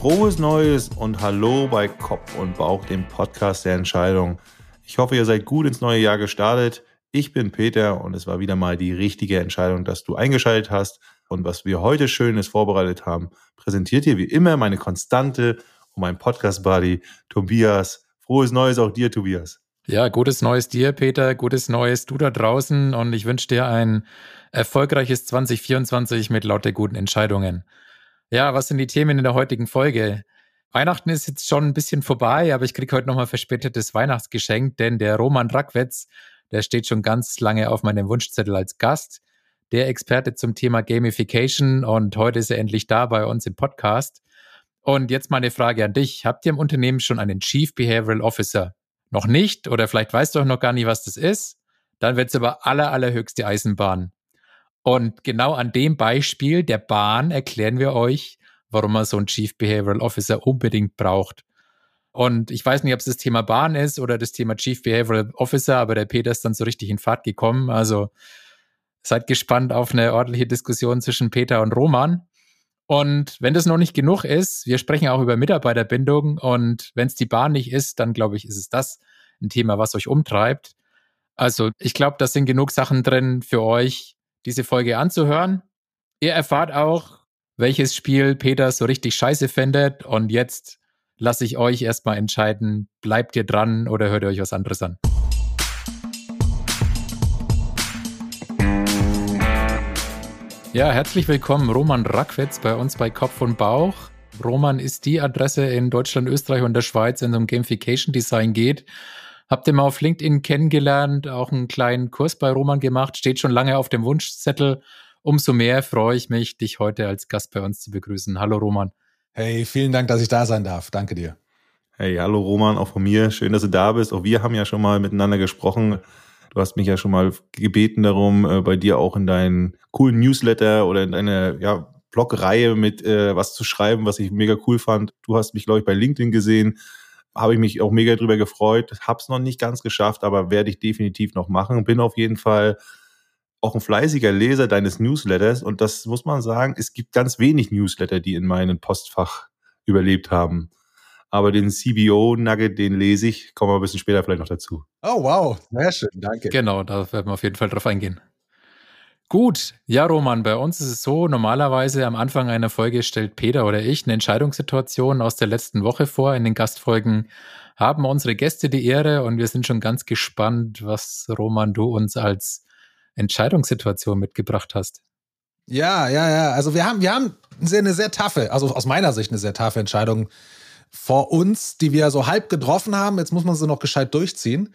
Frohes Neues und Hallo bei Kopf und Bauch, dem Podcast der Entscheidung. Ich hoffe, ihr seid gut ins neue Jahr gestartet. Ich bin Peter und es war wieder mal die richtige Entscheidung, dass du eingeschaltet hast. Und was wir heute Schönes vorbereitet haben, präsentiert hier wie immer meine Konstante und mein Podcast-Buddy Tobias. Frohes Neues auch dir, Tobias. Ja, gutes Neues dir, Peter. Gutes Neues du da draußen. Und ich wünsche dir ein erfolgreiches 2024 mit lauter guten Entscheidungen. Ja, was sind die Themen in der heutigen Folge? Weihnachten ist jetzt schon ein bisschen vorbei, aber ich kriege heute nochmal verspätetes Weihnachtsgeschenk, denn der Roman Rackwetz, der steht schon ganz lange auf meinem Wunschzettel als Gast. Der Experte zum Thema Gamification und heute ist er endlich da bei uns im Podcast. Und jetzt mal eine Frage an dich. Habt ihr im Unternehmen schon einen Chief Behavioral Officer? Noch nicht oder vielleicht weißt du auch noch gar nicht, was das ist? Dann wird es aber aller, allerhöchste Eisenbahn. Und genau an dem Beispiel der Bahn erklären wir euch, warum man so einen Chief Behavioral Officer unbedingt braucht. Und ich weiß nicht, ob es das Thema Bahn ist oder das Thema Chief Behavioral Officer, aber der Peter ist dann so richtig in Fahrt gekommen. Also seid gespannt auf eine ordentliche Diskussion zwischen Peter und Roman. Und wenn das noch nicht genug ist, wir sprechen auch über Mitarbeiterbindung und wenn es die Bahn nicht ist, dann glaube ich, ist es das ein Thema, was euch umtreibt. Also ich glaube, da sind genug Sachen drin für euch, diese Folge anzuhören. Ihr erfahrt auch, welches Spiel Peter so richtig scheiße findet. Und jetzt lasse ich euch erstmal entscheiden, bleibt ihr dran oder hört ihr euch was anderes an. Ja, herzlich willkommen, Roman Rackwitz bei uns bei Kopf und Bauch. Roman ist die Adresse in Deutschland, Österreich und der Schweiz, wenn es um Gamification Design geht. Habt ihr mal auf LinkedIn kennengelernt, auch einen kleinen Kurs bei Roman gemacht, steht schon lange auf dem Wunschzettel. Umso mehr freue ich mich, dich heute als Gast bei uns zu begrüßen. Hallo Roman. Hey, vielen Dank, dass ich da sein darf. Danke dir. Hey, hallo Roman, auch von mir. Schön, dass du da bist. Auch wir haben ja schon mal miteinander gesprochen. Du hast mich ja schon mal gebeten darum, äh, bei dir auch in deinen coolen Newsletter oder in deine ja, Blogreihe mit äh, was zu schreiben, was ich mega cool fand. Du hast mich, glaube ich, bei LinkedIn gesehen habe ich mich auch mega drüber gefreut. Hab's noch nicht ganz geschafft, aber werde ich definitiv noch machen. Bin auf jeden Fall auch ein fleißiger Leser deines Newsletters und das muss man sagen, es gibt ganz wenig Newsletter, die in meinem Postfach überlebt haben. Aber den CBO-Nugget, den lese ich, kommen wir ein bisschen später vielleicht noch dazu. Oh, wow, sehr schön, danke. Genau, da werden wir auf jeden Fall drauf eingehen. Gut, ja, Roman, bei uns ist es so, normalerweise am Anfang einer Folge stellt Peter oder ich eine Entscheidungssituation aus der letzten Woche vor. In den Gastfolgen haben unsere Gäste die Ehre und wir sind schon ganz gespannt, was Roman du uns als Entscheidungssituation mitgebracht hast. Ja, ja, ja. Also wir haben, wir haben eine sehr taffe, also aus meiner Sicht eine sehr taffe Entscheidung vor uns, die wir so halb getroffen haben. Jetzt muss man sie noch gescheit durchziehen.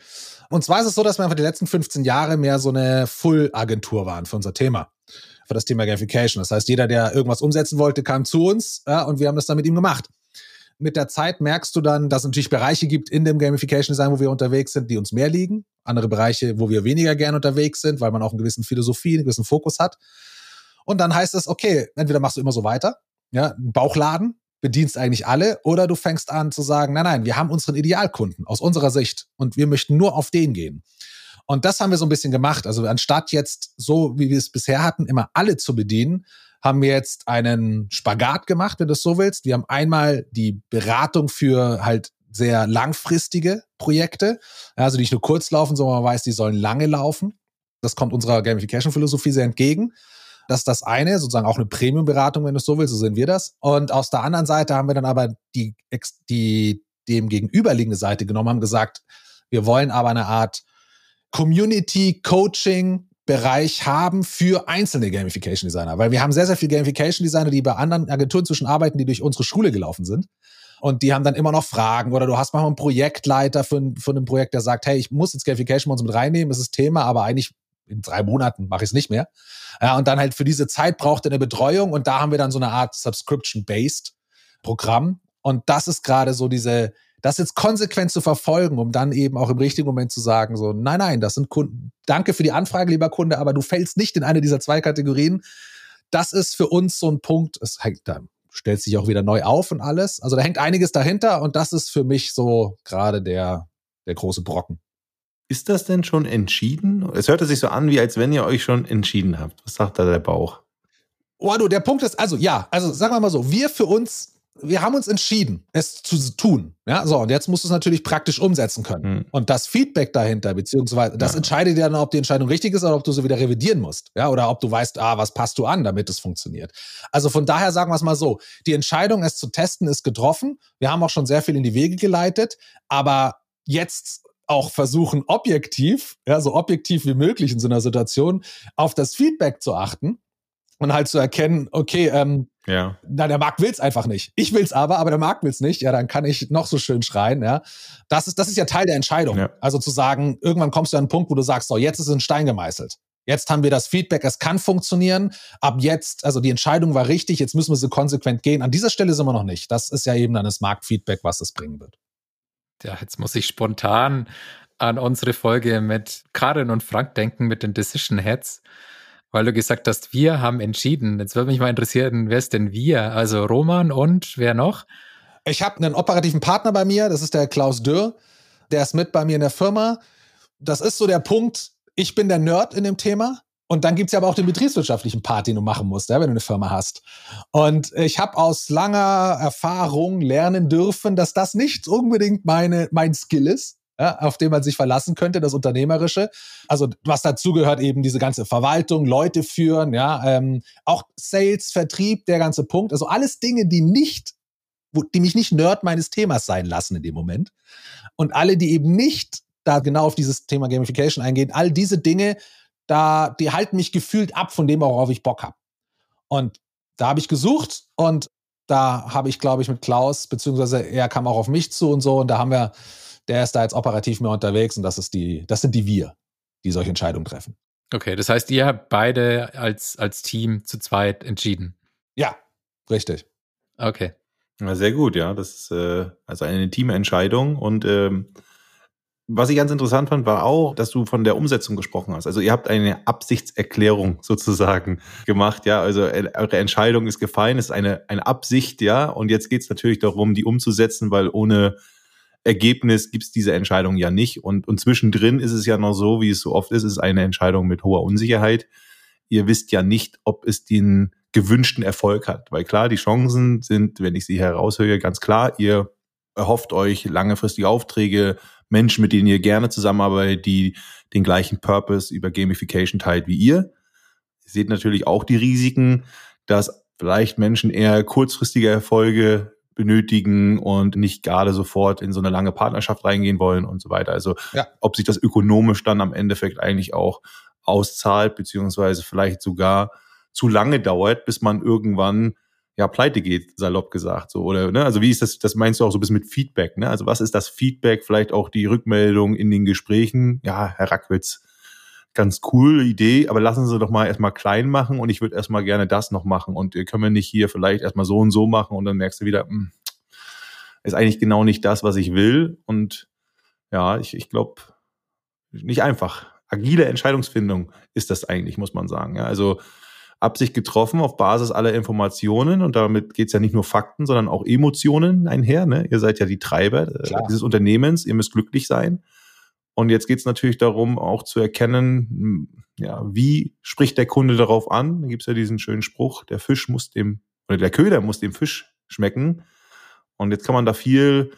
Und zwar ist es so, dass wir einfach die letzten 15 Jahre mehr so eine Full-Agentur waren für unser Thema. Für das Thema Gamification. Das heißt, jeder, der irgendwas umsetzen wollte, kam zu uns ja, und wir haben das dann mit ihm gemacht. Mit der Zeit merkst du dann, dass es natürlich Bereiche gibt in dem Gamification Design, wo wir unterwegs sind, die uns mehr liegen. Andere Bereiche, wo wir weniger gern unterwegs sind, weil man auch einen gewissen Philosophie, einen gewissen Fokus hat. Und dann heißt es, okay, entweder machst du immer so weiter, ja, ein Bauchladen, bedienst eigentlich alle oder du fängst an zu sagen, nein, nein, wir haben unseren Idealkunden aus unserer Sicht und wir möchten nur auf den gehen. Und das haben wir so ein bisschen gemacht. Also anstatt jetzt so, wie wir es bisher hatten, immer alle zu bedienen, haben wir jetzt einen Spagat gemacht, wenn du es so willst. Wir haben einmal die Beratung für halt sehr langfristige Projekte, also die nicht nur kurz laufen, sondern man weiß, die sollen lange laufen. Das kommt unserer Gamification-Philosophie sehr entgegen. Das ist das eine, sozusagen auch eine Premium-Beratung, wenn du es so willst, so sehen wir das. Und aus der anderen Seite haben wir dann aber die, die dem gegenüberliegende Seite genommen, haben gesagt, wir wollen aber eine Art Community-Coaching, Bereich haben für einzelne Gamification Designer, weil wir haben sehr, sehr viele Gamification Designer, die bei anderen Agenturen zwischen arbeiten, die durch unsere Schule gelaufen sind. Und die haben dann immer noch Fragen oder du hast manchmal einen Projektleiter für, für ein Projekt, der sagt, hey, ich muss jetzt Gamification bei uns mit reinnehmen, das ist Thema, aber eigentlich in drei Monaten mache ich es nicht mehr. Ja, und dann halt für diese Zeit braucht er eine Betreuung und da haben wir dann so eine Art Subscription-Based Programm. Und das ist gerade so diese, das jetzt konsequent zu verfolgen, um dann eben auch im richtigen Moment zu sagen, so, nein, nein, das sind Kunden. Danke für die Anfrage, lieber Kunde, aber du fällst nicht in eine dieser zwei Kategorien. Das ist für uns so ein Punkt, es hängt da, stellt sich auch wieder neu auf und alles. Also da hängt einiges dahinter und das ist für mich so gerade der, der große Brocken. Ist das denn schon entschieden? Es hörte sich so an, wie als wenn ihr euch schon entschieden habt. Was sagt da der Bauch? Oh, du, der Punkt ist, also ja, also sagen wir mal so, wir für uns wir haben uns entschieden, es zu tun. Ja, so, und jetzt musst du es natürlich praktisch umsetzen können. Hm. Und das Feedback dahinter, beziehungsweise, das ja. entscheidet ja dann, ob die Entscheidung richtig ist oder ob du sie wieder revidieren musst. Ja, oder ob du weißt, ah, was passt du an, damit es funktioniert. Also von daher sagen wir es mal so. Die Entscheidung, es zu testen, ist getroffen. Wir haben auch schon sehr viel in die Wege geleitet, aber jetzt auch versuchen, objektiv, ja, so objektiv wie möglich in so einer Situation, auf das Feedback zu achten und halt zu erkennen, okay, ähm, ja. na, der Markt will's einfach nicht. Ich will's aber, aber der Markt will's nicht. Ja, dann kann ich noch so schön schreien, ja. Das ist, das ist ja Teil der Entscheidung. Ja. Also zu sagen, irgendwann kommst du an einen Punkt, wo du sagst, so, jetzt ist ein Stein gemeißelt. Jetzt haben wir das Feedback, es kann funktionieren. Ab jetzt, also die Entscheidung war richtig, jetzt müssen wir so konsequent gehen. An dieser Stelle sind wir noch nicht. Das ist ja eben dann das Marktfeedback, was es bringen wird. Ja, jetzt muss ich spontan an unsere Folge mit Karin und Frank denken mit den Decision Heads weil du gesagt hast, wir haben entschieden. Jetzt würde mich mal interessieren, wer ist denn wir? Also Roman und wer noch? Ich habe einen operativen Partner bei mir, das ist der Klaus Dürr. Der ist mit bei mir in der Firma. Das ist so der Punkt, ich bin der Nerd in dem Thema. Und dann gibt's ja aber auch den betriebswirtschaftlichen Part, den du machen musst, ja, wenn du eine Firma hast. Und ich habe aus langer Erfahrung lernen dürfen, dass das nicht unbedingt meine, mein Skill ist ja, auf den man sich verlassen könnte, das Unternehmerische. Also was dazu gehört eben diese ganze Verwaltung, Leute führen, ja, ähm, auch Sales, Vertrieb, der ganze Punkt. Also alles Dinge, die nicht, die mich nicht Nerd meines Themas sein lassen in dem Moment. Und alle, die eben nicht da genau auf dieses Thema Gamification eingehen, all diese Dinge, da, die halten mich gefühlt ab von dem, worauf ich Bock habe. Und da habe ich gesucht und da habe ich, glaube ich, mit Klaus, beziehungsweise er kam auch auf mich zu und so, und da haben wir der ist da jetzt operativ mehr unterwegs und das ist die, das sind die wir, die solche Entscheidungen treffen. Okay, das heißt, ihr habt beide als, als Team zu zweit entschieden. Ja, richtig. Okay. Ja, sehr gut, ja. Das ist äh, also eine Teamentscheidung. Und ähm, was ich ganz interessant fand, war auch, dass du von der Umsetzung gesprochen hast. Also ihr habt eine Absichtserklärung sozusagen gemacht, ja. Also äh, eure Entscheidung ist gefallen, ist eine, eine Absicht, ja. Und jetzt geht es natürlich darum, die umzusetzen, weil ohne Ergebnis gibt es diese Entscheidung ja nicht. Und, und zwischendrin ist es ja noch so, wie es so oft ist, ist eine Entscheidung mit hoher Unsicherheit. Ihr wisst ja nicht, ob es den gewünschten Erfolg hat. Weil klar, die Chancen sind, wenn ich sie heraushöre, ganz klar, ihr erhofft euch langfristige Aufträge, Menschen, mit denen ihr gerne zusammenarbeitet, die den gleichen Purpose über Gamification teilt wie ihr. Ihr seht natürlich auch die Risiken, dass vielleicht Menschen eher kurzfristige Erfolge benötigen und nicht gerade sofort in so eine lange Partnerschaft reingehen wollen und so weiter. Also ja. ob sich das ökonomisch dann am Endeffekt eigentlich auch auszahlt, beziehungsweise vielleicht sogar zu lange dauert, bis man irgendwann ja pleite geht, salopp gesagt. So, oder, ne? Also wie ist das, das meinst du auch so ein bisschen mit Feedback, ne? Also was ist das Feedback, vielleicht auch die Rückmeldung in den Gesprächen? Ja, Herr Rackwitz, ganz coole Idee, aber lassen Sie doch mal erstmal klein machen und ich würde erstmal gerne das noch machen und können wir nicht hier vielleicht erstmal so und so machen und dann merkst du wieder, mh, hm, ist eigentlich genau nicht das, was ich will und ja, ich, ich glaube, nicht einfach. Agile Entscheidungsfindung ist das eigentlich, muss man sagen. Ja, also Absicht getroffen auf Basis aller Informationen und damit geht es ja nicht nur Fakten, sondern auch Emotionen einher. Ne? Ihr seid ja die Treiber äh, Klar. dieses Unternehmens, ihr müsst glücklich sein. Und jetzt geht es natürlich darum, auch zu erkennen, ja, wie spricht der Kunde darauf an? Da gibt es ja diesen schönen Spruch, der Fisch muss dem, oder der Köder muss dem Fisch schmecken. Und jetzt kann man da viel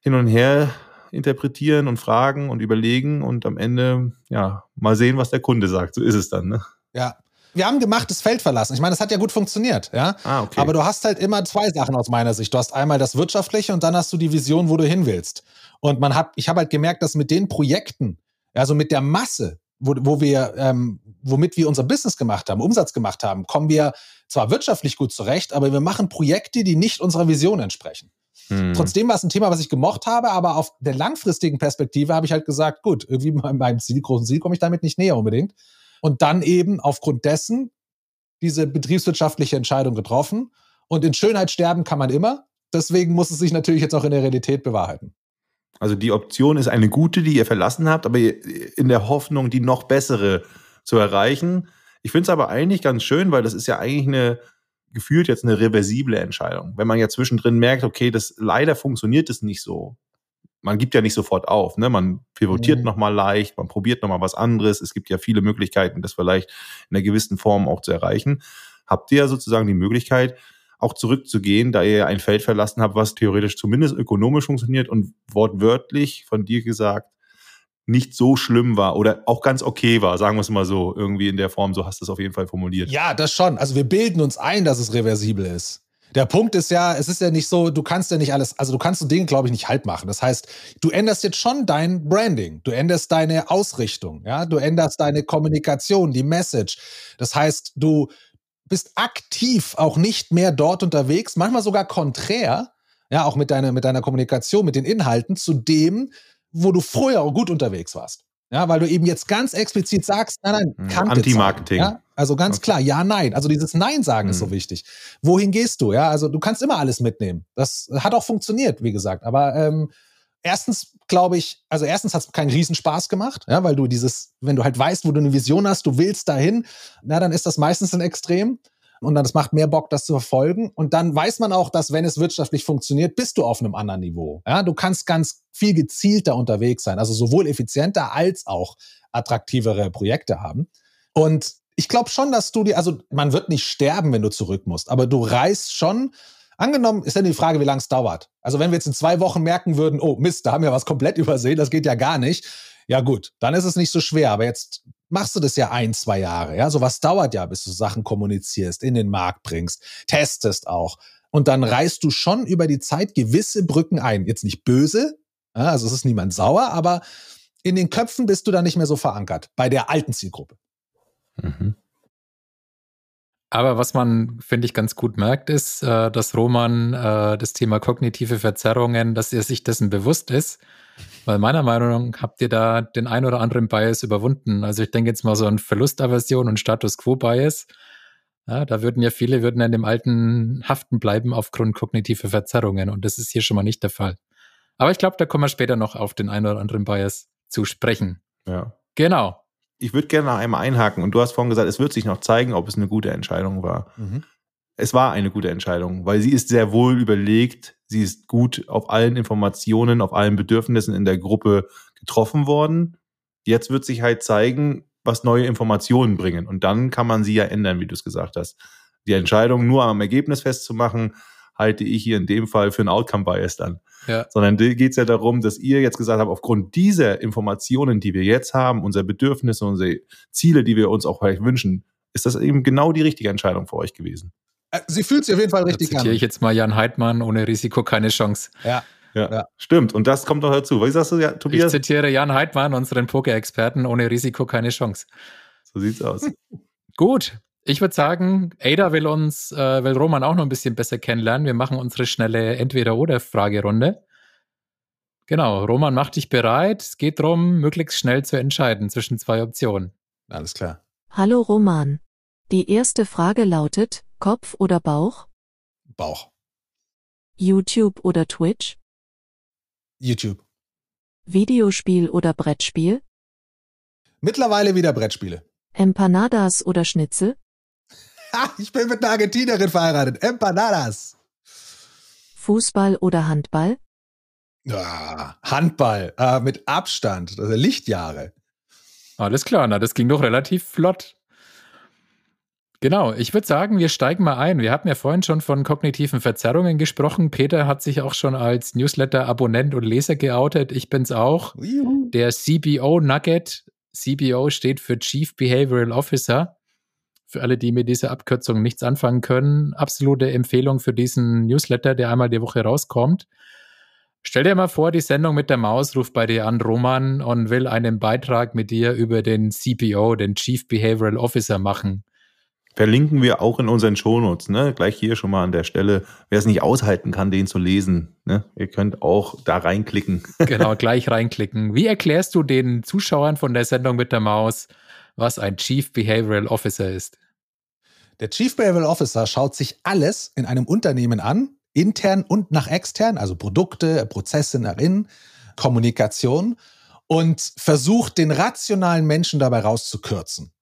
hin und her interpretieren und fragen und überlegen und am Ende, ja, mal sehen, was der Kunde sagt. So ist es dann, ne? Ja, wir haben gemachtes Feld verlassen. Ich meine, das hat ja gut funktioniert, ja. Ah, okay. Aber du hast halt immer zwei Sachen aus meiner Sicht. Du hast einmal das Wirtschaftliche und dann hast du die Vision, wo du hin willst. Und man hat, ich habe halt gemerkt, dass mit den Projekten, also mit der Masse, wo, wo wir, ähm, womit wir unser Business gemacht haben, Umsatz gemacht haben, kommen wir zwar wirtschaftlich gut zurecht, aber wir machen Projekte, die nicht unserer Vision entsprechen. Hm. Trotzdem war es ein Thema, was ich gemocht habe, aber auf der langfristigen Perspektive habe ich halt gesagt, gut, irgendwie meinem Ziel, großen Ziel komme ich damit nicht näher unbedingt. Und dann eben aufgrund dessen diese betriebswirtschaftliche Entscheidung getroffen. Und in Schönheit sterben kann man immer. Deswegen muss es sich natürlich jetzt auch in der Realität bewahrheiten. Also die Option ist eine gute, die ihr verlassen habt, aber in der Hoffnung, die noch bessere zu erreichen. Ich finde es aber eigentlich ganz schön, weil das ist ja eigentlich eine gefühlt jetzt eine reversible Entscheidung. Wenn man ja zwischendrin merkt, okay, das leider funktioniert es nicht so. Man gibt ja nicht sofort auf, ne? Man pivotiert mhm. nochmal leicht, man probiert nochmal was anderes. Es gibt ja viele Möglichkeiten, das vielleicht in einer gewissen Form auch zu erreichen. Habt ihr ja sozusagen die Möglichkeit, auch zurückzugehen, da ihr ein Feld verlassen habt, was theoretisch zumindest ökonomisch funktioniert und wortwörtlich von dir gesagt nicht so schlimm war oder auch ganz okay war, sagen wir es mal so, irgendwie in der Form, so hast du es auf jeden Fall formuliert. Ja, das schon. Also wir bilden uns ein, dass es reversibel ist. Der Punkt ist ja, es ist ja nicht so, du kannst ja nicht alles, also du kannst so Dinge, glaube ich, nicht halb machen. Das heißt, du änderst jetzt schon dein Branding, du änderst deine Ausrichtung, ja, du änderst deine Kommunikation, die Message. Das heißt, du bist aktiv auch nicht mehr dort unterwegs, manchmal sogar konträr, ja, auch mit deiner, mit deiner Kommunikation, mit den Inhalten zu dem, wo du früher auch gut unterwegs warst. Ja, weil du eben jetzt ganz explizit sagst, nein, nein, Kante Anti-Marketing. Ja? Also ganz okay. klar, ja, nein. Also dieses Nein sagen mhm. ist so mhm. wichtig. Wohin gehst du? Ja, also du kannst immer alles mitnehmen. Das hat auch funktioniert, wie gesagt. Aber ähm, erstens glaube ich, also erstens hat es keinen Riesenspaß gemacht, ja, weil du dieses, wenn du halt weißt, wo du eine Vision hast, du willst dahin, na, dann ist das meistens ein Extrem. Und dann, es macht mehr Bock, das zu verfolgen. Und dann weiß man auch, dass wenn es wirtschaftlich funktioniert, bist du auf einem anderen Niveau. Ja, du kannst ganz viel gezielter unterwegs sein, also sowohl effizienter als auch attraktivere Projekte haben. Und ich glaube schon, dass du dir, also man wird nicht sterben, wenn du zurück musst, aber du reist schon. Angenommen ist dann die Frage, wie lange es dauert. Also wenn wir jetzt in zwei Wochen merken würden, oh Mist, da haben wir was komplett übersehen, das geht ja gar nicht. Ja gut, dann ist es nicht so schwer. Aber jetzt machst du das ja ein, zwei Jahre. Ja, sowas dauert ja, bis du Sachen kommunizierst, in den Markt bringst, testest auch. Und dann reißt du schon über die Zeit gewisse Brücken ein. Jetzt nicht böse, also es ist niemand sauer, aber in den Köpfen bist du dann nicht mehr so verankert bei der alten Zielgruppe. Mhm. Aber was man, finde ich, ganz gut merkt, ist, äh, dass Roman äh, das Thema kognitive Verzerrungen, dass er sich dessen bewusst ist weil meiner Meinung nach habt ihr da den ein oder anderen Bias überwunden. Also ich denke jetzt mal so an Verlustaversion und Status Quo Bias. Ja, da würden ja viele würden an dem alten haften bleiben aufgrund kognitiver Verzerrungen und das ist hier schon mal nicht der Fall. Aber ich glaube, da kommen wir später noch auf den ein oder anderen Bias zu sprechen. Ja. Genau. Ich würde gerne noch einmal einhaken und du hast vorhin gesagt, es wird sich noch zeigen, ob es eine gute Entscheidung war. Mhm es war eine gute Entscheidung, weil sie ist sehr wohl überlegt, sie ist gut auf allen Informationen, auf allen Bedürfnissen in der Gruppe getroffen worden. Jetzt wird sich halt zeigen, was neue Informationen bringen. Und dann kann man sie ja ändern, wie du es gesagt hast. Die Entscheidung nur am Ergebnis festzumachen, halte ich hier in dem Fall für einen Outcome-Bias dann. Ja. Sondern geht es ja darum, dass ihr jetzt gesagt habt, aufgrund dieser Informationen, die wir jetzt haben, unsere Bedürfnisse, unsere Ziele, die wir uns auch vielleicht wünschen, ist das eben genau die richtige Entscheidung für euch gewesen. Äh, sie fühlt sich auf jeden Fall richtig da zitiere an. ich jetzt mal Jan Heidmann, ohne Risiko keine Chance. Ja. Ja, ja, stimmt. Und das kommt noch dazu. Was sagst du, ja, Tobias? Ich zitiere Jan Heidmann, unseren Poker-Experten, ohne Risiko keine Chance. So sieht's aus. Gut. Ich würde sagen, Ada will uns, äh, will Roman auch noch ein bisschen besser kennenlernen. Wir machen unsere schnelle Entweder-Oder-Fragerunde. Genau, Roman, mach dich bereit. Es geht darum, möglichst schnell zu entscheiden zwischen zwei Optionen. Alles klar. Hallo Roman. Die erste Frage lautet, Kopf oder Bauch? Bauch. YouTube oder Twitch? YouTube. Videospiel oder Brettspiel? Mittlerweile wieder Brettspiele. Empanadas oder Schnitzel? Ich bin mit einer Argentinerin verheiratet. Empanadas. Fußball oder Handball? Ja, Handball. Äh, mit Abstand. Also Lichtjahre. Alles klar, na, das ging doch relativ flott. Genau, ich würde sagen, wir steigen mal ein. Wir hatten ja vorhin schon von kognitiven Verzerrungen gesprochen. Peter hat sich auch schon als Newsletter-Abonnent und Leser geoutet. Ich bin's auch. Juhu. Der CBO Nugget. CBO steht für Chief Behavioral Officer. Für alle, die mit dieser Abkürzung nichts anfangen können, absolute Empfehlung für diesen Newsletter, der einmal die Woche rauskommt. Stell dir mal vor, die Sendung mit der Maus ruft bei dir an, Roman, und will einen Beitrag mit dir über den CBO, den Chief Behavioral Officer machen verlinken wir auch in unseren Shownotes, ne? Gleich hier schon mal an der Stelle. Wer es nicht aushalten kann, den zu lesen, ne? Ihr könnt auch da reinklicken. genau, gleich reinklicken. Wie erklärst du den Zuschauern von der Sendung mit der Maus, was ein Chief Behavioral Officer ist? Der Chief Behavioral Officer schaut sich alles in einem Unternehmen an, intern und nach extern, also Produkte, Prozesse nach innen, Kommunikation und versucht den rationalen Menschen dabei rauszukürzen.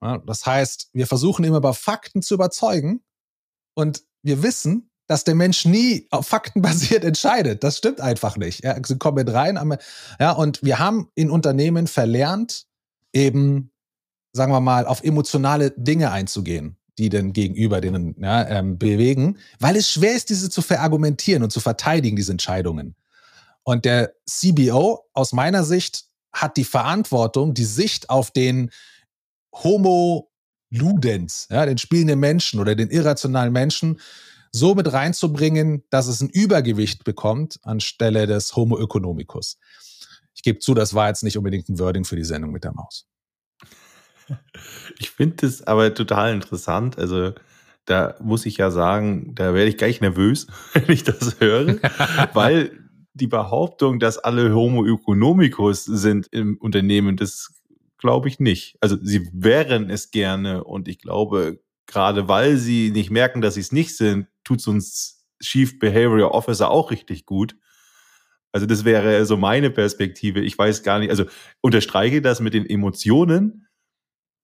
Das heißt, wir versuchen immer über Fakten zu überzeugen und wir wissen, dass der Mensch nie auf Fakten basiert entscheidet. Das stimmt einfach nicht. Ja, sie kommen mit rein. Ja, und wir haben in Unternehmen verlernt, eben, sagen wir mal, auf emotionale Dinge einzugehen. Die denn gegenüber denen ja, ähm, bewegen, weil es schwer ist, diese zu verargumentieren und zu verteidigen, diese Entscheidungen. Und der CBO aus meiner Sicht hat die Verantwortung, die Sicht auf den Homo Ludens, ja, den spielenden Menschen oder den irrationalen Menschen, so mit reinzubringen, dass es ein Übergewicht bekommt anstelle des Homo economicus. Ich gebe zu, das war jetzt nicht unbedingt ein Wording für die Sendung mit der Maus. Ich finde das aber total interessant. Also da muss ich ja sagen, da werde ich gleich nervös, wenn ich das höre, weil die Behauptung, dass alle Homo economicus sind im Unternehmen, das glaube ich nicht. Also sie wären es gerne und ich glaube, gerade weil sie nicht merken, dass sie es nicht sind, tut es uns Chief Behavioral Officer auch richtig gut. Also das wäre so meine Perspektive. Ich weiß gar nicht, also unterstreiche das mit den Emotionen,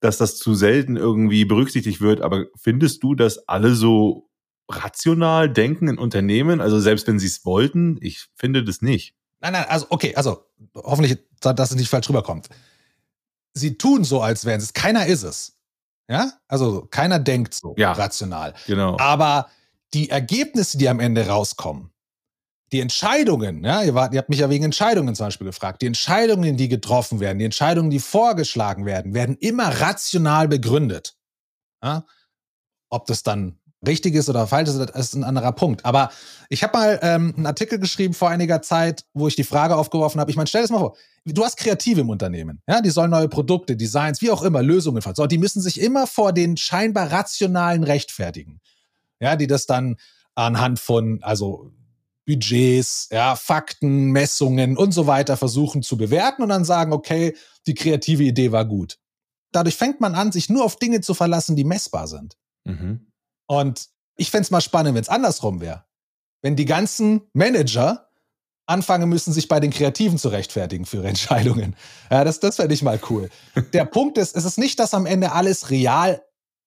dass das zu selten irgendwie berücksichtigt wird, aber findest du, dass alle so rational denken in Unternehmen? Also selbst wenn sie es wollten, ich finde das nicht. Nein, nein, also okay, also hoffentlich, dass es nicht falsch rüberkommt sie tun so, als wären es. Keiner ist es. Ja, also keiner denkt so ja, rational. Genau. Aber die Ergebnisse, die am Ende rauskommen, die Entscheidungen, ja, ihr, wart, ihr habt mich ja wegen Entscheidungen zum Beispiel gefragt, die Entscheidungen, die getroffen werden, die Entscheidungen, die vorgeschlagen werden, werden immer rational begründet. Ja? Ob das dann richtig ist oder falsch ist, das ist ein anderer Punkt. Aber ich habe mal ähm, einen Artikel geschrieben vor einiger Zeit, wo ich die Frage aufgeworfen habe. Ich meine, stell dir das mal vor, du hast Kreative im Unternehmen, ja, die sollen neue Produkte, Designs, wie auch immer, Lösungen fassen. Die müssen sich immer vor den scheinbar rationalen rechtfertigen. Ja, die das dann anhand von, also Budgets, ja, Fakten, Messungen und so weiter versuchen zu bewerten und dann sagen, okay, die kreative Idee war gut. Dadurch fängt man an, sich nur auf Dinge zu verlassen, die messbar sind. Mhm. Und ich fände es mal spannend, wenn es andersrum wäre. Wenn die ganzen Manager anfangen müssen, sich bei den Kreativen zu rechtfertigen für ihre Entscheidungen. Ja, das, das fände ich mal cool. Der Punkt ist, es ist nicht, dass am Ende alles real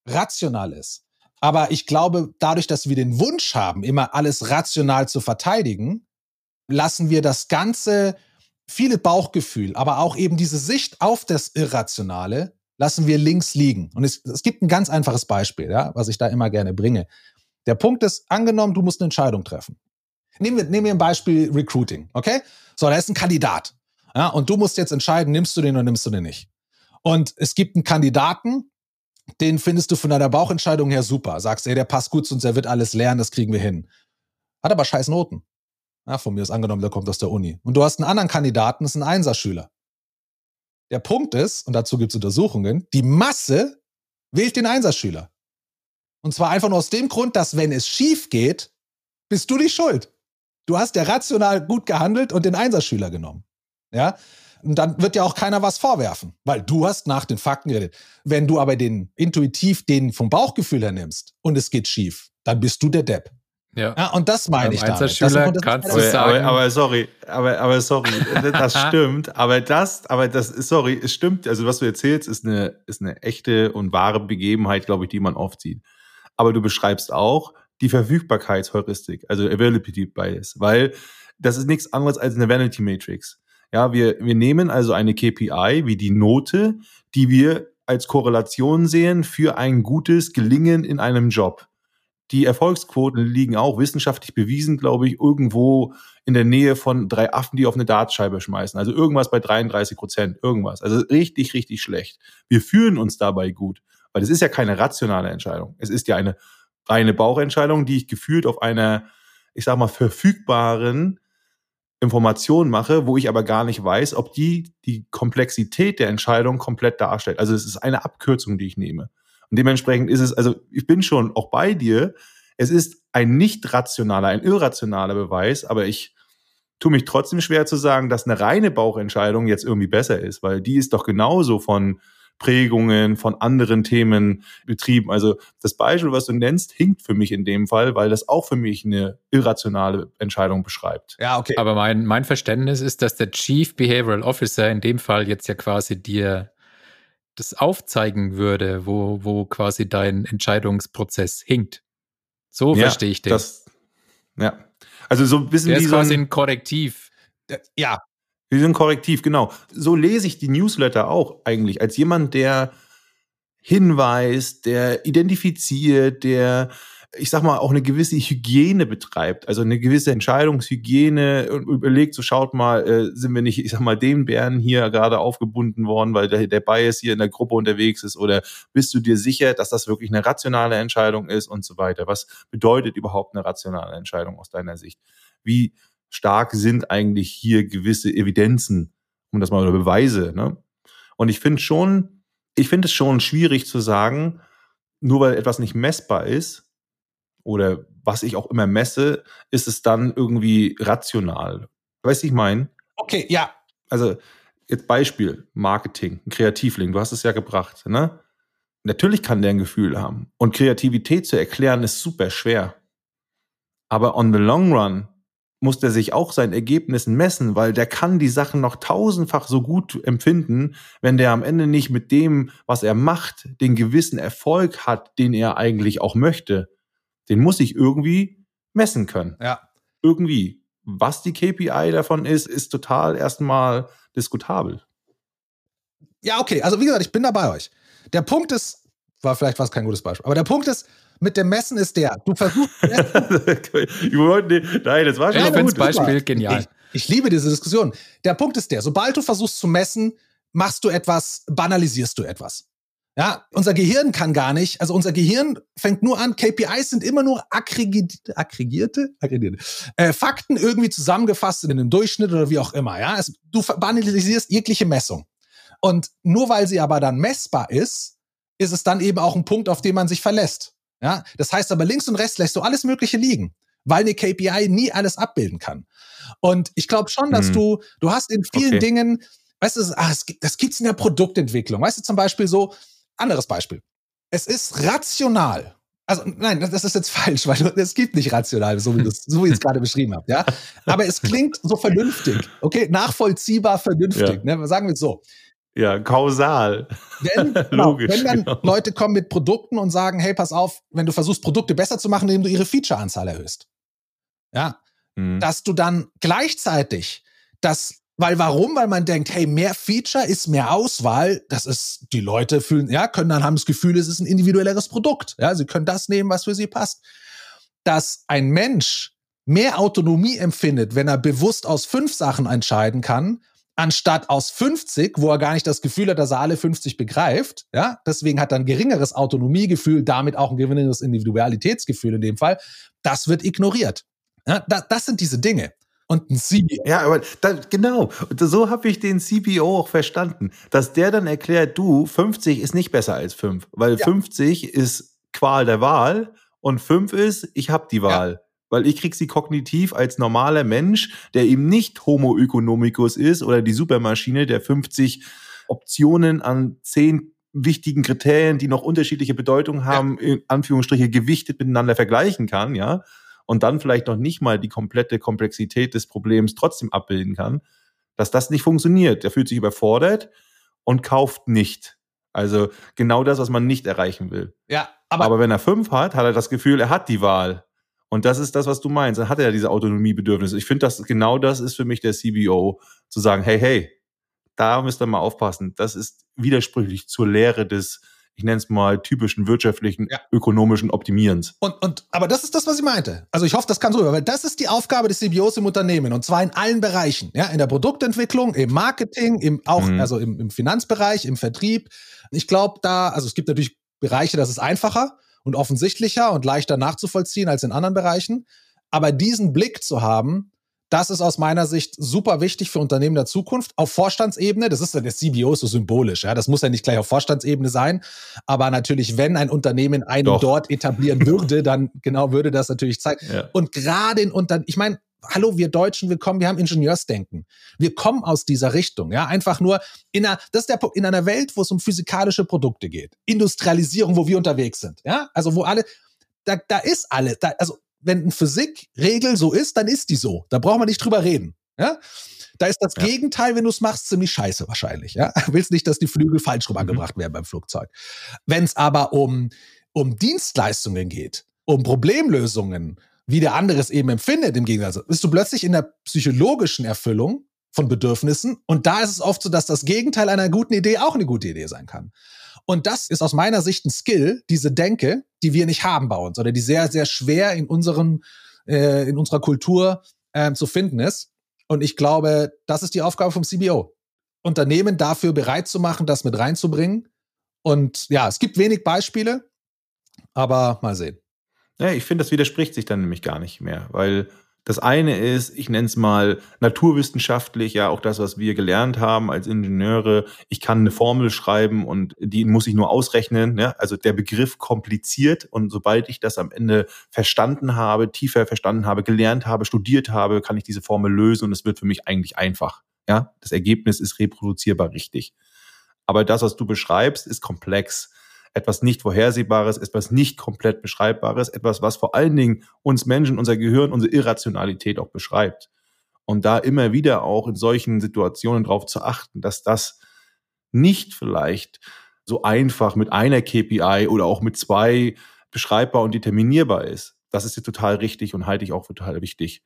rational ist. Aber ich glaube, dadurch, dass wir den Wunsch haben, immer alles rational zu verteidigen, lassen wir das Ganze, viele Bauchgefühl, aber auch eben diese Sicht auf das Irrationale lassen wir links liegen. Und es, es gibt ein ganz einfaches Beispiel, ja, was ich da immer gerne bringe. Der Punkt ist, angenommen, du musst eine Entscheidung treffen. Nehmen wir, nehmen wir ein Beispiel Recruiting, okay? So, da ist ein Kandidat. Ja, und du musst jetzt entscheiden, nimmst du den oder nimmst du den nicht. Und es gibt einen Kandidaten, den findest du von deiner Bauchentscheidung her super. Sagst, ey, der passt gut zu uns, der wird alles lernen, das kriegen wir hin. Hat aber scheiß Noten. Ja, von mir ist angenommen, der kommt aus der Uni. Und du hast einen anderen Kandidaten, das ist ein Einserschüler. Der Punkt ist, und dazu gibt es Untersuchungen, die Masse wählt den Einserschüler. Und zwar einfach nur aus dem Grund, dass wenn es schief geht, bist du die Schuld. Du hast ja rational gut gehandelt und den Einserschüler genommen. Ja? Und dann wird ja auch keiner was vorwerfen, weil du hast nach den Fakten geredet. Wenn du aber den intuitiv den vom Bauchgefühl her nimmst und es geht schief, dann bist du der Depp. Ja. ja und das meine ich damit. Das, das kannst du sagen. Aber, aber, sorry, aber, aber sorry, das stimmt. Aber das, aber das, sorry, es stimmt. Also was du erzählst, ist eine, ist eine echte und wahre Begebenheit, glaube ich, die man oft sieht. Aber du beschreibst auch die Verfügbarkeitsheuristik, also Availability Bias, weil das ist nichts anderes als eine Vanity Matrix. Ja, wir, wir nehmen also eine KPI wie die Note, die wir als Korrelation sehen für ein gutes Gelingen in einem Job. Die Erfolgsquoten liegen auch wissenschaftlich bewiesen, glaube ich, irgendwo in der Nähe von drei Affen, die auf eine Dartscheibe schmeißen. Also irgendwas bei 33 Prozent, irgendwas. Also richtig, richtig schlecht. Wir fühlen uns dabei gut, weil es ist ja keine rationale Entscheidung. Es ist ja eine reine Bauchentscheidung, die ich gefühlt auf einer, ich sag mal, verfügbaren Information mache, wo ich aber gar nicht weiß, ob die die Komplexität der Entscheidung komplett darstellt. Also es ist eine Abkürzung, die ich nehme. Und dementsprechend ist es, also ich bin schon auch bei dir. Es ist ein nicht rationaler, ein irrationaler Beweis, aber ich tue mich trotzdem schwer zu sagen, dass eine reine Bauchentscheidung jetzt irgendwie besser ist, weil die ist doch genauso von Prägungen, von anderen Themen betrieben. Also das Beispiel, was du nennst, hinkt für mich in dem Fall, weil das auch für mich eine irrationale Entscheidung beschreibt. Ja, okay. Aber mein, mein Verständnis ist, dass der Chief Behavioral Officer in dem Fall jetzt ja quasi dir das aufzeigen würde, wo, wo quasi dein Entscheidungsprozess hinkt. So ja, verstehe ich den. Das, ja. Also so ein bisschen Der wie ist so quasi ein, ein Korrektiv. Ja. Wie so ein Korrektiv, genau. So lese ich die Newsletter auch eigentlich, als jemand, der hinweist, der identifiziert, der ich sag mal, auch eine gewisse Hygiene betreibt, also eine gewisse Entscheidungshygiene und überlegt, so schaut mal, äh, sind wir nicht, ich sag mal, den Bären hier gerade aufgebunden worden, weil der, der Bias hier in der Gruppe unterwegs ist oder bist du dir sicher, dass das wirklich eine rationale Entscheidung ist und so weiter? Was bedeutet überhaupt eine rationale Entscheidung aus deiner Sicht? Wie stark sind eigentlich hier gewisse Evidenzen, um das mal oder Beweise, ne? Und ich finde schon, ich finde es schon schwierig zu sagen, nur weil etwas nicht messbar ist, oder was ich auch immer messe, ist es dann irgendwie rational. Weißt du, ich meine? Okay, ja. Also, jetzt Beispiel, Marketing, ein Kreativling, du hast es ja gebracht, ne? Natürlich kann der ein Gefühl haben. Und Kreativität zu erklären ist super schwer. Aber on the long run muss der sich auch seinen Ergebnissen messen, weil der kann die Sachen noch tausendfach so gut empfinden, wenn der am Ende nicht mit dem, was er macht, den gewissen Erfolg hat, den er eigentlich auch möchte den muss ich irgendwie messen können. Ja. Irgendwie. Was die KPI davon ist, ist total erstmal diskutabel. Ja, okay. Also wie gesagt, ich bin da bei euch. Der Punkt ist, war vielleicht was kein gutes Beispiel, aber der Punkt ist, mit dem Messen ist der, du versuchst. Nein, das war schon das Beispiel genial. Ich, ich liebe diese Diskussion. Der Punkt ist der, sobald du versuchst zu messen, machst du etwas, banalisierst du etwas. Ja, unser Gehirn kann gar nicht, also unser Gehirn fängt nur an, KPIs sind immer nur aggregierte, aggregierte, aggregierte äh, Fakten irgendwie zusammengefasst in einem Durchschnitt oder wie auch immer. Ja, es, du banalisierst jegliche Messung. Und nur weil sie aber dann messbar ist, ist es dann eben auch ein Punkt, auf den man sich verlässt. Ja, das heißt aber links und rechts lässt du alles Mögliche liegen, weil eine KPI nie alles abbilden kann. Und ich glaube schon, dass hm. du, du hast in vielen okay. Dingen, weißt du, ach, das gibt's in der Produktentwicklung. Weißt du, zum Beispiel so, anderes Beispiel. Es ist rational. Also nein, das ist jetzt falsch, weil es gibt nicht rational, so wie, das, so wie ich es gerade beschrieben habe. Ja? Aber es klingt so vernünftig, okay, nachvollziehbar vernünftig. Ja. Ne? Sagen wir es so. Ja, kausal. Wenn, genau, Logisch, wenn dann genau. Leute kommen mit Produkten und sagen, hey, pass auf, wenn du versuchst, Produkte besser zu machen, indem du ihre Feature-Anzahl erhöhst. Ja, mhm. dass du dann gleichzeitig das weil warum? Weil man denkt, hey, mehr Feature ist mehr Auswahl. Das ist, die Leute fühlen, ja, können dann haben das Gefühl, es ist ein individuelleres Produkt. Ja, sie können das nehmen, was für sie passt. Dass ein Mensch mehr Autonomie empfindet, wenn er bewusst aus fünf Sachen entscheiden kann, anstatt aus 50, wo er gar nicht das Gefühl hat, dass er alle 50 begreift. Ja, deswegen hat er ein geringeres Autonomiegefühl, damit auch ein geringeres Individualitätsgefühl in dem Fall. Das wird ignoriert. Ja, das, das sind diese Dinge und ein CBO. Ja, aber da, genau, so habe ich den CBO auch verstanden, dass der dann erklärt, du, 50 ist nicht besser als 5, weil ja. 50 ist Qual der Wahl und 5 ist, ich habe die Wahl. Ja. Weil ich krieg sie kognitiv als normaler Mensch, der eben nicht Homo economicus ist oder die Supermaschine, der 50 Optionen an 10 wichtigen Kriterien, die noch unterschiedliche Bedeutungen haben, ja. in Anführungsstriche gewichtet miteinander vergleichen kann, ja und dann vielleicht noch nicht mal die komplette Komplexität des Problems trotzdem abbilden kann, dass das nicht funktioniert. Der fühlt sich überfordert und kauft nicht. Also genau das, was man nicht erreichen will. Ja, aber, aber wenn er fünf hat, hat er das Gefühl, er hat die Wahl. Und das ist das, was du meinst. Dann hat er ja diese Autonomiebedürfnisse. Ich finde, dass genau das ist für mich der CBO, zu sagen, hey, hey, da müsst ihr mal aufpassen. Das ist widersprüchlich zur Lehre des ich nenne es mal, typischen wirtschaftlichen, ja. ökonomischen Optimierens. Und, und, aber das ist das, was ich meinte. Also ich hoffe, das kann so, weil das ist die Aufgabe des CBOs im Unternehmen und zwar in allen Bereichen. Ja, in der Produktentwicklung, im Marketing, im, auch, mhm. also im, im Finanzbereich, im Vertrieb. Ich glaube da, also es gibt natürlich Bereiche, das ist einfacher und offensichtlicher und leichter nachzuvollziehen als in anderen Bereichen. Aber diesen Blick zu haben, das ist aus meiner Sicht super wichtig für Unternehmen der Zukunft. Auf Vorstandsebene, das ist ja der CBO so symbolisch, ja, das muss ja nicht gleich auf Vorstandsebene sein, aber natürlich, wenn ein Unternehmen einen Doch. dort etablieren würde, dann genau würde das natürlich zeigen. Ja. Und gerade in Unternehmen, ich meine, hallo, wir Deutschen, wir kommen, wir haben Ingenieursdenken. Wir kommen aus dieser Richtung, ja, einfach nur in einer, das ist der Punkt, in einer Welt, wo es um physikalische Produkte geht, Industrialisierung, wo wir unterwegs sind, ja, also wo alle, da, da ist alle, da, also wenn eine Physikregel so ist, dann ist die so. Da braucht man nicht drüber reden. Ja? Da ist das ja. Gegenteil, wenn du es machst, ziemlich scheiße wahrscheinlich. Ja? Du willst nicht, dass die Flügel falsch mhm. angebracht mhm. werden beim Flugzeug. Wenn es aber um, um Dienstleistungen geht, um Problemlösungen, wie der andere es eben empfindet, im Gegensatz, bist du plötzlich in der psychologischen Erfüllung von Bedürfnissen. Und da ist es oft so, dass das Gegenteil einer guten Idee auch eine gute Idee sein kann. Und das ist aus meiner Sicht ein Skill, diese Denke, die wir nicht haben bei uns oder die sehr, sehr schwer in unseren, äh, in unserer Kultur äh, zu finden ist. Und ich glaube, das ist die Aufgabe vom CBO. Unternehmen dafür bereit zu machen, das mit reinzubringen. Und ja, es gibt wenig Beispiele, aber mal sehen. Ja, ich finde, das widerspricht sich dann nämlich gar nicht mehr, weil das eine ist, ich nenne es mal naturwissenschaftlich, ja, auch das, was wir gelernt haben als Ingenieure. Ich kann eine Formel schreiben und die muss ich nur ausrechnen. Ja? Also der Begriff kompliziert und sobald ich das am Ende verstanden habe, tiefer verstanden habe, gelernt habe, studiert habe, kann ich diese Formel lösen und es wird für mich eigentlich einfach. Ja, das Ergebnis ist reproduzierbar richtig. Aber das, was du beschreibst, ist komplex etwas nicht Vorhersehbares, etwas nicht komplett Beschreibbares, etwas, was vor allen Dingen uns Menschen, unser Gehirn, unsere Irrationalität auch beschreibt. Und da immer wieder auch in solchen Situationen darauf zu achten, dass das nicht vielleicht so einfach mit einer KPI oder auch mit zwei beschreibbar und determinierbar ist. Das ist jetzt total richtig und halte ich auch für total wichtig.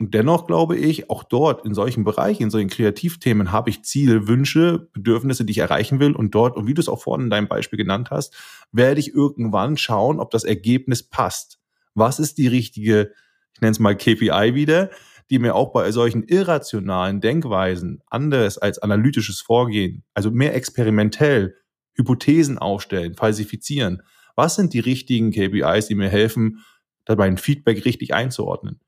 Und dennoch glaube ich, auch dort in solchen Bereichen, in solchen Kreativthemen habe ich Ziele, Wünsche, Bedürfnisse, die ich erreichen will. Und dort, und wie du es auch vorhin in deinem Beispiel genannt hast, werde ich irgendwann schauen, ob das Ergebnis passt. Was ist die richtige, ich nenne es mal KPI wieder, die mir auch bei solchen irrationalen Denkweisen anders als analytisches Vorgehen, also mehr experimentell, Hypothesen aufstellen, falsifizieren. Was sind die richtigen KPIs, die mir helfen, dabei ein Feedback richtig einzuordnen?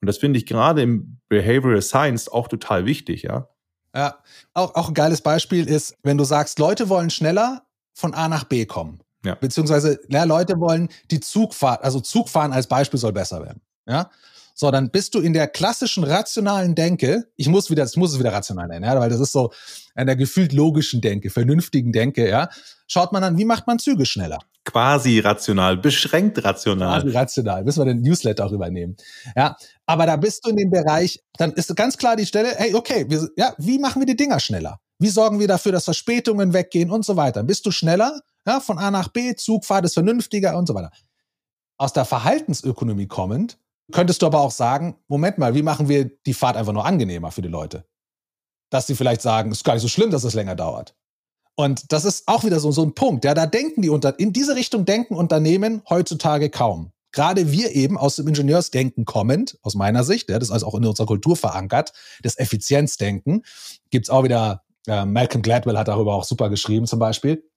Und das finde ich gerade im Behavioral Science auch total wichtig, ja. Ja, auch, auch ein geiles Beispiel ist, wenn du sagst, Leute wollen schneller von A nach B kommen. Ja. Beziehungsweise ja, Leute wollen die Zugfahrt, also Zugfahren als Beispiel soll besser werden. Ja. So, dann bist du in der klassischen rationalen Denke, ich muss wieder, ich muss es wieder rational nennen, ja, weil das ist so in der gefühlt logischen Denke, vernünftigen Denke, ja, schaut man an, wie macht man Züge schneller? Quasi rational, beschränkt rational. Quasi rational, müssen wir den Newsletter auch übernehmen. Ja, aber da bist du in dem Bereich, dann ist ganz klar die Stelle, hey, okay, wir, ja, wie machen wir die Dinger schneller? Wie sorgen wir dafür, dass Verspätungen weggehen und so weiter? Bist du schneller, ja, von A nach B, Zugfahrt ist vernünftiger und so weiter. Aus der Verhaltensökonomie kommend, könntest du aber auch sagen, Moment mal, wie machen wir die Fahrt einfach nur angenehmer für die Leute? Dass sie vielleicht sagen, es ist gar nicht so schlimm, dass es länger dauert. Und das ist auch wieder so, so ein Punkt. Ja, da denken die unter, in diese Richtung denken Unternehmen heutzutage kaum. Gerade wir eben aus dem Ingenieursdenken kommend, aus meiner Sicht, ja, das ist also auch in unserer Kultur verankert, das Effizienzdenken, gibt's auch wieder, äh, Malcolm Gladwell hat darüber auch super geschrieben zum Beispiel.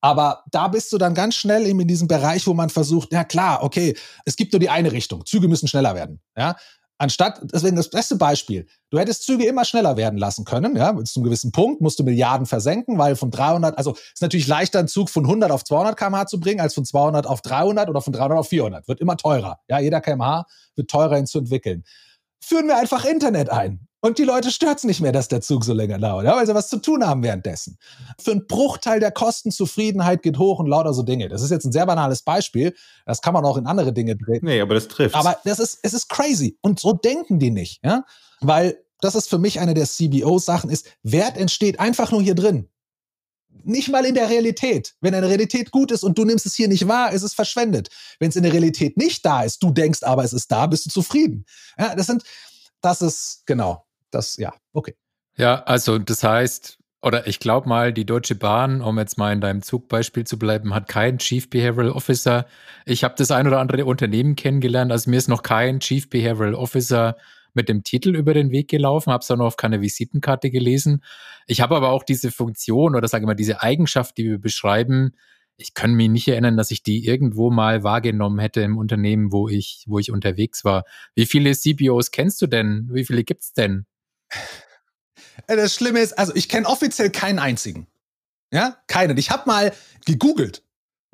Aber da bist du dann ganz schnell eben in diesem Bereich, wo man versucht, ja klar, okay, es gibt nur die eine Richtung. Züge müssen schneller werden. Ja, Anstatt, deswegen das beste Beispiel, du hättest Züge immer schneller werden lassen können, ja, bis zu einem gewissen Punkt musst du Milliarden versenken, weil von 300, also ist natürlich leichter, einen Zug von 100 auf 200 kmh zu bringen, als von 200 auf 300 oder von 300 auf 400. Wird immer teurer, ja, jeder kmh wird teurer hin zu entwickeln. Führen wir einfach Internet ein. Und die Leute stört es nicht mehr, dass der Zug so länger dauert, ja, weil sie was zu tun haben währenddessen. Für einen Bruchteil der Kosten Zufriedenheit geht hoch und lauter so Dinge. Das ist jetzt ein sehr banales Beispiel. Das kann man auch in andere Dinge drehen. Nee, aber das trifft. Aber das ist, es ist crazy. Und so denken die nicht, ja. Weil das ist für mich eine der CBO-Sachen ist, Wert entsteht einfach nur hier drin. Nicht mal in der Realität. Wenn eine Realität gut ist und du nimmst es hier nicht wahr, ist es verschwendet. Wenn es in der Realität nicht da ist, du denkst aber, es ist da, bist du zufrieden. Ja, das sind, das ist, genau das, ja, okay. Ja, also das heißt, oder ich glaube mal, die Deutsche Bahn, um jetzt mal in deinem Zugbeispiel zu bleiben, hat keinen Chief Behavioral Officer. Ich habe das ein oder andere Unternehmen kennengelernt, also mir ist noch kein Chief Behavioral Officer mit dem Titel über den Weg gelaufen, habe es auch noch auf keine Visitenkarte gelesen. Ich habe aber auch diese Funktion oder sage mal diese Eigenschaft, die wir beschreiben, ich kann mich nicht erinnern, dass ich die irgendwo mal wahrgenommen hätte im Unternehmen, wo ich, wo ich unterwegs war. Wie viele CPOs kennst du denn? Wie viele gibt's denn? Äh, das Schlimme ist, also ich kenne offiziell keinen einzigen. Ja, keinen. Ich habe mal gegoogelt.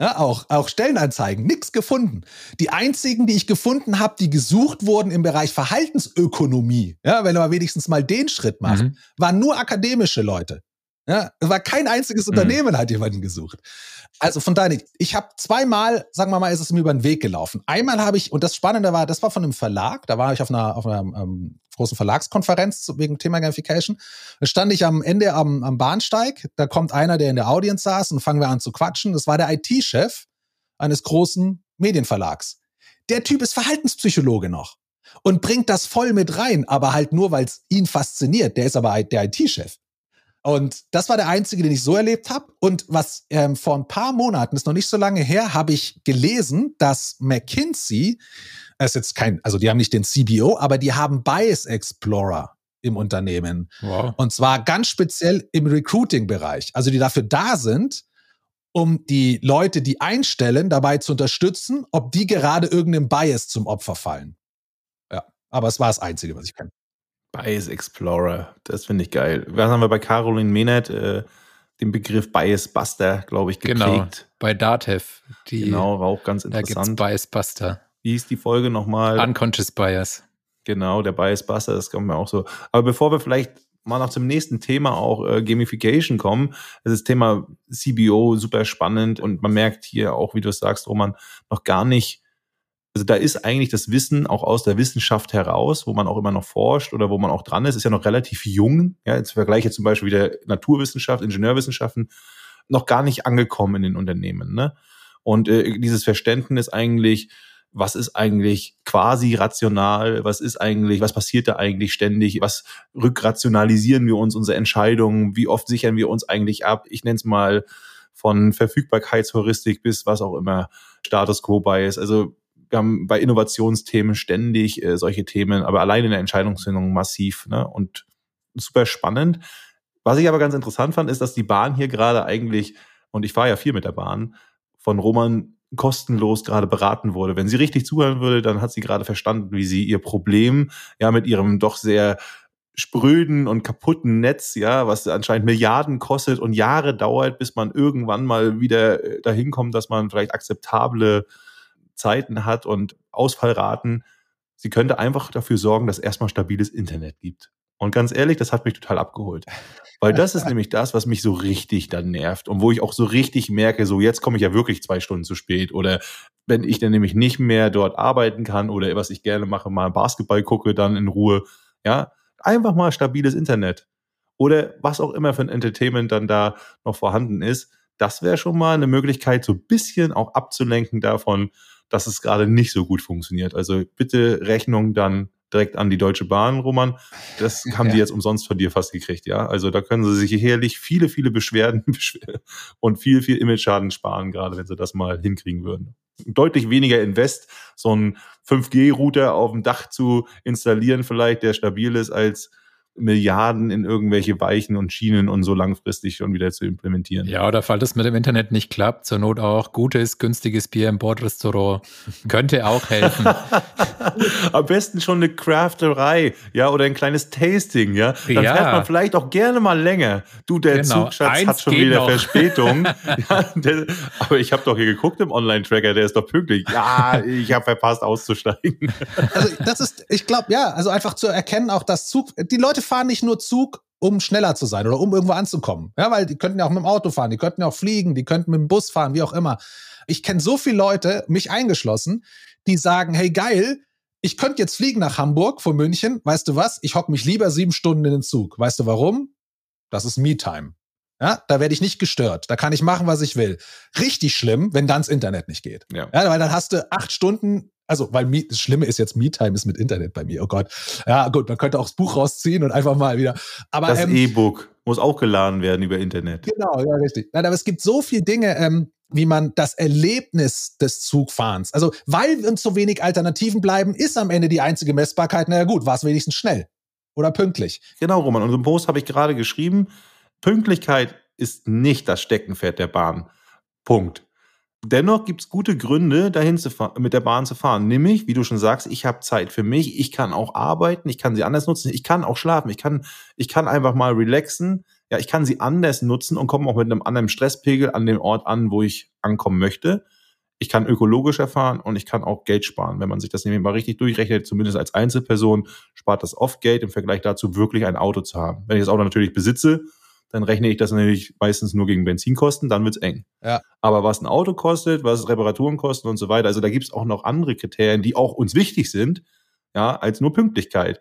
Ja, auch, auch Stellenanzeigen, nichts gefunden. Die einzigen, die ich gefunden habe, die gesucht wurden im Bereich Verhaltensökonomie, ja, wenn man wenigstens mal den Schritt macht, mhm. waren nur akademische Leute. Ja, es war kein einziges mhm. Unternehmen, hat jemanden gesucht. Also von daher, ich habe zweimal, sagen wir mal, ist es mir über den Weg gelaufen. Einmal habe ich, und das Spannende war, das war von einem Verlag, da war ich auf einer, auf einer ähm, großen Verlagskonferenz wegen Thema Gamification. Da stand ich am Ende am, am Bahnsteig, da kommt einer, der in der Audience saß und fangen wir an zu quatschen. Das war der IT-Chef eines großen Medienverlags. Der Typ ist Verhaltenspsychologe noch und bringt das voll mit rein, aber halt nur, weil es ihn fasziniert. Der ist aber der IT-Chef. Und das war der einzige, den ich so erlebt habe. Und was ähm, vor ein paar Monaten, ist noch nicht so lange her, habe ich gelesen, dass McKinsey, das ist jetzt kein, also die haben nicht den CBO, aber die haben Bias Explorer im Unternehmen. Wow. Und zwar ganz speziell im Recruiting-Bereich. Also die dafür da sind, um die Leute, die einstellen, dabei zu unterstützen, ob die gerade irgendeinem Bias zum Opfer fallen. Ja, aber es war das Einzige, was ich kenne. Bias Explorer, das finde ich geil. Was haben wir bei Caroline Mehnert äh, den Begriff Bias Buster, glaube ich, geprägt. Genau, bei Datev. Die, genau, war auch ganz Da gibt's interessant. Bias Buster. Wie hieß die Folge nochmal? Unconscious Bias. Genau, der Bias Buster, das kommt mir auch so. Aber bevor wir vielleicht mal noch zum nächsten Thema auch äh, Gamification kommen, das ist das Thema CBO super spannend und man merkt hier auch, wie du es sagst, Roman, noch gar nicht, also da ist eigentlich das Wissen auch aus der Wissenschaft heraus, wo man auch immer noch forscht oder wo man auch dran ist, ist ja noch relativ jung, ja, jetzt vergleiche zum Beispiel wieder Naturwissenschaft, Ingenieurwissenschaften, noch gar nicht angekommen in den Unternehmen, ne? Und äh, dieses Verständnis eigentlich, was ist eigentlich quasi rational, was ist eigentlich, was passiert da eigentlich ständig, was rückrationalisieren wir uns unsere Entscheidungen, wie oft sichern wir uns eigentlich ab, ich nenne es mal von Verfügbarkeitsheuristik bis was auch immer Status Quo Bias, also wir haben bei Innovationsthemen ständig äh, solche Themen, aber allein in der Entscheidungsfindung massiv ne? und super spannend. Was ich aber ganz interessant fand, ist, dass die Bahn hier gerade eigentlich, und ich fahre ja viel mit der Bahn, von Roman kostenlos gerade beraten wurde. Wenn sie richtig zuhören würde, dann hat sie gerade verstanden, wie sie ihr Problem ja mit ihrem doch sehr spröden und kaputten Netz, ja, was anscheinend Milliarden kostet und Jahre dauert, bis man irgendwann mal wieder äh, dahin kommt, dass man vielleicht akzeptable Zeiten hat und Ausfallraten. Sie könnte einfach dafür sorgen, dass erstmal stabiles Internet gibt. Und ganz ehrlich, das hat mich total abgeholt. Weil das ist nämlich das, was mich so richtig dann nervt und wo ich auch so richtig merke, so jetzt komme ich ja wirklich zwei Stunden zu spät oder wenn ich dann nämlich nicht mehr dort arbeiten kann oder was ich gerne mache, mal Basketball gucke, dann in Ruhe, ja, einfach mal stabiles Internet oder was auch immer für ein Entertainment dann da noch vorhanden ist. Das wäre schon mal eine Möglichkeit, so ein bisschen auch abzulenken davon, dass es gerade nicht so gut funktioniert. Also bitte Rechnung dann direkt an die Deutsche Bahn, Roman. Das haben Ja. die jetzt umsonst von dir fast gekriegt, ja. Also da können sie sich herrlich viele, viele Beschwerden und viel, viel Image-Schaden sparen, gerade wenn sie das mal hinkriegen würden. Deutlich weniger Invest, so ein 5G-Router auf dem Dach zu installieren, vielleicht, der stabil ist, als Milliarden in irgendwelche Weichen und Schienen und so langfristig schon wieder zu implementieren. Ja, oder falls das mit dem Internet nicht klappt, zur Not auch gutes, günstiges Bier im Bordrestaurant könnte auch helfen. Am besten schon eine Crafterei, ja, oder ein kleines Tasting, ja. Dann Ja. fährt man vielleicht auch gerne mal länger. Du, der Genau. Zug, Schatz, Eins hat schon wieder noch. Verspätung. ja, der, aber ich habe doch hier geguckt im Online-Tracker, der ist doch pünktlich. Ja, ich habe verpasst auszusteigen. Also das ist, ich glaube, ja, also einfach zu erkennen, auch dass Zug, die Leute fahren nicht nur Zug, um schneller zu sein oder um irgendwo anzukommen. Ja, weil die könnten ja auch mit dem Auto fahren, die könnten ja auch fliegen, die könnten mit dem Bus fahren, wie auch immer. Ich kenne so viele Leute, mich eingeschlossen, die sagen, hey geil, ich könnte jetzt fliegen nach Hamburg von München. Weißt du was? Ich hocke mich lieber sieben Stunden in den Zug. Weißt du warum? Das ist Me-Time. Ja, da werde ich nicht gestört. Da kann ich machen, was ich will. Richtig schlimm, wenn dann das Internet nicht geht. Ja. Ja, weil dann hast du acht Stunden, also, weil Me, das Schlimme ist jetzt Me-Time ist mit Internet bei mir. Oh Gott. Ja, gut, man könnte auch das Buch rausziehen und einfach mal wieder. Aber Das ähm, E-Book muss auch geladen werden über Internet. Genau, ja, richtig. Nein, aber es gibt so viele Dinge, ähm, wie man das Erlebnis des Zugfahrens, also weil uns so wenig Alternativen bleiben, ist am Ende die einzige Messbarkeit, naja gut, war es wenigstens schnell oder pünktlich. Genau, Roman. Und im Post habe ich gerade geschrieben, Pünktlichkeit ist nicht das Steckenpferd der Bahn. Punkt. Dennoch gibt es gute Gründe, dahin zu mit der Bahn zu fahren. Nämlich, wie du schon sagst, ich habe Zeit für mich, ich kann auch arbeiten, ich kann sie anders nutzen, ich kann auch schlafen, ich kann, ich kann einfach mal relaxen, ja, ich kann sie anders nutzen und komme auch mit einem anderen Stresspegel an den Ort an, wo ich ankommen möchte. Ich kann ökologischer fahren und ich kann auch Geld sparen. Wenn man sich das nämlich mal richtig durchrechnet, zumindest als Einzelperson, spart das oft Geld im Vergleich dazu, wirklich ein Auto zu haben. Wenn ich das Auto natürlich besitze, dann rechne ich das natürlich meistens nur gegen Benzinkosten, dann wird's eng. Ja. Aber was ein Auto kostet, was Reparaturen kosten und so weiter, also da gibt's auch noch andere Kriterien, die auch uns wichtig sind, ja, als nur Pünktlichkeit.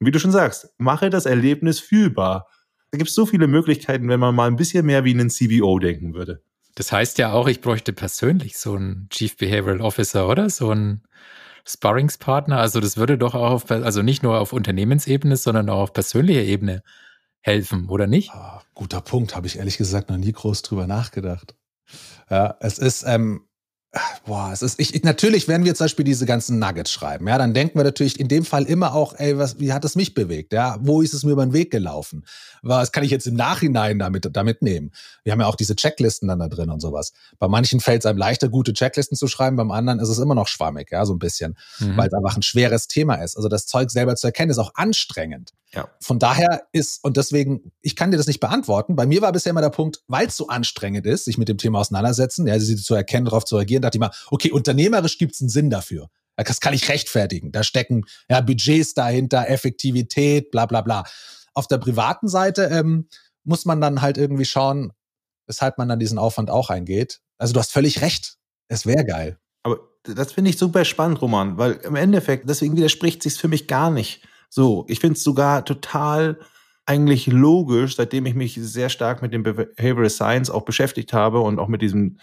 Und wie du schon sagst, mache das Erlebnis fühlbar. Da gibt's so viele Möglichkeiten, wenn man mal ein bisschen mehr wie einen CBO denken würde. Das heißt ja auch, ich bräuchte persönlich so einen Chief Behavioral Officer, oder? So einen Sparringspartner. Also das würde doch auch auf, also nicht nur auf Unternehmensebene, sondern auch auf persönlicher Ebene helfen, oder nicht? Ah, guter Punkt, habe ich ehrlich gesagt noch nie groß drüber nachgedacht. Ja, es ist, ähm, Boah, es ist, ich, natürlich, wenn wir zum Beispiel diese ganzen Nuggets schreiben, ja, dann denken wir natürlich in dem Fall immer auch, ey, was, wie hat es mich bewegt? Ja, wo ist es mir über den Weg gelaufen? Was kann ich jetzt im Nachhinein damit, damit nehmen? Wir haben ja auch diese Checklisten dann da drin und sowas. Bei manchen fällt es einem leichter, gute Checklisten zu schreiben, beim anderen ist es immer noch schwammig, ja, so ein bisschen, mhm. weil es einfach ein schweres Thema ist. Also das Zeug selber zu erkennen, ist auch anstrengend. Ja. Von daher ist, und deswegen, ich kann dir das nicht beantworten. Bei mir war bisher immer der Punkt, weil es so anstrengend ist, sich mit dem Thema auseinandersetzen, ja, sie zu erkennen, darauf zu reagieren, dachte ich mal, okay, unternehmerisch gibt es einen Sinn dafür. Das kann ich rechtfertigen. Da stecken ja Budgets dahinter, Effektivität, bla bla bla. Auf der privaten Seite ähm, muss man dann halt irgendwie schauen, weshalb man dann diesen Aufwand auch eingeht. Also du hast völlig recht. Es wäre geil. Aber das finde ich super spannend, Roman, weil im Endeffekt, deswegen widerspricht sich für mich gar nicht. So, ich finde es sogar total eigentlich logisch, seitdem ich mich sehr stark mit dem Behavioral Science auch beschäftigt habe und auch mit diesem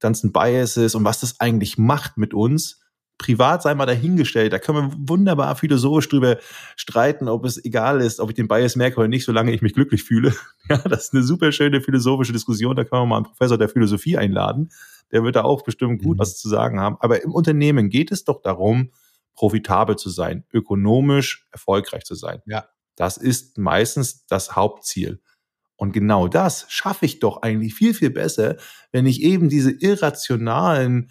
ganzen Biases und was das eigentlich macht mit uns. Privat sei mal dahingestellt, da können wir wunderbar philosophisch drüber streiten, ob es egal ist, ob ich den Bias merke oder nicht, solange ich mich glücklich fühle. Ja, das ist eine super schöne philosophische Diskussion, da können wir mal einen Professor der Philosophie einladen. Der wird da auch bestimmt gut mhm. was zu sagen haben. Aber im Unternehmen geht es doch darum, profitabel zu sein, ökonomisch erfolgreich zu sein. Ja. Das ist meistens das Hauptziel. Und genau das schaffe ich doch eigentlich viel, viel besser, wenn ich eben diese irrationalen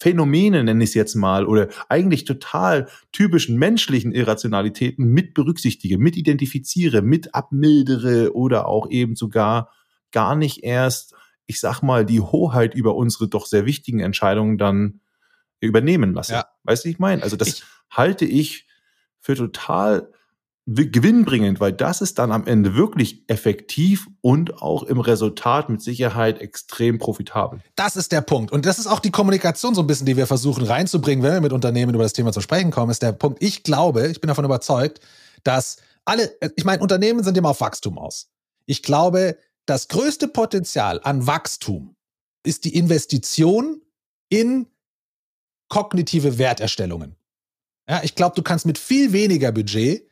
Phänomene, nenne ich es jetzt mal, oder eigentlich total typischen menschlichen Irrationalitäten mit berücksichtige, mit identifiziere, mit abmildere oder auch eben sogar gar nicht erst, ich sag mal, die Hoheit über unsere doch sehr wichtigen Entscheidungen dann übernehmen lasse. Ja. Weißt du, ich meine? Also das ich, halte ich für total gewinnbringend, weil das ist dann am Ende wirklich effektiv und auch im Resultat mit Sicherheit extrem profitabel. Das ist der Punkt. Und das ist auch die Kommunikation so ein bisschen, die wir versuchen reinzubringen, wenn wir mit Unternehmen über das Thema zu sprechen kommen, ist der Punkt. Ich glaube, ich bin davon überzeugt, dass alle, ich meine, Unternehmen sind immer auf Wachstum aus. Ich glaube, das größte Potenzial an Wachstum ist die Investition in kognitive Werterstellungen. Ja, ich glaube, du kannst mit viel weniger Budget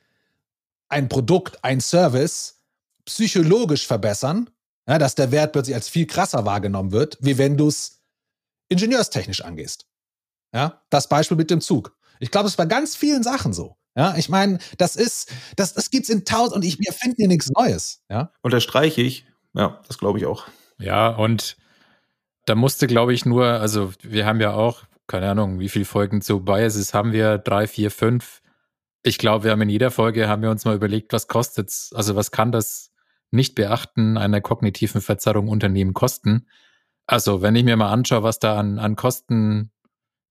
ein Produkt, ein Service psychologisch verbessern, ja, dass der Wert plötzlich als viel krasser wahrgenommen wird, wie wenn du es ingenieurstechnisch angehst. Ja, das Beispiel mit dem Zug. Ich glaube, es ist bei ganz vielen Sachen so. Ja, ich meine, das ist, das, das gibt's in tausend und ich, wir finden hier nichts Neues. Ja. Unterstreiche ich. Ja, das glaube ich auch. Ja, und da musste, glaube ich, nur, also wir haben ja auch keine Ahnung, wie viele Folgen zu Biases haben wir? Drei, vier, fünf. Ich glaube, wir haben in jeder Folge haben wir uns mal überlegt, was kostet's, also was kann das Nicht-Beachten einer kognitiven Verzerrung Unternehmen kosten? Also, wenn ich mir mal anschaue, was da an, an Kosten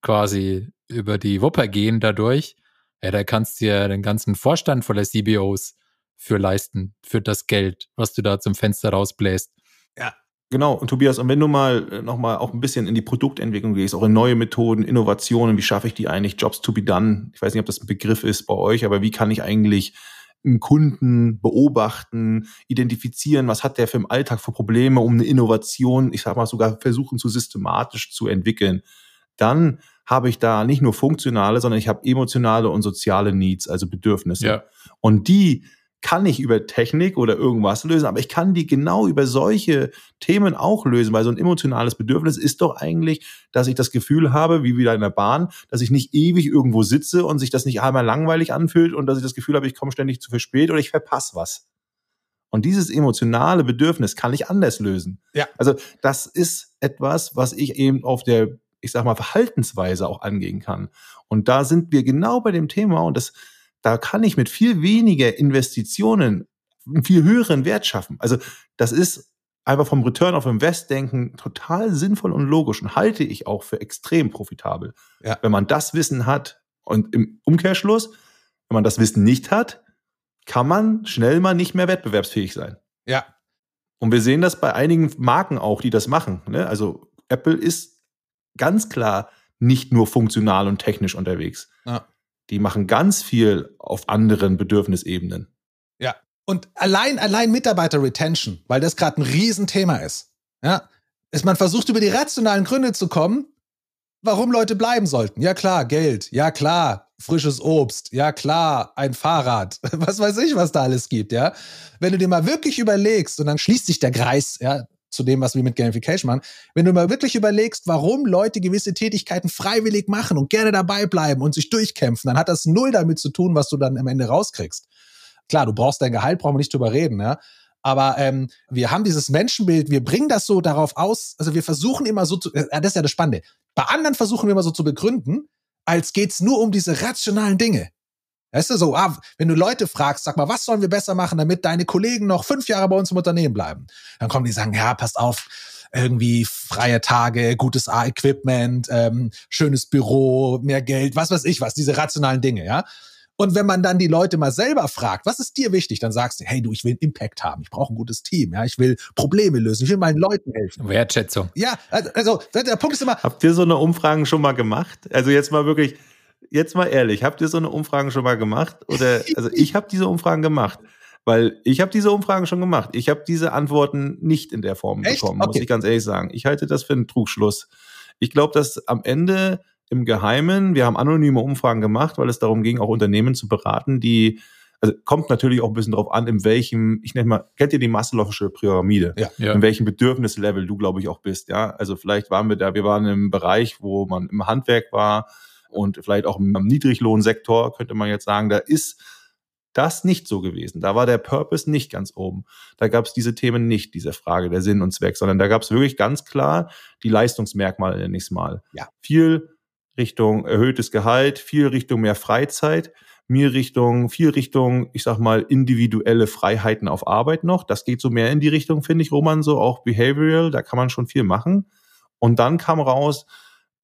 quasi über die Wupper gehen dadurch, ja, da kannst du ja den ganzen Vorstand voller CBOs für leisten, für das Geld, was du da zum Fenster rausbläst. Ja, Genau, und Tobias, und wenn du mal äh, nochmal auch ein bisschen in die Produktentwicklung gehst, auch in neue Methoden, Innovationen, wie schaffe ich die eigentlich, Jobs to be done? Ich weiß nicht, ob das ein Begriff ist bei euch, aber wie kann ich eigentlich einen Kunden beobachten, identifizieren, was hat der für im Alltag für Probleme, um eine Innovation, ich sag mal sogar versuchen zu systematisch zu entwickeln. Dann habe ich da nicht nur funktionale, sondern ich habe emotionale und soziale Needs, also Bedürfnisse. Ja. Und die kann ich über Technik oder irgendwas lösen, aber ich kann die genau über solche Themen auch lösen, weil so ein emotionales Bedürfnis ist doch eigentlich, dass ich das Gefühl habe, wie wieder in der Bahn, dass ich nicht ewig irgendwo sitze und sich das nicht einmal langweilig anfühlt und dass ich das Gefühl habe, ich komme ständig zu spät oder ich verpasse was. Und dieses emotionale Bedürfnis kann ich anders lösen. Ja. Also das ist etwas, was ich eben auf der, ich sag mal, Verhaltensweise auch angehen kann. Und da sind wir genau bei dem Thema und das da kann ich mit viel weniger Investitionen einen viel höheren Wert schaffen. Also das ist einfach vom Return of Invest denken total sinnvoll und logisch und halte ich auch für extrem profitabel. Ja. Wenn man das Wissen hat und im Umkehrschluss, wenn man das Wissen nicht hat, kann man schnell mal nicht mehr wettbewerbsfähig sein. Ja. Und wir sehen das bei einigen Marken auch, die das machen. Ne? Also Apple ist ganz klar nicht nur funktional und technisch unterwegs. Ja die machen ganz viel auf anderen Bedürfnisebenen. Ja. Und allein, allein Mitarbeiter-Retention, weil das gerade ein Riesenthema ist. Ja. Ist man versucht, über die rationalen Gründe zu kommen, warum Leute bleiben sollten. Ja klar, Geld. Ja klar, frisches Obst, ja klar, ein Fahrrad, was weiß ich, was da alles gibt, ja. Wenn du dir mal wirklich überlegst, und dann schließt sich der Kreis, ja, zu dem, was wir mit Gamification machen, wenn du mal wirklich überlegst, warum Leute gewisse Tätigkeiten freiwillig machen und gerne dabei bleiben und sich durchkämpfen, dann hat das null damit zu tun, was du dann am Ende rauskriegst. Klar, du brauchst dein Gehalt, brauchen wir nicht drüber reden, ja. Aber ähm, wir haben dieses Menschenbild, wir bringen das so darauf aus, also wir versuchen immer so zu, äh, das ist ja das Spannende. Bei anderen versuchen wir immer so zu begründen, als geht's nur um diese rationalen Dinge. Weißt du, so, ah, wenn du Leute fragst, sag mal, was sollen wir besser machen, damit deine Kollegen noch fünf Jahre bei uns im Unternehmen bleiben? Dann kommen die sagen, ja, passt auf, irgendwie freie Tage, gutes A-Equipment, ähm, schönes Büro, mehr Geld, was weiß ich was, diese rationalen Dinge, ja. Und wenn man dann die Leute mal selber fragt, was ist dir wichtig, dann sagst du, hey du, ich will einen Impact haben, ich brauche ein gutes Team, ja, ich will Probleme lösen, ich will meinen Leuten helfen. Wertschätzung. Ja, also, also der Punkt ist immer. Habt ihr so eine Umfragen schon mal gemacht? Also jetzt mal wirklich, jetzt mal ehrlich, habt ihr so eine Umfragen schon mal gemacht? Oder also ich habe diese Umfragen gemacht. Weil ich habe diese Umfragen schon gemacht. Ich habe diese Antworten nicht in der Form Echt? bekommen, okay. muss ich ganz ehrlich sagen. Ich halte das für einen Trugschluss. Ich glaube, dass am Ende im Geheimen. Wir haben anonyme Umfragen gemacht, weil es darum ging, auch Unternehmen zu beraten, die also kommt natürlich auch ein bisschen drauf an, in welchem, ich nenne mal, kennt ihr die Maslow'sche Pyramide? Ja, ja. In welchem Bedürfnislevel du, glaube ich, auch bist, ja. Also vielleicht waren wir da, wir waren im Bereich, wo man im Handwerk war und vielleicht auch im Niedriglohnsektor, könnte man jetzt sagen, da ist das nicht so gewesen. Da war der Purpose nicht ganz oben. Da gab es diese Themen nicht, diese Frage der Sinn und Zweck, sondern da gab es wirklich ganz klar die Leistungsmerkmale, nenne ich mal. Ja. Viel Richtung erhöhtes Gehalt, viel Richtung mehr Freizeit, mir Richtung, viel Richtung, ich sag mal, individuelle Freiheiten auf Arbeit noch. Das geht so mehr in die Richtung, finde ich, Roman, so auch behavioral, da kann man schon viel machen. Und dann kam raus,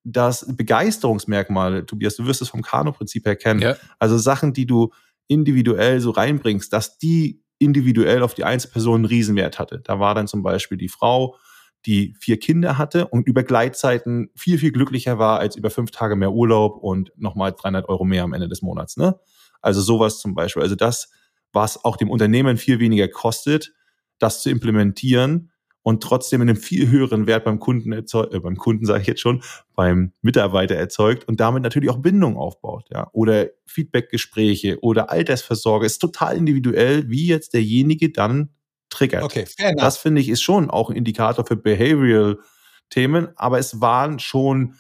dass Begeisterungsmerkmale, Tobias, du wirst es vom Kano-Prinzip her kennen, ja. also Sachen, die du individuell so reinbringst, dass die individuell auf die Einzelperson einen Riesenwert hatte. Da war dann zum Beispiel die Frau, die vier Kinder hatte und über Gleitzeiten viel, viel glücklicher war als über fünf Tage mehr Urlaub und nochmal 300 Euro mehr am Ende des Monats. Ne? Also sowas zum Beispiel. Also das, was auch dem Unternehmen viel weniger kostet, das zu implementieren und trotzdem einen viel höheren Wert beim Kunden erzeugt, äh, beim Kunden sage ich jetzt schon, beim Mitarbeiter erzeugt und damit natürlich auch Bindung aufbaut, ja. Oder Feedbackgespräche oder Altersversorge ist total individuell, wie jetzt derjenige dann triggert. Okay, fair Das finde ich ist schon auch ein Indikator für Behavioral Themen, aber es waren schon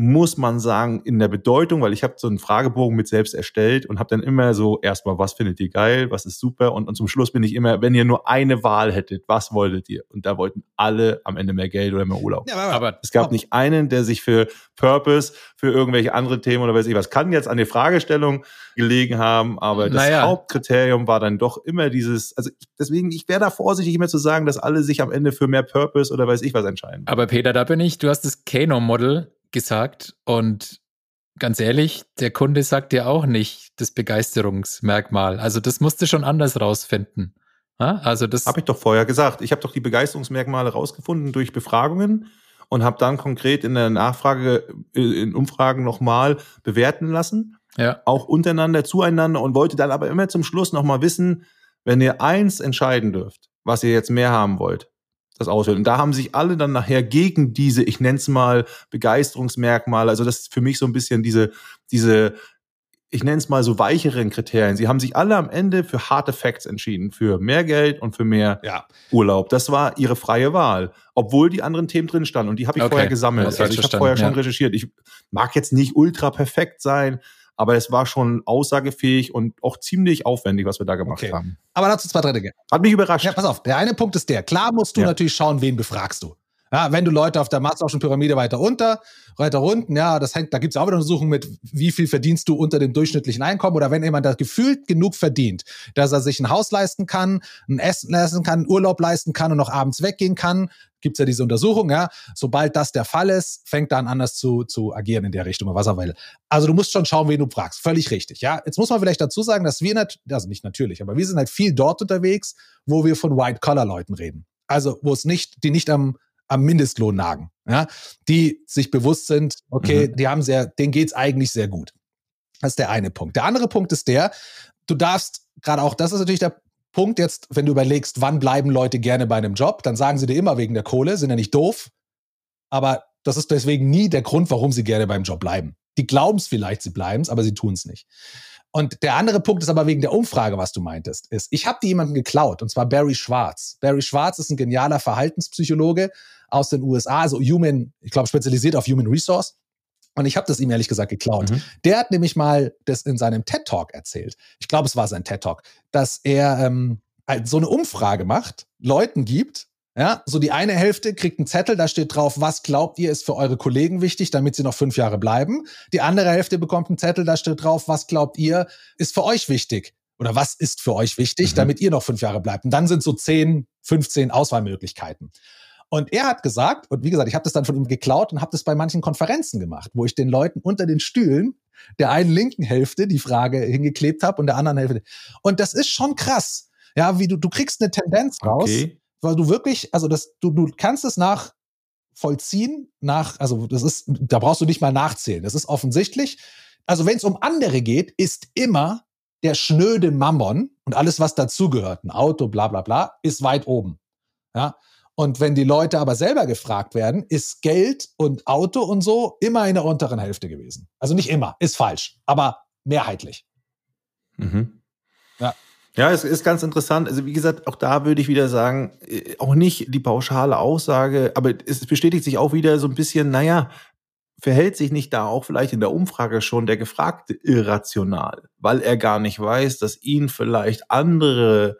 muss man sagen, in der Bedeutung, weil ich habe so einen Fragebogen mit selbst erstellt und habe dann immer so erstmal, was findet ihr geil, was ist super und, und zum Schluss bin ich immer, wenn ihr nur eine Wahl hättet, was wolltet ihr? Und da wollten alle am Ende mehr Geld oder mehr Urlaub. Ja, aber, aber es gab aber, nicht einen, der sich für Purpose, für irgendwelche andere Themen oder weiß ich was, kann jetzt an der Fragestellung gelegen haben, aber das naja. Hauptkriterium war dann doch immer dieses, also deswegen, ich wäre da vorsichtig immer zu sagen, dass alle sich am Ende für mehr Purpose oder weiß ich was entscheiden. Aber Peter, da bin ich, du hast das Kano-Model gesagt und ganz ehrlich, der Kunde sagt dir auch nicht das Begeisterungsmerkmal. Also das musst du schon anders rausfinden. Also das habe ich doch vorher gesagt. Ich habe doch die Begeisterungsmerkmale rausgefunden durch Befragungen und habe dann konkret in der Nachfrage äh, in Umfragen nochmal bewerten lassen. Ja. Auch untereinander, zueinander und wollte dann aber immer zum Schluss nochmal wissen, wenn ihr eins entscheiden dürft, was ihr jetzt mehr haben wollt, das auswählt. Und da haben sich alle dann nachher gegen diese, ich nenne es mal, Begeisterungsmerkmale, also das ist für mich so ein bisschen diese, diese, ich nenne es mal so weicheren Kriterien. Sie haben sich alle am Ende für harte Facts entschieden, für mehr Geld und für mehr ja. Urlaub. Das war ihre freie Wahl, obwohl die anderen Themen drin standen und die habe ich okay. vorher gesammelt. Also ich habe vorher schon ja. recherchiert. Ich mag jetzt nicht ultra perfekt sein, aber es war schon aussagefähig und auch ziemlich aufwendig, was wir da gemacht okay. haben. Aber dazu zwei, drei Dinge. Hat mich überrascht. Ja, pass auf. Der eine Punkt ist der. Klar musst du ja. natürlich schauen, wen befragst du. Ja, wenn du Leute auf der Maslow'schen Pyramide weiter unter, weiter unten, ja, das hängt, da gibt's auch wieder Untersuchungen mit, wie viel verdienst du unter dem durchschnittlichen Einkommen oder wenn jemand da gefühlt genug verdient, dass er sich ein Haus leisten kann, ein Essen leisten kann, Urlaub leisten kann und noch abends weggehen kann, gibt's ja diese Untersuchung, ja. Sobald das der Fall ist, fängt er an anders zu, zu agieren in der Richtung, was er will. Also du musst schon schauen, wen du fragst. Völlig richtig, ja. Jetzt muss man vielleicht dazu sagen, dass wir nicht, also nicht natürlich, aber wir sind halt viel dort unterwegs, wo wir von White-Collar-Leuten reden. Also, wo es nicht, die nicht am, am Mindestlohn nagen, ja. Die sich bewusst sind, okay, mhm. die haben sehr, denen geht's eigentlich sehr gut. Das ist der eine Punkt. Der andere Punkt ist der, du darfst gerade auch, das ist natürlich der Punkt jetzt, wenn du überlegst, wann bleiben Leute gerne bei einem Job, dann sagen sie dir immer wegen der Kohle, sind ja nicht doof, aber das ist deswegen nie der Grund, warum sie gerne beim Job bleiben. Die glauben es vielleicht, sie bleiben es, aber sie tun es nicht. Und der andere Punkt ist aber wegen der Umfrage, was du meintest, ist, ich habe die jemanden geklaut, und zwar Barry Schwartz. Barry Schwartz ist ein genialer Verhaltenspsychologe aus den USA, also Human, ich glaube spezialisiert auf Human Resource. Und ich habe das ihm ehrlich gesagt geklaut. Mhm. Der hat nämlich mal das in seinem TED Talk erzählt. Ich glaube, es war sein TED Talk, dass er ähm, halt so eine Umfrage macht, Leuten gibt, ja, so die eine Hälfte kriegt einen Zettel, da steht drauf, was glaubt ihr ist für eure Kollegen wichtig, damit sie noch fünf Jahre bleiben. Die andere Hälfte bekommt einen Zettel, da steht drauf, was glaubt ihr ist für euch wichtig oder was ist für euch wichtig, mhm. damit ihr noch fünf Jahre bleibt. Und dann sind so zehn, 15 Auswahlmöglichkeiten. Und er hat gesagt, und wie gesagt, ich habe das dann von ihm geklaut und habe das bei manchen Konferenzen gemacht, wo ich den Leuten unter den Stühlen der einen linken Hälfte die Frage hingeklebt habe und der anderen Hälfte. Und das ist schon krass. Ja, wie du, du kriegst eine Tendenz raus. Okay weil du wirklich, also das, du, du kannst es nach vollziehen, nach, also das ist, da brauchst du nicht mal nachzählen. Das ist offensichtlich. Also wenn es um andere geht, ist immer der schnöde Mammon und alles, was dazugehört, ein Auto, bla bla bla, ist weit oben. Ja. Und wenn die Leute aber selber gefragt werden, ist Geld und Auto und so immer in der unteren Hälfte gewesen. Also nicht immer, ist falsch, aber mehrheitlich. Mhm. Ja. Ja, es ist ganz interessant. Also wie gesagt, auch da würde ich wieder sagen, äh, auch nicht die pauschale Aussage, aber es bestätigt sich auch wieder so ein bisschen, naja, verhält sich nicht da auch vielleicht in der Umfrage schon der Gefragte irrational, weil er gar nicht weiß, dass ihn vielleicht andere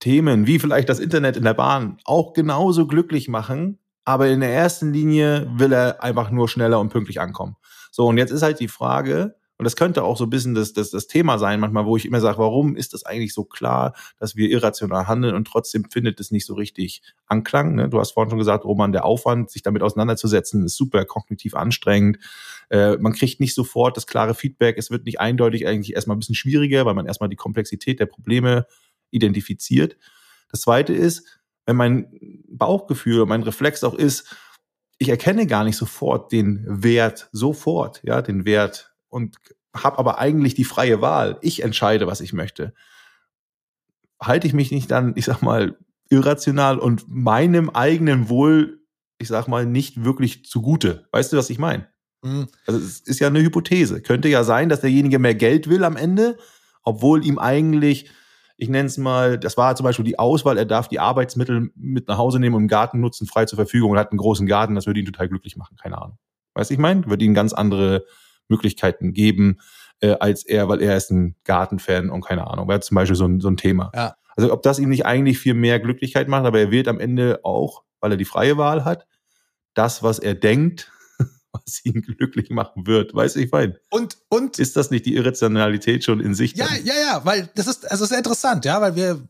Themen, wie vielleicht das Internet in der Bahn, auch genauso glücklich machen, aber in der ersten Linie will er einfach nur schneller und pünktlich ankommen. So, und jetzt ist halt die Frage, und das könnte auch so ein bisschen das, das, das Thema sein, manchmal, wo ich immer sage, warum ist das eigentlich so klar, dass wir irrational handeln und trotzdem findet es nicht so richtig Anklang. Ne? Du hast vorhin schon gesagt, Roman, der Aufwand, sich damit auseinanderzusetzen, ist super kognitiv anstrengend. Äh, man kriegt nicht sofort das klare Feedback. Es wird nicht eindeutig eigentlich erstmal ein bisschen schwieriger, weil man erstmal die Komplexität der Probleme identifiziert. Das zweite ist, wenn mein Bauchgefühl, mein Reflex auch ist, ich erkenne gar nicht sofort den Wert, sofort, ja, den Wert und habe aber eigentlich die freie Wahl. Ich entscheide, was ich möchte. Halte ich mich nicht dann, ich sag mal, irrational und meinem eigenen Wohl, ich sag mal, nicht wirklich zugute. Weißt du, was ich meine? Mhm. Also es ist ja eine Hypothese. Könnte ja sein, dass derjenige mehr Geld will am Ende, obwohl ihm eigentlich, ich nenne es mal, das war zum Beispiel die Auswahl, er darf die Arbeitsmittel mit nach Hause nehmen und im Garten nutzen, frei zur Verfügung und hat einen großen Garten, das würde ihn total glücklich machen, keine Ahnung. Weißt du, ich meine? Würde ihn ganz andere Möglichkeiten geben, äh, als er, weil er ist ein Gartenfan und keine Ahnung, wäre zum Beispiel so ein, so ein Thema. Ja. Also ob das ihm nicht eigentlich viel mehr Glücklichkeit macht, aber er wählt am Ende auch, weil er die freie Wahl hat, das, was er denkt, was ihn glücklich machen wird. Weißt du, ich meine? Und, und. Ist das nicht die Irrationalität schon in sich? Ja, dann? ja, ja, weil das ist, also sehr interessant, ja, weil wir,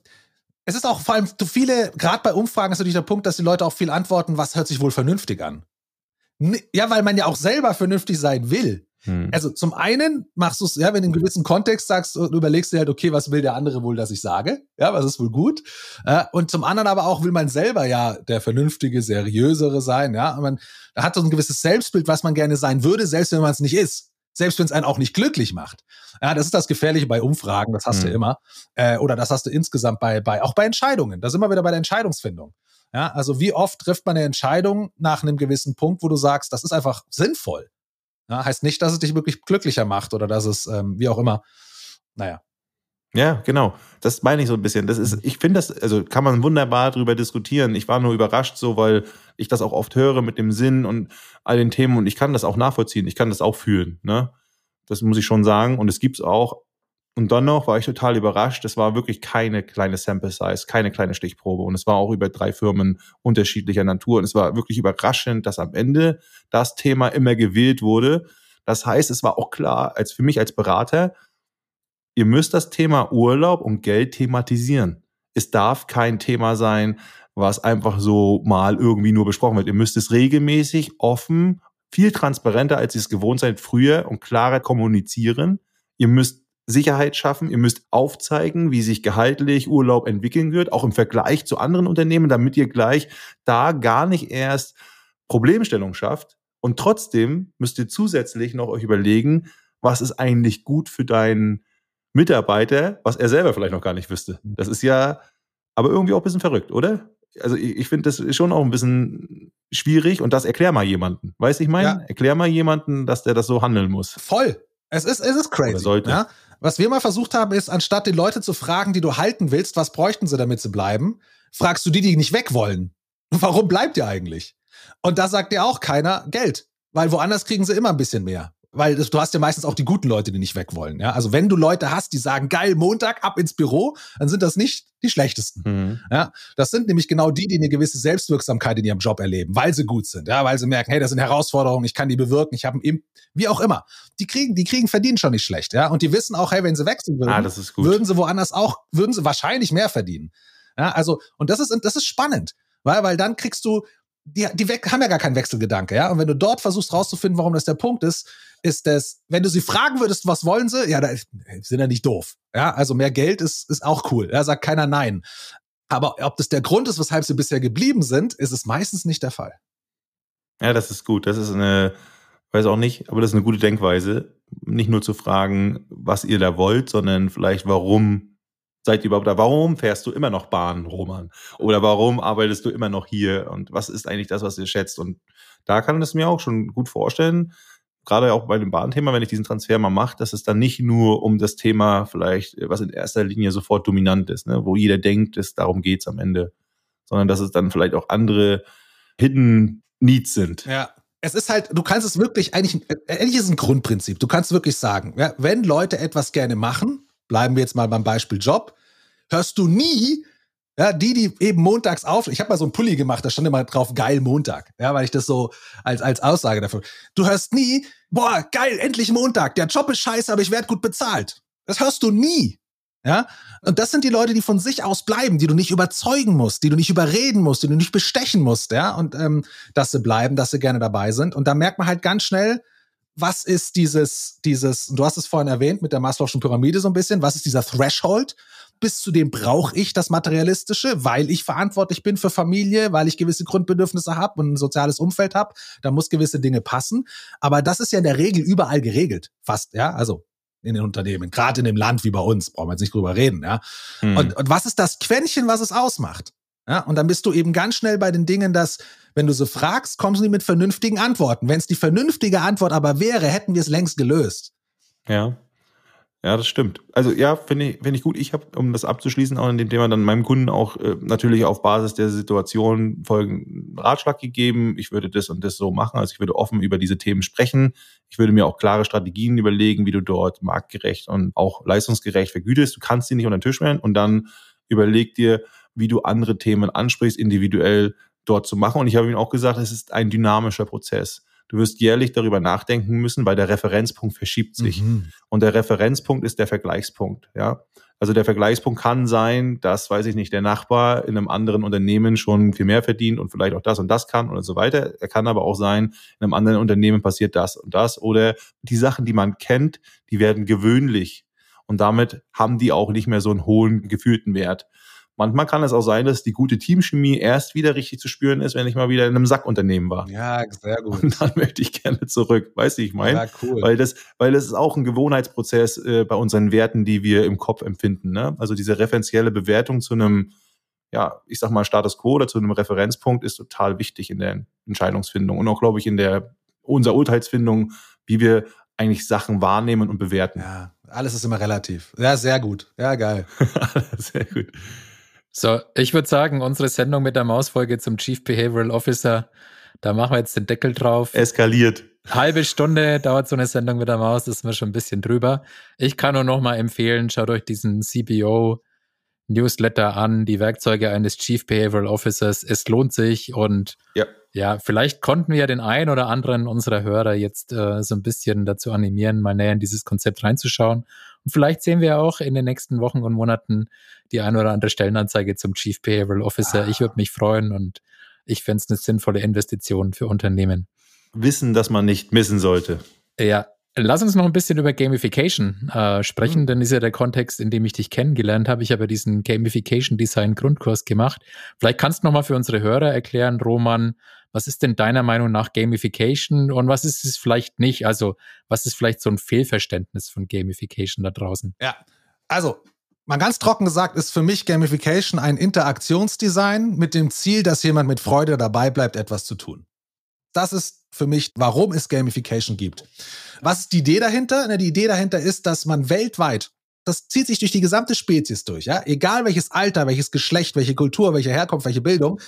es ist auch vor allem viele, gerade bei Umfragen ist natürlich der Punkt, dass die Leute auch viel antworten, was hört sich wohl vernünftig an. Ja, weil man ja auch selber vernünftig sein will. Hm. Also zum einen machst du es, ja, wenn du in einem gewissen Kontext sagst, du überlegst dir halt, okay, was will der andere wohl, dass ich sage? Ja, was ist wohl gut? Äh, und zum anderen aber auch will man selber ja der vernünftige, seriösere sein, ja. Und man hat so ein gewisses Selbstbild, was man gerne sein würde, selbst wenn man es nicht ist. Selbst wenn es einen auch nicht glücklich macht. Ja, das ist das Gefährliche bei Umfragen, das hast hm. du immer. Äh, oder das hast du insgesamt bei, bei, auch bei Entscheidungen. Da sind wir wieder bei der Entscheidungsfindung. Ja, also wie oft trifft man eine Entscheidung nach einem gewissen Punkt, wo du sagst, das ist einfach sinnvoll. Ja, heißt nicht, dass es dich wirklich glücklicher macht oder dass es, ähm, wie auch immer, naja. Ja, genau. Das meine ich so ein bisschen. Das ist, ich finde das, also kann man wunderbar drüber diskutieren. Ich war nur überrascht so, weil ich das auch oft höre mit dem Sinn und all den Themen und ich kann das auch nachvollziehen. Ich kann das auch fühlen, ne? Das muss ich schon sagen. Und es gibt's auch und dann noch war ich total überrascht. Es war wirklich keine kleine Sample Size, keine kleine Stichprobe. Und es war auch über drei Firmen unterschiedlicher Natur. Und es war wirklich überraschend, dass am Ende das Thema immer gewählt wurde. Das heißt, es war auch klar, als für mich als Berater, ihr müsst das Thema Urlaub und Geld thematisieren. Es darf kein Thema sein, was einfach so mal irgendwie nur besprochen wird. Ihr müsst es regelmäßig, offen, viel transparenter, als ihr es gewohnt seid, früher und klarer kommunizieren. Ihr müsst Sicherheit schaffen. Ihr müsst aufzeigen, wie sich gehaltlich Urlaub entwickeln wird, auch im Vergleich zu anderen Unternehmen, damit ihr gleich da gar nicht erst Problemstellung schafft. Und trotzdem müsst ihr zusätzlich noch euch überlegen, was ist eigentlich gut für deinen Mitarbeiter, was er selber vielleicht noch gar nicht wüsste. Das ist ja aber irgendwie auch ein bisschen verrückt, oder? also ich, ich finde das ist schon auch ein bisschen schwierig und das erklär mal jemanden. Weißt du, ich meine? Ja. Erklär mal jemanden, dass der das so handeln muss. Voll. Es ist, es ist crazy. Oder sollte. Ja? Was wir mal versucht haben, ist, anstatt die Leute zu fragen, die du halten willst, was bräuchten sie, damit sie bleiben, fragst du die, die nicht weg wollen. Warum bleibt ihr eigentlich? Und da sagt dir auch keiner Geld. Weil woanders kriegen sie immer ein bisschen mehr. Weil du hast ja meistens auch die guten Leute, die nicht weg wollen. Ja? Also wenn du Leute hast, die sagen, geil, Montag ab ins Büro, dann sind das nicht die schlechtesten. Mhm. Ja, das sind nämlich genau die, die eine gewisse Selbstwirksamkeit in ihrem Job erleben, weil sie gut sind, ja, weil sie merken, hey, das sind Herausforderungen, ich kann die bewirken, ich habe einen wie auch immer. Die kriegen, die kriegen verdienen schon nicht schlecht, ja, und die wissen auch, hey, wenn sie wechseln würden, Ah, würden sie woanders auch, würden sie wahrscheinlich mehr verdienen. Ja, also und das ist das ist spannend, weil weil dann kriegst du die, die haben ja gar keinen Wechselgedanke, ja. Und wenn du dort versuchst rauszufinden, warum das der Punkt ist, ist das, wenn du sie fragen würdest, was wollen sie, ja, da sind ja nicht doof. Ja, also mehr Geld ist, ist auch cool. Da sagt keiner nein. Aber ob das der Grund ist, weshalb sie bisher geblieben sind, ist es meistens nicht der Fall. Ja, das ist gut. Das ist eine, weiß auch nicht, aber das ist eine gute Denkweise. Nicht nur zu fragen, was ihr da wollt, sondern vielleicht, warum seid ihr überhaupt da? Warum fährst du immer noch Bahn, Roman? Oder warum arbeitest du immer noch hier? Und was ist eigentlich das, was ihr schätzt? Und da kann ich es mir auch schon gut vorstellen, gerade auch bei dem Bahnthema, wenn ich diesen Transfer mal mache, dass es dann nicht nur um das Thema vielleicht, was in erster Linie sofort dominant ist, ne? wo jeder denkt, es, darum geht's am Ende, sondern dass es dann vielleicht auch andere Hidden Needs sind. Ja. Es ist halt, du kannst es wirklich, eigentlich, eigentlich ist es ein Grundprinzip. Du kannst wirklich sagen, ja, wenn Leute etwas gerne machen, bleiben wir jetzt mal beim Beispiel Job, hörst du nie, ja, die, die eben montags auf, ich habe mal so einen Pulli gemacht, da stand immer drauf, geil Montag, ja, weil ich das so als, als Aussage dafür. Du hörst nie, boah, geil, endlich Montag, der Job ist scheiße, aber ich werde gut bezahlt. Das hörst du nie. Ja, und das sind die Leute, die von sich aus bleiben, die du nicht überzeugen musst, die du nicht überreden musst, die du nicht bestechen musst, ja, und ähm, dass sie bleiben, dass sie gerne dabei sind. Und da merkt man halt ganz schnell, was ist dieses, dieses, du hast es vorhin erwähnt mit der Maslow'schen Pyramide so ein bisschen, was ist dieser Threshold? Bis zu dem brauche ich das Materialistische, weil ich verantwortlich bin für Familie, weil ich gewisse Grundbedürfnisse habe und ein soziales Umfeld habe. Da muss gewisse Dinge passen. Aber das ist ja in der Regel überall geregelt. Fast, ja. Also in den Unternehmen, gerade in dem Land wie bei uns, brauchen wir jetzt nicht drüber reden, ja. Hm. Und, und was ist das Quäntchen, was es ausmacht? Ja, und dann bist du eben ganz schnell bei den Dingen, dass, wenn du sie fragst, kommst du nicht mit vernünftigen Antworten. Wenn es die vernünftige Antwort aber wäre, hätten wir es längst gelöst. Ja. Ja, das stimmt. Also ja, finde ich, finde ich gut. Ich habe, um das abzuschließen, auch in dem Thema dann meinem Kunden auch äh, natürlich auf Basis der Situation folgenden Ratschlag gegeben. Ich würde das und das so machen. Also ich würde offen über diese Themen sprechen. Ich würde mir auch klare Strategien überlegen, wie du dort marktgerecht und auch leistungsgerecht vergütest. Du kannst sie nicht unter den Tisch stellen und dann überleg dir, wie du andere Themen ansprichst, individuell dort zu machen. Und ich habe ihm auch gesagt, es ist ein dynamischer Prozess. Du wirst jährlich darüber nachdenken müssen, weil der Referenzpunkt verschiebt sich. Mhm. Und der Referenzpunkt ist der Vergleichspunkt, ja. Also der Vergleichspunkt kann sein, dass, weiß ich nicht, der Nachbar in einem anderen Unternehmen schon viel mehr verdient und vielleicht auch das und das kann und so weiter. Er kann aber auch sein, in einem anderen Unternehmen passiert das und das. Oder die Sachen, die man kennt, die werden gewöhnlich. Und damit haben die auch nicht mehr so einen hohen gefühlten Wert. Manchmal kann es auch sein, dass die gute Teamchemie erst wieder richtig zu spüren ist, wenn ich mal wieder in einem Sackunternehmen war. Ja, sehr gut. Und dann möchte ich gerne zurück. Weißt du, ich meine? Ja, cool. Weil das, weil das ist auch ein Gewohnheitsprozess äh, bei unseren Werten, die wir im Kopf empfinden. Ne? Also diese referenzielle Bewertung zu einem, ja, ich sag mal Status Quo oder zu einem Referenzpunkt ist total wichtig in der Entscheidungsfindung und auch, glaube ich, in der unserer Urteilsfindung, wie wir eigentlich Sachen wahrnehmen und bewerten. ja, alles ist immer relativ. Ja, sehr gut. Ja, geil. Sehr gut. So, ich würde sagen, unsere Sendung mit der Mausfolge zum Chief Behavioral Officer, da machen wir jetzt den Deckel drauf. Eskaliert. Halbe Stunde dauert so eine Sendung mit der Maus, das ist mir schon ein bisschen drüber. Ich kann nur noch mal empfehlen, schaut euch diesen CBO Newsletter an, die Werkzeuge eines Chief Behavioral Officers. Es lohnt sich und Ja. ja, vielleicht konnten wir den einen oder anderen unserer Hörer jetzt äh, so ein bisschen dazu animieren, mal näher in dieses Konzept reinzuschauen. Und vielleicht sehen wir auch in den nächsten Wochen und Monaten die ein oder andere Stellenanzeige zum Chief Behavioral Officer. Ah. Ich würde mich freuen und ich fände es eine sinnvolle Investition für Unternehmen. Wissen, dass man nicht missen sollte. Ja, lass uns noch ein bisschen über Gamification äh, sprechen, Mhm. denn ist ja der Kontext, in dem ich dich kennengelernt habe. Ich habe ja diesen Gamification Design Grundkurs gemacht. Vielleicht kannst du noch mal für unsere Hörer erklären, Roman, was ist denn deiner Meinung nach Gamification und was ist es vielleicht nicht? Also, was ist vielleicht so ein Fehlverständnis von Gamification da draußen? Ja, also Mal ganz trocken gesagt ist für mich Gamification ein Interaktionsdesign mit dem Ziel, dass jemand mit Freude dabei bleibt, etwas zu tun. Das ist für mich, warum es Gamification gibt. Was ist die Idee dahinter? Die Idee dahinter ist, dass man weltweit, das zieht sich durch die gesamte Spezies durch, ja, egal welches Alter, welches Geschlecht, welche Kultur, welche Herkunft, welche Bildung,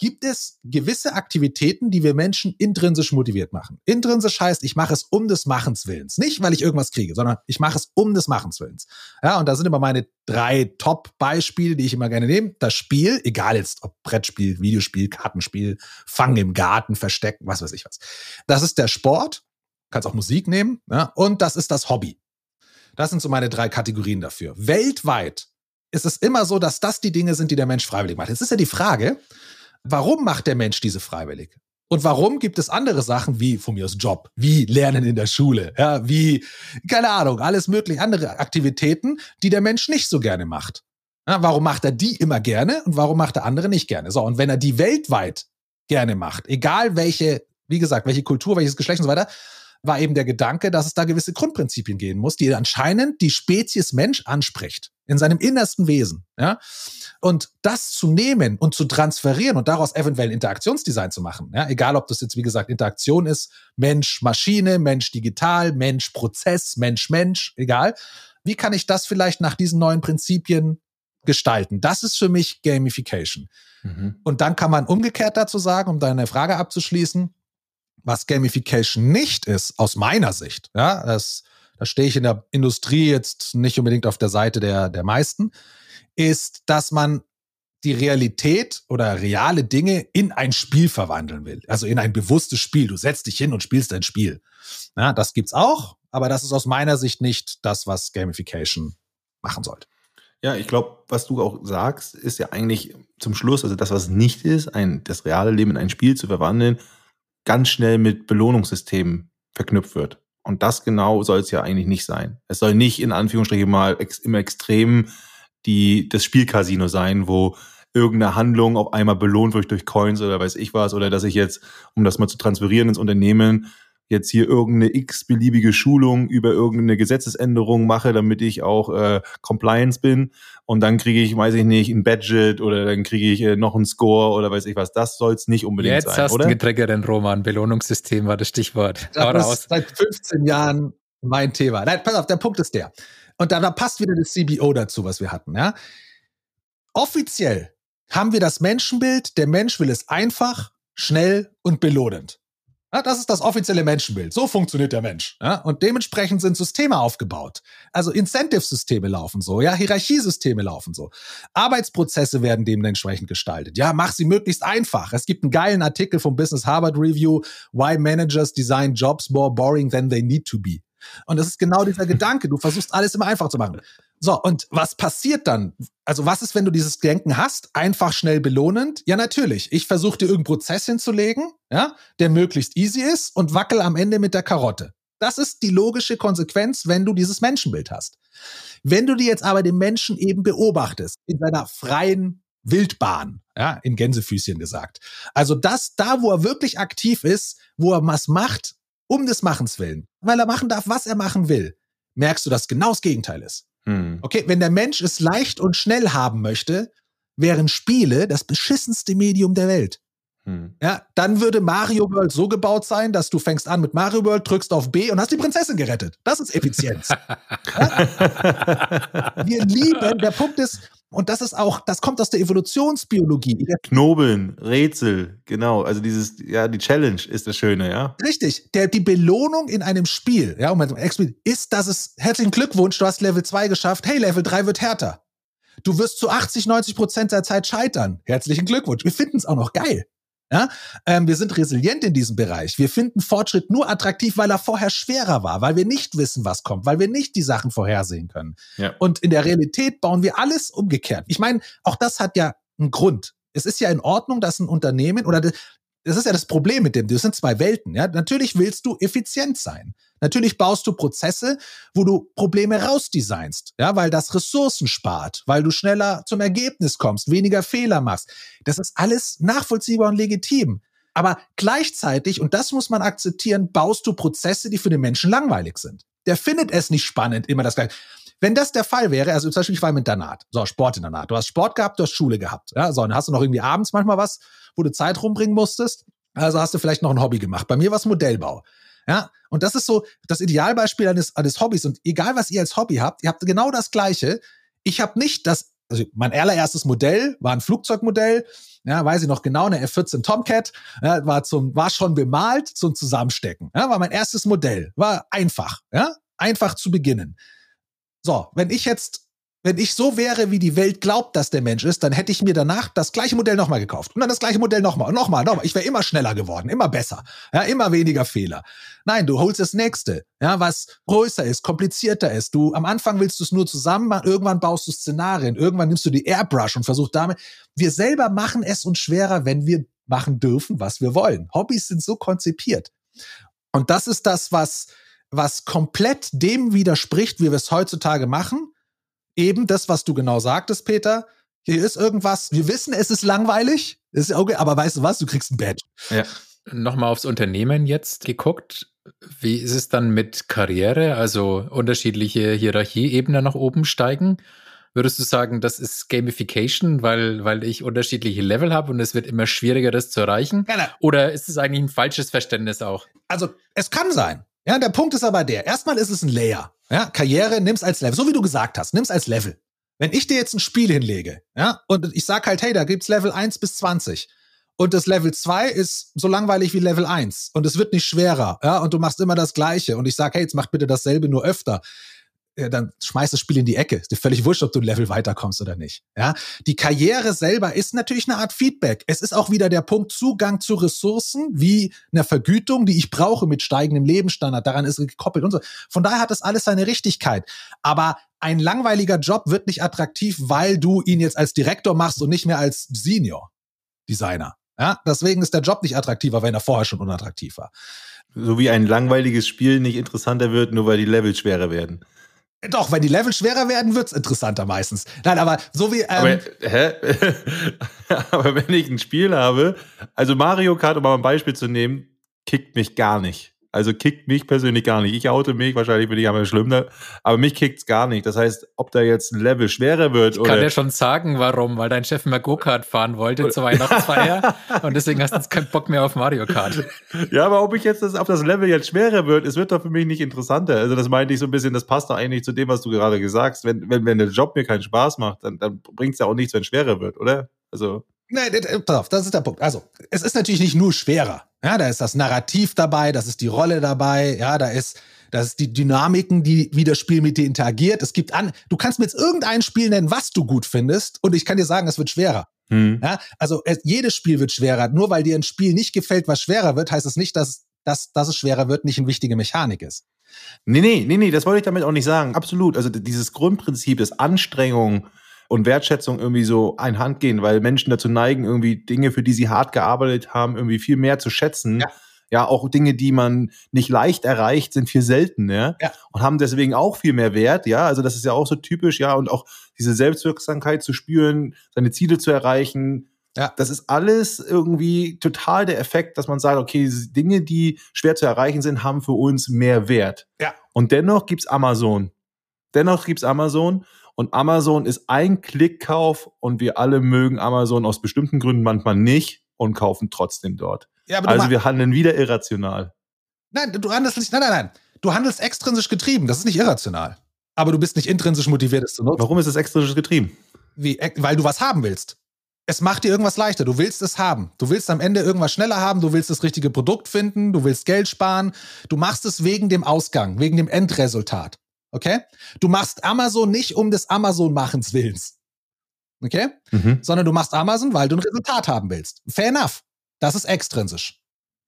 gibt es gewisse Aktivitäten, die wir Menschen intrinsisch motiviert machen. Intrinsisch heißt, ich mache es um des Machens Willens. Nicht, weil ich irgendwas kriege, sondern ich mache es um des Machens Willens. Ja, und da sind immer meine drei Top-Beispiele, die ich immer gerne nehme. Das Spiel, egal jetzt ob Brettspiel, Videospiel, Kartenspiel, Fangen im Garten, Verstecken, was weiß ich was. Das ist der Sport, kannst auch Musik nehmen, ja, und das ist das Hobby. Das sind so meine drei Kategorien dafür. Weltweit ist es immer so, dass das die Dinge sind, die der Mensch freiwillig macht. Jetzt ist ja die Frage, Warum macht der Mensch diese freiwillig? Und warum gibt es andere Sachen wie von mir aus Job, wie Lernen in der Schule, ja, wie, keine Ahnung, alles mögliche andere Aktivitäten, die der Mensch nicht so gerne macht? Ja, warum macht er die immer gerne und warum macht er andere nicht gerne? So, und wenn er die weltweit gerne macht, egal welche, wie gesagt, welche Kultur, welches Geschlecht und so weiter, war eben der Gedanke, dass es da gewisse Grundprinzipien gehen muss, die anscheinend die Spezies Mensch anspricht, in seinem innersten Wesen. Ja? Und das zu nehmen und zu transferieren und daraus eventuell ein Interaktionsdesign zu machen, ja? egal ob das jetzt, wie gesagt, Interaktion ist, Mensch, Maschine, Mensch, digital, Mensch, Prozess, Mensch, Mensch, egal. Wie kann ich das vielleicht nach diesen neuen Prinzipien gestalten? Das ist für mich Gamification. Mhm. Und dann kann man umgekehrt dazu sagen, um deine Frage abzuschließen, was Gamification nicht ist, aus meiner Sicht, ja, das, da stehe ich in der Industrie jetzt nicht unbedingt auf der Seite der, der meisten, ist, dass man die Realität oder reale Dinge in ein Spiel verwandeln will. Also in ein bewusstes Spiel. Du setzt dich hin und spielst ein Spiel. Ja, das gibt's auch, aber das ist aus meiner Sicht nicht das, was Gamification machen sollte. Ja, ich glaube, was du auch sagst, ist ja eigentlich zum Schluss, also das, was nicht ist, ein, das reale Leben in ein Spiel zu verwandeln, ganz schnell mit Belohnungssystemen verknüpft wird. Und das genau soll es ja eigentlich nicht sein. Es soll nicht in Anführungsstrichen mal ex im Extrem die, das Spielcasino sein, wo irgendeine Handlung auf einmal belohnt wird durch Coins oder weiß ich was, oder dass ich jetzt, um das mal zu transferieren ins Unternehmen, jetzt hier irgendeine x-beliebige Schulung über irgendeine Gesetzesänderung mache, damit ich auch äh, Compliance bin und dann kriege ich, weiß ich nicht, ein Budget oder dann kriege ich äh, noch einen Score oder weiß ich was. Das soll es nicht unbedingt jetzt sein? Jetzt hast du Roman. Belohnungssystem war das Stichwort. Das ist seit 15 Jahren mein Thema. Nein, pass auf, der Punkt ist der. Und da, da passt wieder das CBO dazu, was wir hatten. Ja? Offiziell haben wir das Menschenbild, der Mensch will es einfach, schnell und belohnend. Ja, das ist das offizielle Menschenbild. So funktioniert der Mensch. Ja? Und dementsprechend sind Systeme aufgebaut. Also Incentive-Systeme laufen so, ja, Hierarchiesysteme laufen so. Arbeitsprozesse werden dementsprechend gestaltet. Ja, mach sie möglichst einfach. Es gibt einen geilen Artikel vom Business Harvard Review, Why Managers Design Jobs More Boring Than They Need to Be. Und das ist genau dieser Gedanke. Du versuchst alles immer einfach zu machen. So, und was passiert dann? Also, was ist, wenn du dieses Denken hast? Einfach schnell belohnend? Ja, natürlich. Ich versuche dir irgendeinen Prozess hinzulegen, ja, der möglichst easy ist und wackel am Ende mit der Karotte. Das ist die logische Konsequenz, wenn du dieses Menschenbild hast. Wenn du dir jetzt aber den Menschen eben beobachtest, in seiner freien Wildbahn, ja, in Gänsefüßchen gesagt. Also das, da, wo er wirklich aktiv ist, wo er was macht, um des Machens willen, weil er machen darf, was er machen will, merkst du, dass genau das Gegenteil ist. Hm. Okay, wenn der Mensch es leicht und schnell haben möchte, wären Spiele das beschissenste Medium der Welt. Hm. Ja, dann würde Mario World so gebaut sein, dass du fängst an mit Mario World, drückst auf B und hast die Prinzessin gerettet. Das ist Effizienz. ja? Wir lieben, der Punkt ist, und das ist auch, das kommt aus der Evolutionsbiologie. Knobeln, Rätsel, genau. Also dieses, ja, die Challenge ist das Schöne, ja. Richtig. Der, die Belohnung in einem Spiel, ja, um ist, dass es, herzlichen Glückwunsch, du hast Level 2 geschafft, hey, Level 3 wird härter. Du wirst zu 80, 90 Prozent der Zeit scheitern. Herzlichen Glückwunsch. Wir finden es auch noch geil. Ja? Ähm, wir sind resilient in diesem Bereich. Wir finden Fortschritt nur attraktiv, weil er vorher schwerer war, weil wir nicht wissen, was kommt, weil wir nicht die Sachen vorhersehen können. Ja. Und in der Realität bauen wir alles umgekehrt. Ich meine, auch das hat ja einen Grund. Es ist ja in Ordnung, dass ein Unternehmen oder das ist ja das Problem mit dem. Das sind zwei Welten. Ja? Natürlich willst du effizient sein. Natürlich baust du Prozesse, wo du Probleme rausdesignst, ja, weil das Ressourcen spart, weil du schneller zum Ergebnis kommst, weniger Fehler machst. Das ist alles nachvollziehbar und legitim. Aber gleichzeitig, und das muss man akzeptieren, baust du Prozesse, die für den Menschen langweilig sind. Der findet es nicht spannend, immer das Gleiche. Wenn das der Fall wäre, also zum Beispiel ich war im Internat, so Sportinternat, du hast Sport gehabt, du hast Schule gehabt, ja, so, dann hast du noch irgendwie abends manchmal was, wo du Zeit rumbringen musstest, also hast du vielleicht noch ein Hobby gemacht. Bei mir war es Modellbau. Ja, und das ist so das Idealbeispiel eines, eines Hobbys. Und egal, was ihr als Hobby habt, ihr habt genau das Gleiche. Ich habe nicht das, also mein allererstes Modell war ein Flugzeugmodell, ja, weiß ich noch genau, eine F-14 Tomcat, ja, war zum, war schon bemalt zum Zusammenstecken. Ja, war mein erstes Modell, war einfach, ja, einfach zu beginnen. So, wenn ich jetzt wenn ich so wäre, wie die Welt glaubt, dass der Mensch ist, dann hätte ich mir danach das gleiche Modell nochmal gekauft. Und dann das gleiche Modell nochmal und nochmal, nochmal. Ich wäre immer schneller geworden, immer besser, ja, immer weniger Fehler. Nein, du holst das nächste, ja, was größer ist, komplizierter ist. Du, am Anfang willst du es nur zusammen machen, irgendwann baust du Szenarien, irgendwann nimmst du die Airbrush und versuchst damit. Wir selber machen es uns schwerer, wenn wir machen dürfen, was wir wollen. Hobbys sind so konzipiert. Und das ist das, was, was komplett dem widerspricht, wie wir es heutzutage machen eben das, was du genau sagtest, Peter. Hier ist irgendwas, wir wissen, es ist langweilig, ist okay, aber weißt du was, du kriegst ein Badge. Ja. Nochmal aufs Unternehmen jetzt geguckt. Wie ist es dann mit Karriere, also unterschiedliche Hierarchieebenen nach oben steigen? Würdest du sagen, das ist Gamification, weil, weil ich unterschiedliche Level habe und es wird immer schwieriger, das zu erreichen? Oder ist es eigentlich ein falsches Verständnis auch? Also, es kann sein. Ja, der Punkt ist aber der. Erstmal ist es ein Layer. Ja, Karriere nimm's als Level. So wie du gesagt hast, nimm's als Level. Wenn ich dir jetzt ein Spiel hinlege, ja, und ich sag halt, hey, da gibt's Level 1 bis 20. Und das Level 2 ist so langweilig wie Level 1. Und es wird nicht schwerer, ja, und du machst immer das Gleiche. Und ich sag, hey, jetzt mach bitte dasselbe nur öfter dann schmeißt das Spiel in die Ecke. Ist dir völlig wurscht, ob du ein Level weiterkommst oder nicht. Ja, die Karriere selber ist natürlich eine Art Feedback. Es ist auch wieder der Punkt Zugang zu Ressourcen wie einer Vergütung, die ich brauche mit steigendem Lebensstandard. Daran ist gekoppelt und so. Von daher hat das alles seine Richtigkeit. Aber ein langweiliger Job wird nicht attraktiv, weil du ihn jetzt als Direktor machst und nicht mehr als Senior Designer. Ja, deswegen ist der Job nicht attraktiver, wenn er vorher schon unattraktiv war. So wie ein langweiliges Spiel nicht interessanter wird, nur weil die Level schwerer werden. Doch, wenn die Level schwerer werden, wird's interessanter meistens. Nein, aber so wie. Ähm aber, hä? aber wenn ich ein Spiel habe, also Mario Kart, um mal ein Beispiel zu nehmen, kickt mich gar nicht. Also kickt mich persönlich gar nicht. Ich oute mich, wahrscheinlich bin ich aber schlimm, ne? aber mich kickt's gar nicht. Das heißt, ob da jetzt ein Level schwerer wird ich oder. Ich kann dir schon sagen, warum, weil dein Chef immer Go-Kart fahren wollte zur Weihnachtsfeier und deswegen hast du jetzt keinen Bock mehr auf Mario Kart. Ja, aber ob ich jetzt das, ob das Level jetzt schwerer wird, es wird doch für mich nicht interessanter. Also das meinte ich so ein bisschen, das passt doch eigentlich zu dem, was du gerade gesagt hast. Wenn, wenn, wenn der Job mir keinen Spaß macht, dann, dann bringt's ja auch nichts, wenn es schwerer wird, oder? Also. Nein, pass auf, das ist der Punkt. Also, es ist natürlich nicht nur schwerer. Ja, da ist das Narrativ dabei, das ist die Rolle dabei, ja, da ist, das ist die Dynamiken, die, wie das Spiel mit dir interagiert. Es gibt an, du kannst mir jetzt irgendein Spiel nennen, was du gut findest, und ich kann dir sagen, es wird schwerer. Hm. Ja, also es, jedes Spiel wird schwerer. Nur weil dir ein Spiel nicht gefällt, was schwerer wird, heißt es nicht, dass, dass, dass es schwerer wird, nicht eine wichtige Mechanik ist. Nee, nee, nee, nee, das wollte ich damit auch nicht sagen. Absolut. Also dieses Grundprinzip des Anstrengung und Wertschätzung irgendwie so einhand gehen, weil Menschen dazu neigen, irgendwie Dinge, für die sie hart gearbeitet haben, irgendwie viel mehr zu schätzen. Ja. Ja, auch Dinge, die man nicht leicht erreicht, sind viel seltener ja. und haben deswegen auch viel mehr Wert. Ja, also das ist ja auch so typisch. Ja, und auch diese Selbstwirksamkeit zu spüren, seine Ziele zu erreichen. Ja. Das ist alles irgendwie total der Effekt, dass man sagt, okay, Dinge, die schwer zu erreichen sind, haben für uns mehr Wert. Ja. Und dennoch gibt's Amazon. Dennoch gibt's Amazon und Amazon ist ein Klickkauf und wir alle mögen Amazon aus bestimmten Gründen manchmal nicht und kaufen trotzdem dort. Ja, also wir handeln wieder irrational. Nein, du handelst nicht, nein, nein, nein. Du handelst extrinsisch getrieben. Das ist nicht irrational. Aber du bist nicht intrinsisch motiviert, es zu nutzen. Warum ist es extrinsisch getrieben? Wie, weil du was haben willst. Es macht dir irgendwas leichter. Du willst es haben. Du willst am Ende irgendwas schneller haben. Du willst das richtige Produkt finden. Du willst Geld sparen. Du machst es wegen dem Ausgang, wegen dem Endresultat. Okay? Du machst Amazon nicht um des Amazon-Machens willens. Okay? Mhm. Sondern du machst Amazon, weil du ein Resultat haben willst. Fair enough. Das ist extrinsisch.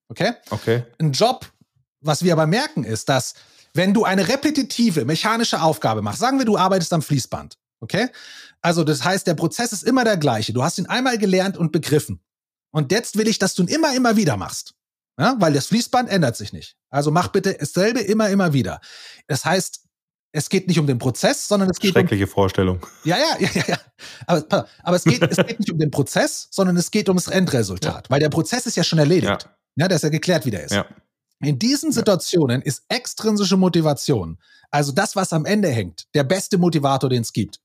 Okay? Okay. Ein Job, was wir aber merken, ist, dass wenn du eine repetitive mechanische Aufgabe machst, sagen wir, du arbeitest am Fließband, okay? Also das heißt, der Prozess ist immer der gleiche. Du hast ihn einmal gelernt und begriffen. Und jetzt will ich, dass du ihn immer, immer wieder machst. Ja, weil das Fließband ändert sich nicht. Also mach bitte dasselbe immer, immer wieder. Das heißt, es geht nicht um den Prozess, sondern es geht Schreckliche um, Vorstellung. Ja, ja, ja, ja. Aber, aber es, geht, es geht nicht um den Prozess, sondern es geht um das Endresultat. Ja. Weil der Prozess ist ja schon erledigt. Ja. ja, der ist ja geklärt, wie der ist. Ja. In diesen Situationen ist extrinsische Motivation, also das, was am Ende hängt, der beste Motivator, den es gibt.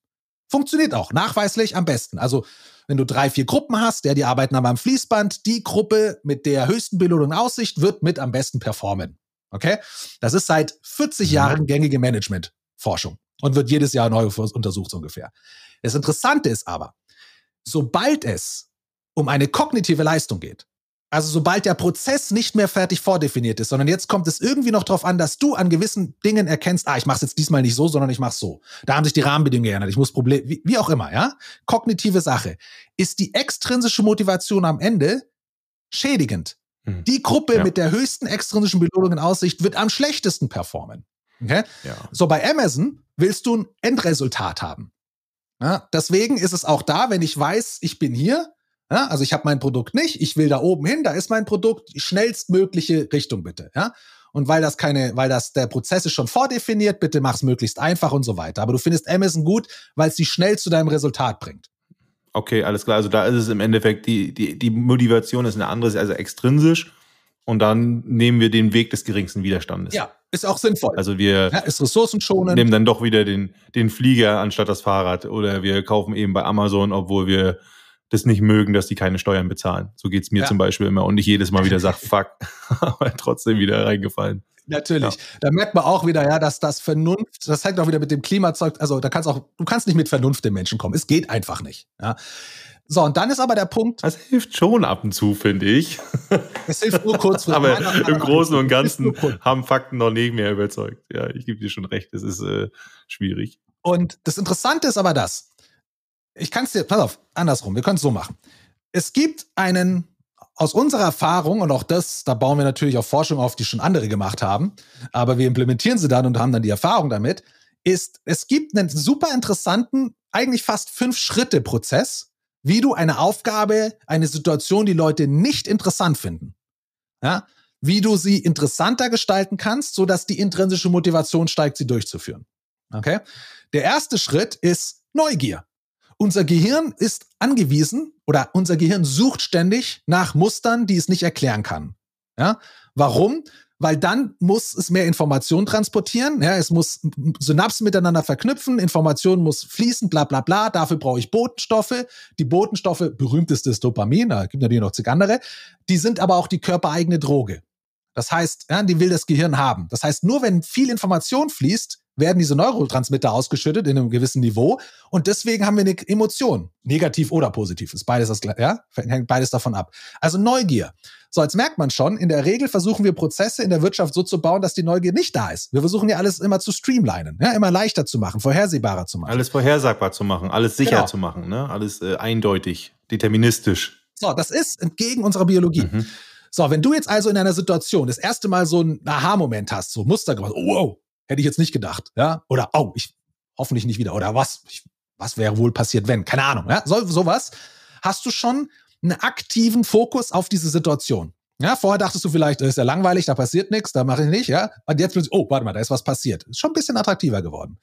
Funktioniert auch, nachweislich am besten. Also wenn du drei, vier Gruppen hast, der die arbeiten am Fließband, die Gruppe mit der höchsten Belohnung Aussicht wird mit am besten performen. Okay? Das ist seit 40 mhm. Jahren gängige Managementforschung und wird jedes Jahr neu untersucht so ungefähr. Das Interessante ist aber, sobald es um eine kognitive Leistung geht, also sobald der Prozess nicht mehr fertig vordefiniert ist, sondern jetzt kommt es irgendwie noch darauf an, dass du an gewissen Dingen erkennst, ah, ich mache es jetzt diesmal nicht so, sondern ich mache es so. Da haben sich die Rahmenbedingungen geändert. Ich muss Problem, wie, wie auch immer, ja. Kognitive Sache. Ist die extrinsische Motivation am Ende schädigend? Mhm. Die Gruppe ja. mit der höchsten extrinsischen Belohnung in Aussicht wird am schlechtesten performen. Okay? Ja. So bei Amazon willst du ein Endresultat haben. Ja, deswegen ist es auch da, wenn ich weiß, ich bin hier, ja, also ich habe mein Produkt nicht, ich will da oben hin, da ist mein Produkt, schnellstmögliche Richtung bitte. Ja? Und weil das keine, weil das der Prozess ist schon vordefiniert, bitte mach's möglichst einfach und so weiter. Aber du findest Amazon gut, weil es dich schnell zu deinem Resultat bringt. Okay, alles klar. Also da ist es im Endeffekt, die, die, die Motivation ist eine andere, also extrinsisch. Und dann nehmen wir den Weg des geringsten Widerstandes. Ja, ist auch sinnvoll. Also wir ja, ist ressourcenschonend. nehmen dann doch wieder den, den Flieger anstatt das Fahrrad. Oder wir kaufen eben bei Amazon, obwohl wir das nicht mögen, dass die keine Steuern bezahlen. So geht's mir ja. zum Beispiel immer und ich jedes Mal wieder sage, fuck, aber trotzdem wieder reingefallen. Natürlich. Ja. Da merkt man auch wieder, ja, dass das Vernunft, das zeigt auch wieder mit dem Klimazeug, also da kannst auch, du kannst nicht mit Vernunft den Menschen kommen. Es geht einfach nicht. Ja. So, und dann ist aber der Punkt. Das hilft schon ab und zu, finde ich. Es hilft nur kurz. aber im Großen und Ganzen haben Fakten noch nicht mehr überzeugt. Ja, ich gebe dir schon recht, es ist äh, schwierig. Und das Interessante ist aber das, ich kann es dir, pass auf, andersrum, wir können es so machen. Es gibt einen, aus unserer Erfahrung, und auch das, da bauen wir natürlich auf Forschung auf, die schon andere gemacht haben, aber wir implementieren sie dann und haben dann die Erfahrung damit, ist, es gibt einen super interessanten, eigentlich fast fünf Schritte Prozess, wie du eine Aufgabe, eine Situation, die Leute nicht interessant finden, ja, wie du sie interessanter gestalten kannst, so dass die intrinsische Motivation steigt, sie durchzuführen. Okay? Der erste Schritt ist Neugier. Unser Gehirn ist angewiesen oder unser Gehirn sucht ständig nach Mustern, die es nicht erklären kann. Ja? Warum? Weil dann muss es mehr Information transportieren. Ja, es muss Synapsen miteinander verknüpfen, Information muss fließen, bla bla bla. Dafür brauche ich Botenstoffe. Die Botenstoffe, berühmteste ist Dopamin, da gibt natürlich noch zig andere. Die sind aber auch die körpereigene Droge. Das heißt, ja, die will das Gehirn haben. Das heißt, nur wenn viel Information fließt, werden diese Neurotransmitter ausgeschüttet in einem gewissen Niveau und deswegen haben wir eine Emotion, negativ oder positiv, ist beides das ja, hängt beides davon ab. Also Neugier. So, jetzt merkt man schon, in der Regel versuchen wir Prozesse in der Wirtschaft so zu bauen, dass die Neugier nicht da ist. Wir versuchen ja alles immer zu streamlinen, ja, immer leichter zu machen, vorhersehbarer zu machen. Alles vorhersagbar zu machen, alles sicher genau. zu machen, ne? alles äh, eindeutig, deterministisch. So, das ist entgegen unserer Biologie. Mhm. So, wenn du jetzt also in einer Situation das erste Mal so einen Aha-Moment hast, so Muster gemacht, oh, wow, Hätte ich jetzt nicht gedacht, ja. Oder, oh, ich hoffentlich nicht wieder. Oder was? Ich, was wäre wohl passiert, wenn? Keine Ahnung, ja. So, sowas. Hast du schon einen aktiven Fokus auf diese Situation. Ja, vorher dachtest du vielleicht, das ist ja langweilig, da passiert nichts, da mache ich nicht, ja. Und jetzt plötzlich, oh, warte mal, da ist was passiert. Ist schon ein bisschen attraktiver geworden.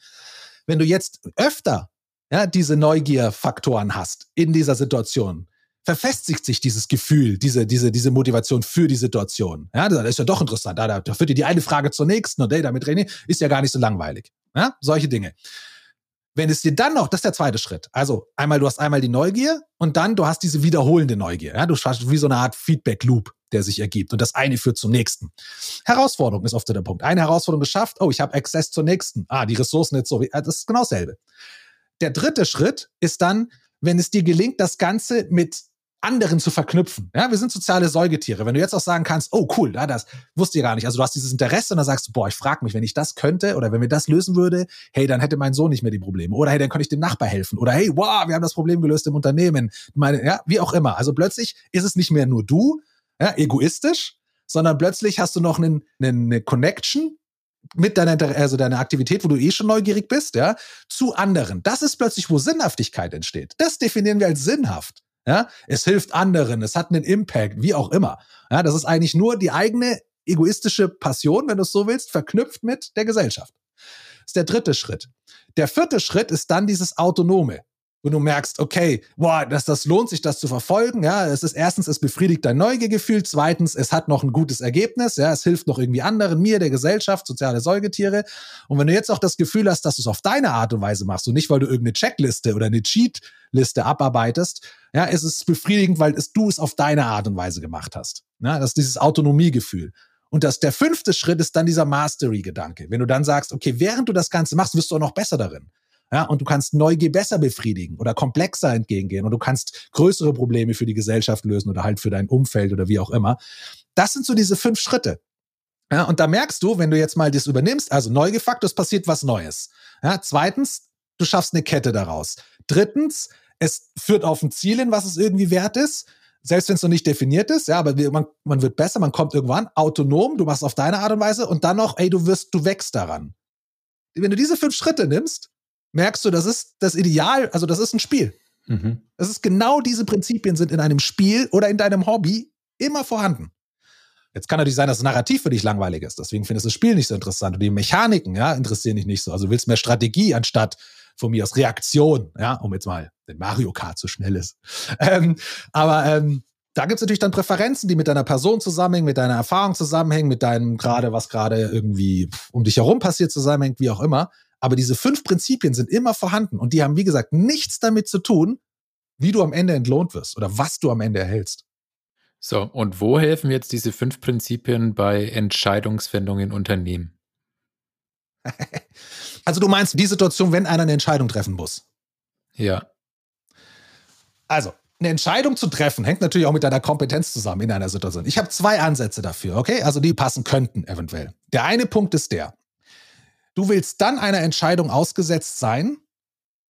Wenn du jetzt öfter ja, diese Neugierfaktoren hast in dieser Situation, verfestigt sich dieses Gefühl, diese, diese, diese Motivation für die Situation. Ja, das ist ja doch interessant. Da, da führt dir die eine Frage zur nächsten und hey, damit reden, ist ja gar nicht so langweilig. Ja, solche Dinge. Wenn es dir dann noch, das ist der zweite Schritt. Also einmal, du hast einmal die Neugier und dann du hast diese wiederholende Neugier. Ja, du schaffst wie so eine Art Feedback-Loop, der sich ergibt und das eine führt zum nächsten. Herausforderung ist oft der Punkt. Eine Herausforderung geschafft, oh, ich habe Access zur nächsten. Ah, die Ressourcen jetzt so. Das ist genau dasselbe. Der dritte Schritt ist dann, wenn es dir gelingt, das Ganze mit anderen zu verknüpfen. Ja, wir sind soziale Säugetiere. Wenn du jetzt auch sagen kannst, oh cool, ja, das wusste ich gar nicht. Also du hast dieses Interesse und dann sagst du, boah, ich frage mich, wenn ich das könnte oder wenn wir das lösen würde, hey, dann hätte mein Sohn nicht mehr die Probleme. Oder hey, dann könnte ich dem Nachbar helfen. Oder hey, wow, wir haben das Problem gelöst im Unternehmen. Meine, ja, wie auch immer. Also plötzlich ist es nicht mehr nur du, ja, egoistisch, sondern plötzlich hast du noch einen, einen, eine Connection mit deiner, also deiner Aktivität, wo du eh schon neugierig bist, ja, zu anderen. Das ist plötzlich, wo Sinnhaftigkeit entsteht. Das definieren wir als sinnhaft. Ja, es hilft anderen, es hat einen Impact, wie auch immer. Ja, das ist eigentlich nur die eigene egoistische Passion, wenn du es so willst, verknüpft mit der Gesellschaft. Das ist der dritte Schritt. Der vierte Schritt ist dann dieses Autonome. Wo du merkst, okay, boah, das, das lohnt sich, das zu verfolgen. Ja, es ist erstens, es befriedigt dein Neugiergefühl. Zweitens, es hat noch ein gutes Ergebnis. Ja, es hilft noch irgendwie anderen, mir, der Gesellschaft, soziale Säugetiere. Und wenn du jetzt auch das Gefühl hast, dass du es auf deine Art und Weise machst und nicht, weil du irgendeine Checkliste oder eine Cheatliste abarbeitest, ja, es ist befriedigend, weil es, du es auf deine Art und Weise gemacht hast. Ja, das ist dieses Autonomiegefühl. Und das, der fünfte Schritt ist dann dieser Mastery-Gedanke. Wenn du dann sagst, okay, während du das Ganze machst, wirst du auch noch besser darin. Ja, und du kannst Neugier besser befriedigen oder komplexer entgegengehen und du kannst größere Probleme für die Gesellschaft lösen oder halt für dein Umfeld oder wie auch immer. Das sind so diese fünf Schritte. Ja, und da merkst du, wenn du jetzt mal das übernimmst, also Neugierfaktor, es passiert was Neues. Ja, zweitens, du schaffst eine Kette daraus. Drittens, es führt auf ein Ziel hin, was es irgendwie wert ist. Selbst wenn es noch nicht definiert ist, ja, aber man, man wird besser, man kommt irgendwann autonom, du machst auf deine Art und Weise und dann noch, ey, du wirst, du wächst daran. Wenn du diese fünf Schritte nimmst, merkst du, das ist das Ideal, also das ist ein Spiel. Mhm. Das ist genau diese Prinzipien sind in einem Spiel oder in deinem Hobby immer vorhanden. Jetzt kann natürlich sein, dass das Narrativ für dich langweilig ist. Deswegen findest du das Spiel nicht so interessant. Und die Mechaniken, ja, interessieren dich nicht so. Also willst mehr Strategie anstatt von mir aus Reaktion, ja, um jetzt mal, wenn Mario Kart so schnell ist. Ähm, aber ähm, da gibt es natürlich dann Präferenzen, die mit deiner Person zusammenhängen, mit deiner Erfahrung zusammenhängen, mit deinem gerade, was gerade irgendwie um dich herum passiert zusammenhängt, wie auch immer. Aber diese fünf Prinzipien sind immer vorhanden und die haben, wie gesagt, nichts damit zu tun, wie du am Ende entlohnt wirst oder was du am Ende erhältst. So, und wo helfen jetzt diese fünf Prinzipien bei Entscheidungsfindungen in Unternehmen? also du meinst die Situation, wenn einer eine Entscheidung treffen muss? Ja. Also, eine Entscheidung zu treffen, hängt natürlich auch mit deiner Kompetenz zusammen in einer Situation. Ich habe zwei Ansätze dafür, okay? Also die passen könnten eventuell. Der eine Punkt ist der. Du willst dann einer Entscheidung ausgesetzt sein,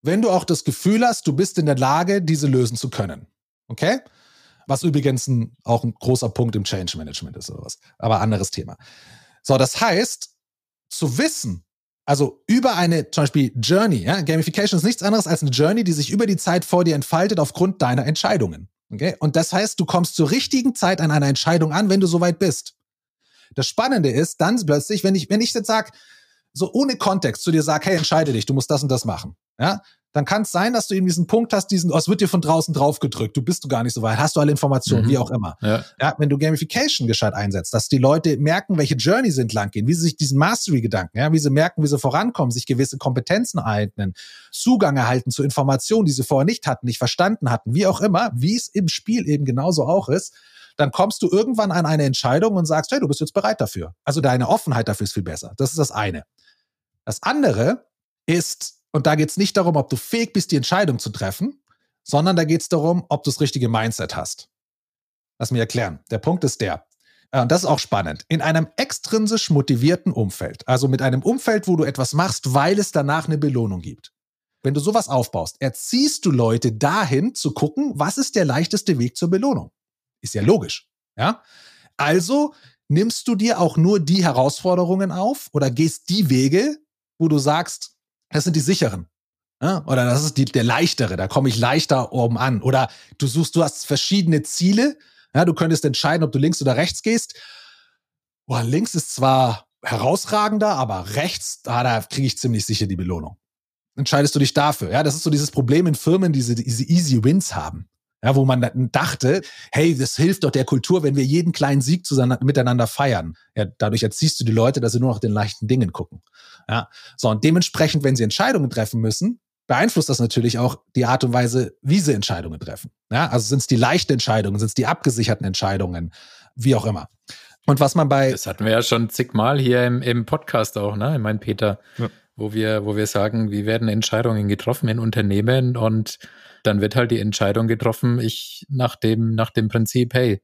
wenn du auch das Gefühl hast, du bist in der Lage, diese lösen zu können. Okay? Was übrigens ein, auch ein großer Punkt im Change Management ist oder was. Aber anderes Thema. So, das heißt, zu wissen, also über eine zum Beispiel Journey, ja, Gamification ist nichts anderes als eine Journey, die sich über die Zeit vor dir entfaltet aufgrund deiner Entscheidungen. Okay? Und das heißt, du kommst zur richtigen Zeit an einer Entscheidung an, wenn du soweit bist. Das Spannende ist dann plötzlich, wenn ich, wenn ich jetzt sage, so ohne Kontext zu dir sag, hey, entscheide dich, du musst das und das machen. Ja, dann kann es sein, dass du eben diesen Punkt hast, diesen, oh, es wird dir von draußen drauf gedrückt, du bist du gar nicht so weit, hast du alle Informationen, mhm. wie auch immer. Ja. ja. wenn du Gamification gescheit einsetzt, dass die Leute merken, welche Journey sie entlang gehen, wie sie sich diesen Mastery-Gedanken, ja, wie sie merken, wie sie vorankommen, sich gewisse Kompetenzen eignen, Zugang erhalten zu Informationen, die sie vorher nicht hatten, nicht verstanden hatten, wie auch immer, wie es im Spiel eben genauso auch ist, dann kommst du irgendwann an eine Entscheidung und sagst, hey, du bist jetzt bereit dafür. Also deine Offenheit dafür ist viel besser. Das ist das eine. Das andere ist, und da geht es nicht darum, ob du fähig bist, die Entscheidung zu treffen, sondern da geht es darum, ob du das richtige Mindset hast. Lass mich erklären. Der Punkt ist der, äh, und das ist auch spannend, in einem extrinsisch motivierten Umfeld, also mit einem Umfeld, wo du etwas machst, weil es danach eine Belohnung gibt. Wenn du sowas aufbaust, erziehst du Leute dahin zu gucken, was ist der leichteste Weg zur Belohnung. Ist ja logisch. Ja? Also nimmst du dir auch nur die Herausforderungen auf oder gehst die Wege, wo du sagst, das sind die sicheren. Ja? Oder das ist die, der leichtere, da komme ich leichter oben an. Oder du suchst, du hast verschiedene Ziele. Ja, du könntest entscheiden, ob du links oder rechts gehst. Boah, links ist zwar herausragender, aber rechts, ah, da kriege ich ziemlich sicher die Belohnung. Entscheidest du dich dafür? Ja, das ist so dieses Problem in Firmen, diese, diese Easy Wins haben. Ja, wo man dachte, hey, das hilft doch der Kultur, wenn wir jeden kleinen Sieg zusammen, miteinander feiern. Ja, dadurch erziehst du die Leute, dass sie nur noch den leichten Dingen gucken. Ja, so und dementsprechend, wenn sie Entscheidungen treffen müssen, beeinflusst das natürlich auch die Art und Weise, wie sie Entscheidungen treffen. Ja, also sind es die leichten Entscheidungen, sind es die abgesicherten Entscheidungen, wie auch immer. Und was man bei. Das hatten wir ja schon zigmal hier im, im Podcast auch, ne? Ich meine, Peter, ja. wo wir, wo wir sagen, wie werden Entscheidungen getroffen in Unternehmen und dann wird halt die Entscheidung getroffen, ich nach dem, nach dem Prinzip, hey,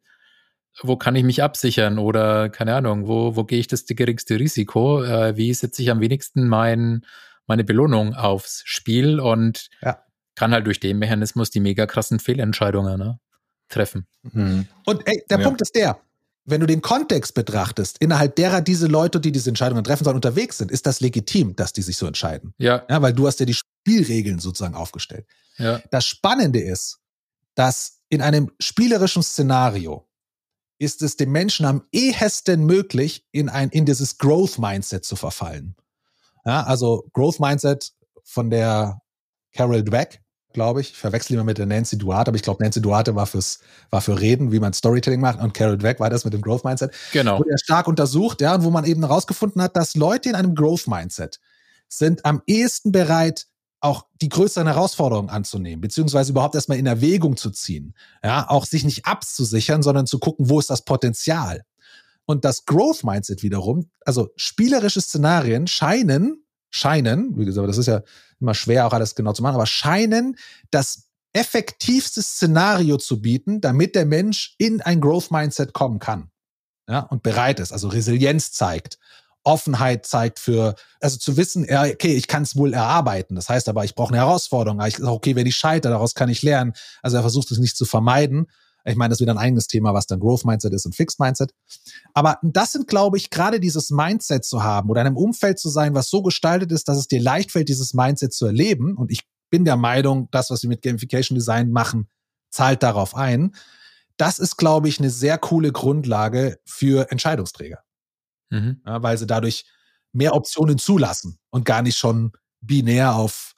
wo kann ich mich absichern oder keine Ahnung, wo, wo gehe ich das geringste Risiko? Äh, wie setze ich am wenigsten mein, meine Belohnung aufs Spiel und ja. kann halt durch den Mechanismus die mega krassen Fehlentscheidungen ne, treffen. Mhm. Und ey, der ja. Punkt ist der, wenn du den Kontext betrachtest, innerhalb derer diese Leute, die diese Entscheidungen treffen sollen, unterwegs sind, ist das legitim, dass die sich so entscheiden. Ja. ja weil du hast ja die Spielregeln sozusagen aufgestellt. Ja. Das Spannende ist, dass in einem spielerischen Szenario ist es dem Menschen am ehesten möglich, in ein, in dieses Growth Mindset zu verfallen. Ja, also Growth Mindset von der Carol Dweck, glaube ich. Ich verwechsel immer mit der Nancy Duarte, aber ich glaube, Nancy Duarte war fürs, war für Reden, wie man Storytelling macht und Carol Dweck war das mit dem Growth Mindset. Genau. Wurde er stark untersucht, ja, und wo man eben herausgefunden hat, dass Leute in einem Growth Mindset sind am ehesten bereit, auch die größeren Herausforderungen anzunehmen, beziehungsweise überhaupt erstmal in Erwägung zu ziehen. Ja, auch sich nicht abzusichern, sondern zu gucken, wo ist das Potenzial. Und das Growth Mindset wiederum, also spielerische Szenarien scheinen, scheinen, wie gesagt, das ist ja immer schwer auch alles genau zu machen, aber scheinen das effektivste Szenario zu bieten, damit der Mensch in ein Growth Mindset kommen kann. Ja, und bereit ist, also Resilienz zeigt, Offenheit zeigt für, also zu wissen, okay, ich kann es wohl erarbeiten. Das heißt aber, ich brauche eine Herausforderung. Ich sage, okay, wenn ich scheitere, daraus kann ich lernen. Also er versucht es nicht zu vermeiden. Ich meine, das ist wieder ein eigenes Thema, was dann Growth Mindset ist und Fixed Mindset. Aber das sind, glaube ich, gerade dieses Mindset zu haben oder in einem Umfeld zu sein, was so gestaltet ist, dass es dir leicht fällt, dieses Mindset zu erleben. Und ich bin der Meinung, das, was wir mit Gamification Design machen, zahlt darauf ein. Das ist, glaube ich, eine sehr coole Grundlage für Entscheidungsträger mhm. ja, weil sie dadurch mehr Optionen zulassen und gar nicht schon binär auf,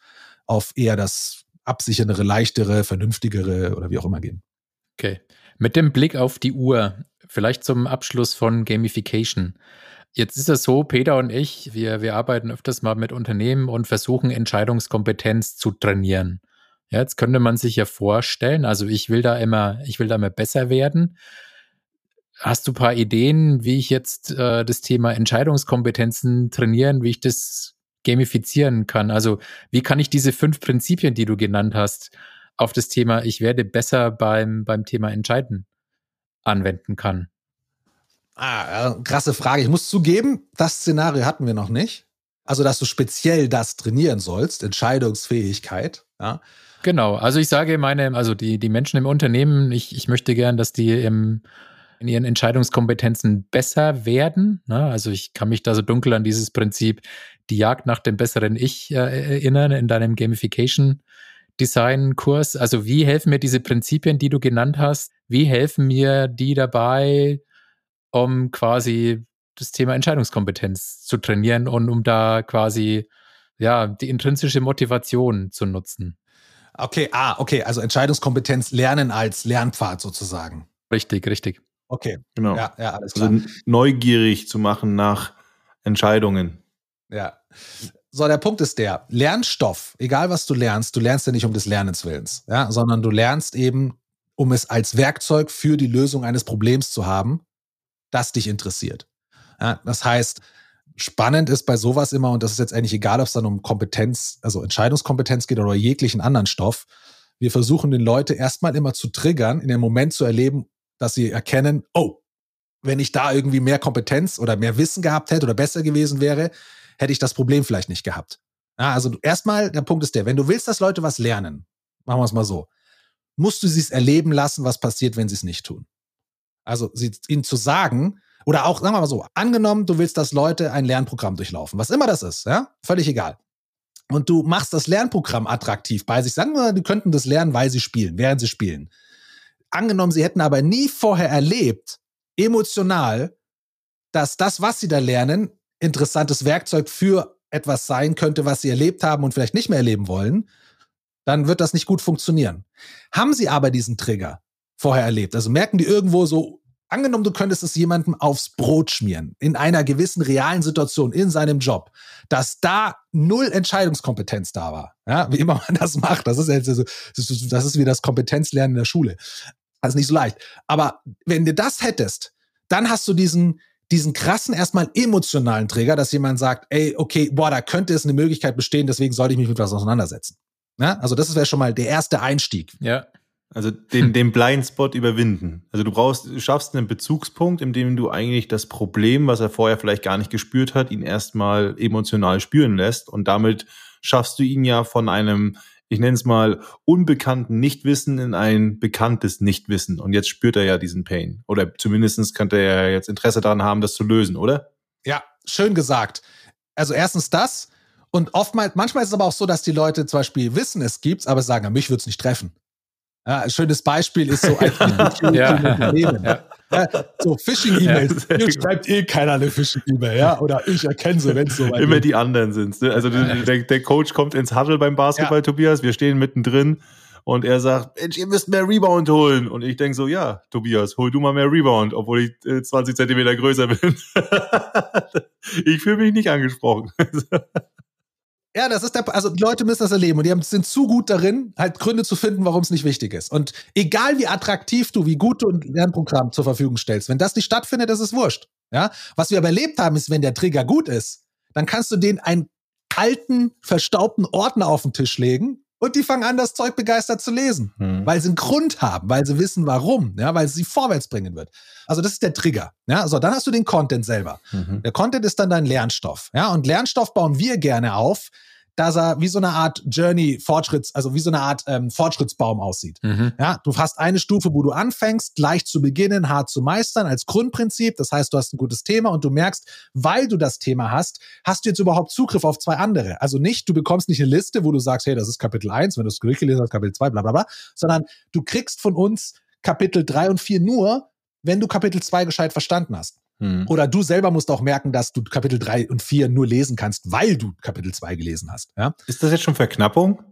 auf eher das absicherndere, leichtere, vernünftigere oder wie auch immer gehen. Okay. Mit dem Blick auf die Uhr, vielleicht zum Abschluss von Gamification. Jetzt ist es so, Peter und ich, wir, wir arbeiten öfters mal mit Unternehmen und versuchen Entscheidungskompetenz zu trainieren. Ja, jetzt könnte man sich ja vorstellen, also ich will da immer, ich will da immer besser werden. Hast du ein paar Ideen, wie ich jetzt äh, das Thema Entscheidungskompetenzen trainieren, wie ich das gamifizieren kann? Also wie kann ich diese fünf Prinzipien, die du genannt hast, auf das Thema ich werde besser beim, beim Thema Entscheiden anwenden kann? Ah, krasse Frage. Ich muss zugeben, das Szenario hatten wir noch nicht. Also, dass du speziell das trainieren sollst, Entscheidungsfähigkeit. Ja. Genau. Also ich sage meine, also die, die Menschen im Unternehmen, ich, ich möchte gern, dass die im in ihren Entscheidungskompetenzen besser werden. Ne? Also ich kann mich da so dunkel an dieses Prinzip die Jagd nach dem besseren Ich äh, erinnern in deinem Gamification Design Kurs. Also wie helfen mir diese Prinzipien, die du genannt hast? Wie helfen mir die dabei, um quasi das Thema Entscheidungskompetenz zu trainieren und um da quasi ja die intrinsische Motivation zu nutzen? Okay, ah, okay, also Entscheidungskompetenz lernen als Lernpfad sozusagen. Richtig, richtig. Okay. Genau. Ja, ja, alles also klar. Also neugierig zu machen nach Entscheidungen. Ja. So, der Punkt ist der, Lernstoff, egal was du lernst, du lernst ja nicht um des Lernens Willens, ja, sondern du lernst eben, um es als Werkzeug für die Lösung eines Problems zu haben, das dich interessiert. Ja, das heißt, spannend ist bei sowas immer, und das ist jetzt eigentlich egal, ob es dann um Kompetenz, also Entscheidungskompetenz geht oder jeglichen anderen Stoff, wir versuchen den Leute erstmal immer zu triggern, in dem Moment zu erleben, dass sie erkennen, oh, wenn ich da irgendwie mehr Kompetenz oder mehr Wissen gehabt hätte oder besser gewesen wäre, hätte ich das Problem vielleicht nicht gehabt. Ja, also erstmal, der Punkt ist der, wenn du willst, dass Leute was lernen, machen wir es mal so, musst du sie es erleben lassen, was passiert, wenn sie es nicht tun. Also sie, ihnen zu sagen, oder auch, sagen wir mal so, angenommen, du willst, dass Leute ein Lernprogramm durchlaufen, was immer das ist, ja, völlig egal. Und du machst das Lernprogramm attraktiv bei sich. Sagen wir, die könnten das lernen, weil sie spielen, während sie spielen. Angenommen, sie hätten aber nie vorher erlebt, emotional, dass das, was sie da lernen, interessantes Werkzeug für etwas sein könnte, was sie erlebt haben und vielleicht nicht mehr erleben wollen, dann wird das nicht gut funktionieren. Haben sie aber diesen Trigger vorher erlebt, also merken die irgendwo so, angenommen, du könntest es jemandem aufs Brot schmieren, in einer gewissen realen Situation, in seinem Job, dass da null Entscheidungskompetenz da war. Ja, wie immer man das macht. Das ist, das ist wie das Kompetenzlernen in der Schule. Also nicht so leicht. Aber wenn du das hättest, dann hast du diesen, diesen krassen, erstmal emotionalen Träger, dass jemand sagt, ey, okay, boah, da könnte es eine Möglichkeit bestehen, deswegen sollte ich mich mit was auseinandersetzen. Ja? Also das wäre schon mal der erste Einstieg. Ja. Also den, den Blindspot überwinden. Also du brauchst, du schaffst einen Bezugspunkt, in dem du eigentlich das Problem, was er vorher vielleicht gar nicht gespürt hat, ihn erstmal emotional spüren lässt und damit schaffst du ihn ja von einem ich nenne es mal, unbekannten Nichtwissen in ein bekanntes Nichtwissen. Und jetzt spürt er ja diesen Pain. Oder zumindest könnte er jetzt Interesse daran haben, das zu lösen, oder? Ja, schön gesagt. Also erstens das. Und oftmals, manchmal ist es aber auch so, dass die Leute zum Beispiel wissen, es gibt's, aber sagen, mich würde es nicht treffen. Ja, ein schönes Beispiel ist so ein ja. Unternehmen. Ja. Ja, so Phishing-E-Mails. Ja, Hier schreibt eh keiner eine Phishing-E-Mail, ja? Oder ich erkenne sie, wenn es so weit Immer geht. die anderen sind ne? Also der, der, Coach kommt ins Huddle beim Basketball, ja. Tobias. Wir stehen mittendrin und er sagt, Mensch, ihr müsst mehr Rebound holen. Und ich denke so, ja, Tobias, hol du mal mehr Rebound, obwohl ich äh, 20 Zentimeter größer bin. ich fühle mich nicht angesprochen. Ja, das ist der, also die Leute müssen das erleben und die sind zu gut darin, halt Gründe zu finden, warum es nicht wichtig ist. Und egal wie attraktiv du, wie gut du ein Lernprogramm zur Verfügung stellst, wenn das nicht stattfindet, ist es wurscht. Ja, was wir aber erlebt haben, ist, wenn der Trigger gut ist, dann kannst du den einen alten, verstaubten Ordner auf den Tisch legen und die fangen an, das Zeug begeistert zu lesen, hm. weil sie einen Grund haben, weil sie wissen, warum, ja, weil es sie vorwärts bringen wird. Also das ist der Trigger. Ja, so dann hast du den Content selber. Mhm. Der Content ist dann dein Lernstoff. Ja, und Lernstoff bauen wir gerne auf, dass er wie so eine Art Journey Fortschritts, also wie so eine Art ähm, Fortschrittsbaum aussieht. Mhm. Ja, du hast eine Stufe, wo du anfängst, leicht zu beginnen, hart zu meistern als Grundprinzip. Das heißt, du hast ein gutes Thema und du merkst, weil du das Thema hast, hast du jetzt überhaupt Zugriff auf zwei andere. Also nicht, du bekommst nicht eine Liste, wo du sagst, hey, das ist Kapitel 1, wenn du es durchgelesen hast, Kapitel 2, bla bla bla, sondern du kriegst von uns Kapitel 3 und 4 nur, wenn du Kapitel 2 gescheit verstanden hast. Hm. Oder du selber musst auch merken, dass du Kapitel 3 und 4 nur lesen kannst, weil du Kapitel 2 gelesen hast. Ja? Ist das jetzt schon Verknappung?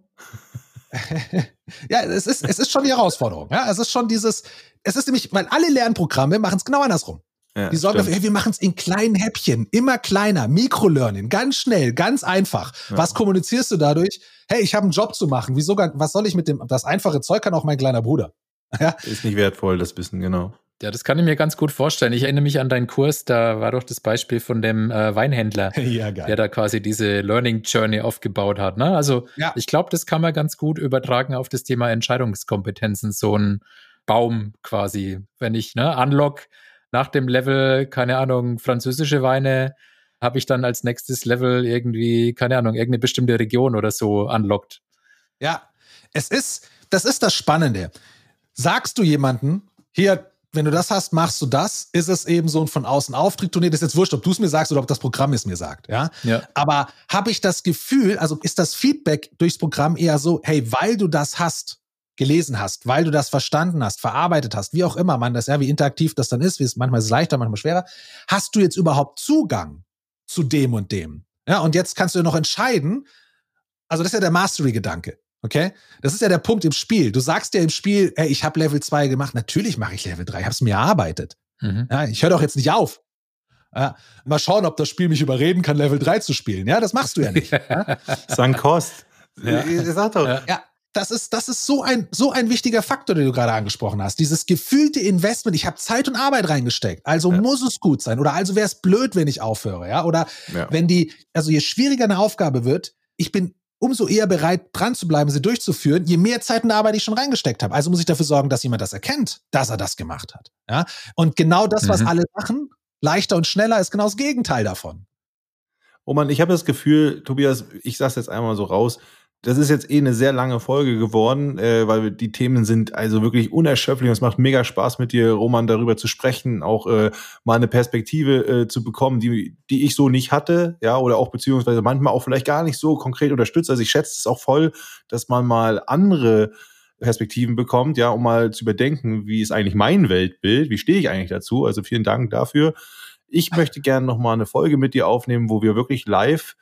ja, es ist, es ist schon die Herausforderung. Ja, es ist schon dieses, es ist nämlich, weil alle Lernprogramme machen es genau andersrum. Ja, die sorgen dafür, hey, wir machen es in kleinen Häppchen, immer kleiner, Mikrolearning, ganz schnell, ganz einfach. Ja. Was kommunizierst du dadurch? Hey, ich habe einen Job zu machen. Wieso, was soll ich mit dem, das einfache Zeug kann auch mein kleiner Bruder. Ja? Ist nicht wertvoll, das Wissen, genau. Ja, das kann ich mir ganz gut vorstellen. Ich erinnere mich an deinen Kurs, da war doch das Beispiel von dem äh, Weinhändler, ja, der da quasi diese Learning Journey aufgebaut hat. Ne? Also ja. ich glaube, das kann man ganz gut übertragen auf das Thema Entscheidungskompetenzen, so ein Baum quasi. Wenn ich ne, unlock nach dem Level, keine Ahnung, französische Weine, habe ich dann als nächstes Level irgendwie, keine Ahnung, irgendeine bestimmte Region oder so unlockt. Ja, es ist, das ist das Spannende. Sagst du jemanden, hier, wenn du das hast, machst du das, ist es eben so ein von außen Auftritt-Turnier. Das ist jetzt wurscht, ob du es mir sagst oder ob das Programm es mir sagt. Ja. ja. Aber habe ich das Gefühl, also ist das Feedback durchs Programm eher so, hey, weil du das hast, gelesen hast, weil du das verstanden hast, verarbeitet hast, wie auch immer man das, ja, wie interaktiv das dann ist, wie es manchmal ist es leichter, manchmal schwerer, hast du jetzt überhaupt Zugang zu dem und dem? Ja, und jetzt kannst du noch entscheiden, also das ist ja der Mastery-Gedanke. Okay? Das ist ja der Punkt im Spiel. Du sagst ja im Spiel, ey, ich habe Level 2 gemacht. Natürlich mache ich Level 3. Ich habe es mir erarbeitet. Mhm. Ja, ich höre doch jetzt nicht auf. Ja, mal schauen, ob das Spiel mich überreden kann, Level 3 zu spielen. Ja, das machst du ja nicht. ja? Sank Kost. Ja. Sag doch. Ja. Das ist, das ist so ein, so ein wichtiger Faktor, den du gerade angesprochen hast. Dieses gefühlte Investment. Ich habe Zeit und Arbeit reingesteckt. Also ja. muss es gut sein. Oder also wäre es blöd, wenn ich aufhöre. Ja? Oder ja. wenn die, also je schwieriger eine Aufgabe wird, ich bin umso eher bereit, dran zu bleiben, sie durchzuführen, je mehr Zeit und Arbeit ich schon reingesteckt habe. Also muss ich dafür sorgen, dass jemand das erkennt, dass er das gemacht hat. Ja? Und genau das, was mhm. alle machen, leichter und schneller, ist genau das Gegenteil davon. Oh man, ich habe das Gefühl, Tobias, ich sag's jetzt einmal so raus, das ist jetzt eh eine sehr lange Folge geworden, äh, weil die Themen sind also wirklich unerschöpflich. Es macht mega Spaß mit dir, Roman, darüber zu sprechen, auch äh, mal eine Perspektive äh, zu bekommen, die, die ich so nicht hatte, ja, oder auch beziehungsweise manchmal auch vielleicht gar nicht so konkret unterstützt. Also ich schätze es auch voll, dass man mal andere Perspektiven bekommt, ja, um mal zu überdenken, wie ist eigentlich mein Weltbild, wie stehe ich eigentlich dazu. Also vielen Dank dafür. Ich möchte gerne noch mal eine Folge mit dir aufnehmen, wo wir wirklich live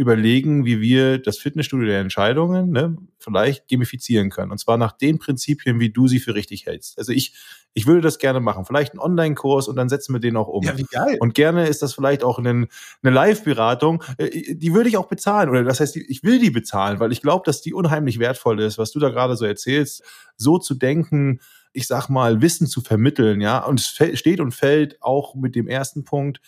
überlegen, wie wir das Fitnessstudio der Entscheidungen ne, vielleicht gamifizieren können. Und zwar nach den Prinzipien, wie du sie für richtig hältst. Also ich, ich würde das gerne machen. Vielleicht einen Online-Kurs und dann setzen wir den auch um. Ja, wie geil. Und gerne ist das vielleicht auch eine, eine Live-Beratung. Äh, die würde ich auch bezahlen. Oder das heißt, ich will die bezahlen, weil ich glaube, dass die unheimlich wertvoll ist, was du da gerade so erzählst, so zu denken, ich sag mal, Wissen zu vermitteln, ja. Und es steht und fällt auch mit dem ersten Punkt,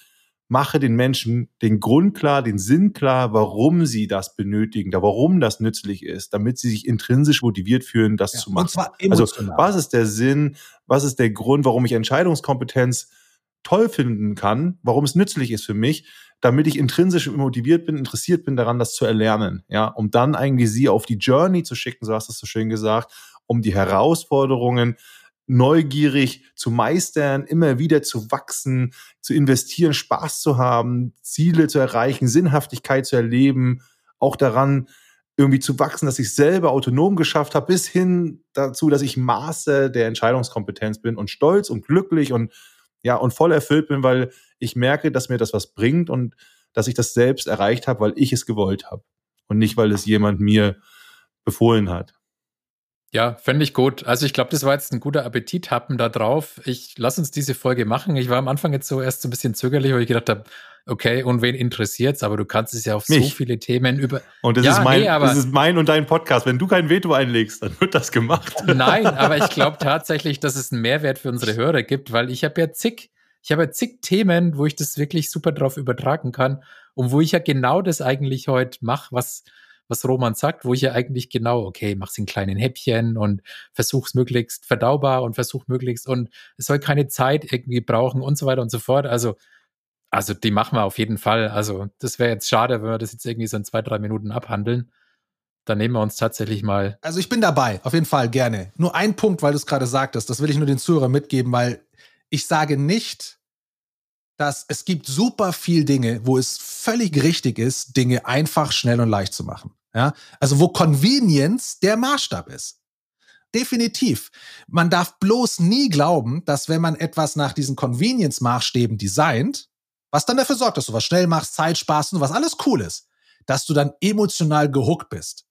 mache den Menschen den Grund klar, den Sinn klar, warum sie das benötigen, warum das nützlich ist, damit sie sich intrinsisch motiviert fühlen, das ja, zu machen. Und zwar also was ist der Sinn, was ist der Grund, warum ich Entscheidungskompetenz toll finden kann, warum es nützlich ist für mich, damit ich intrinsisch motiviert bin, interessiert bin daran, das zu erlernen, ja, um dann eigentlich sie auf die Journey zu schicken, so hast du es so schön gesagt, um die Herausforderungen neugierig zu meistern, immer wieder zu wachsen, zu investieren, Spaß zu haben, Ziele zu erreichen, Sinnhaftigkeit zu erleben, auch daran irgendwie zu wachsen, dass ich selber autonom geschafft habe, bis hin dazu, dass ich Master der Entscheidungskompetenz bin und stolz und glücklich und Ja, und voll erfüllt bin, weil ich merke, dass mir das was bringt und dass ich das selbst erreicht habe, weil ich es gewollt habe und nicht, weil es jemand mir befohlen hat. Ja, fände ich gut. Also ich glaube, das war jetzt ein guter Appetithappen da drauf. Ich lass uns diese Folge machen. Ich war am Anfang jetzt so erst so ein bisschen zögerlich, weil ich gedacht habe, okay, und wen interessiert's? Aber du kannst es ja auf Mich. so viele Themen über. Und das, ja, ist mein, nee, das ist mein und dein Podcast. Wenn du kein Veto einlegst, dann wird das gemacht. Nein, aber ich glaube tatsächlich, dass es einen Mehrwert für unsere Hörer gibt, weil ich habe ja zig, ich habe ja zig Themen, wo ich das wirklich super drauf übertragen kann und wo ich ja genau das eigentlich heute mache, was was Roman sagt, wo ich ja eigentlich genau, okay, mach's in kleinen Häppchen und versuch's möglichst verdaubar und versuch möglichst und es soll keine Zeit irgendwie brauchen und so weiter und so fort. Also, also die machen wir auf jeden Fall. Also, das wäre jetzt schade, wenn wir das jetzt irgendwie so in zwei, drei Minuten abhandeln. Dann nehmen wir uns tatsächlich mal. Also ich bin dabei, auf jeden Fall gerne. Nur ein Punkt, weil du es gerade sagtest, das will ich nur den Zuhörern mitgeben, weil ich sage nicht, dass es gibt super viel Dinge, wo es völlig richtig ist, Dinge einfach, schnell und leicht zu machen. Ja, also wo Convenience der Maßstab ist. Definitiv. Man darf bloß nie glauben, dass wenn man etwas nach diesen Convenience-Maßstäben designt, was dann dafür sorgt, dass du was schnell machst, Zeit sparst und was alles cool ist, dass du dann emotional gehuckt bist.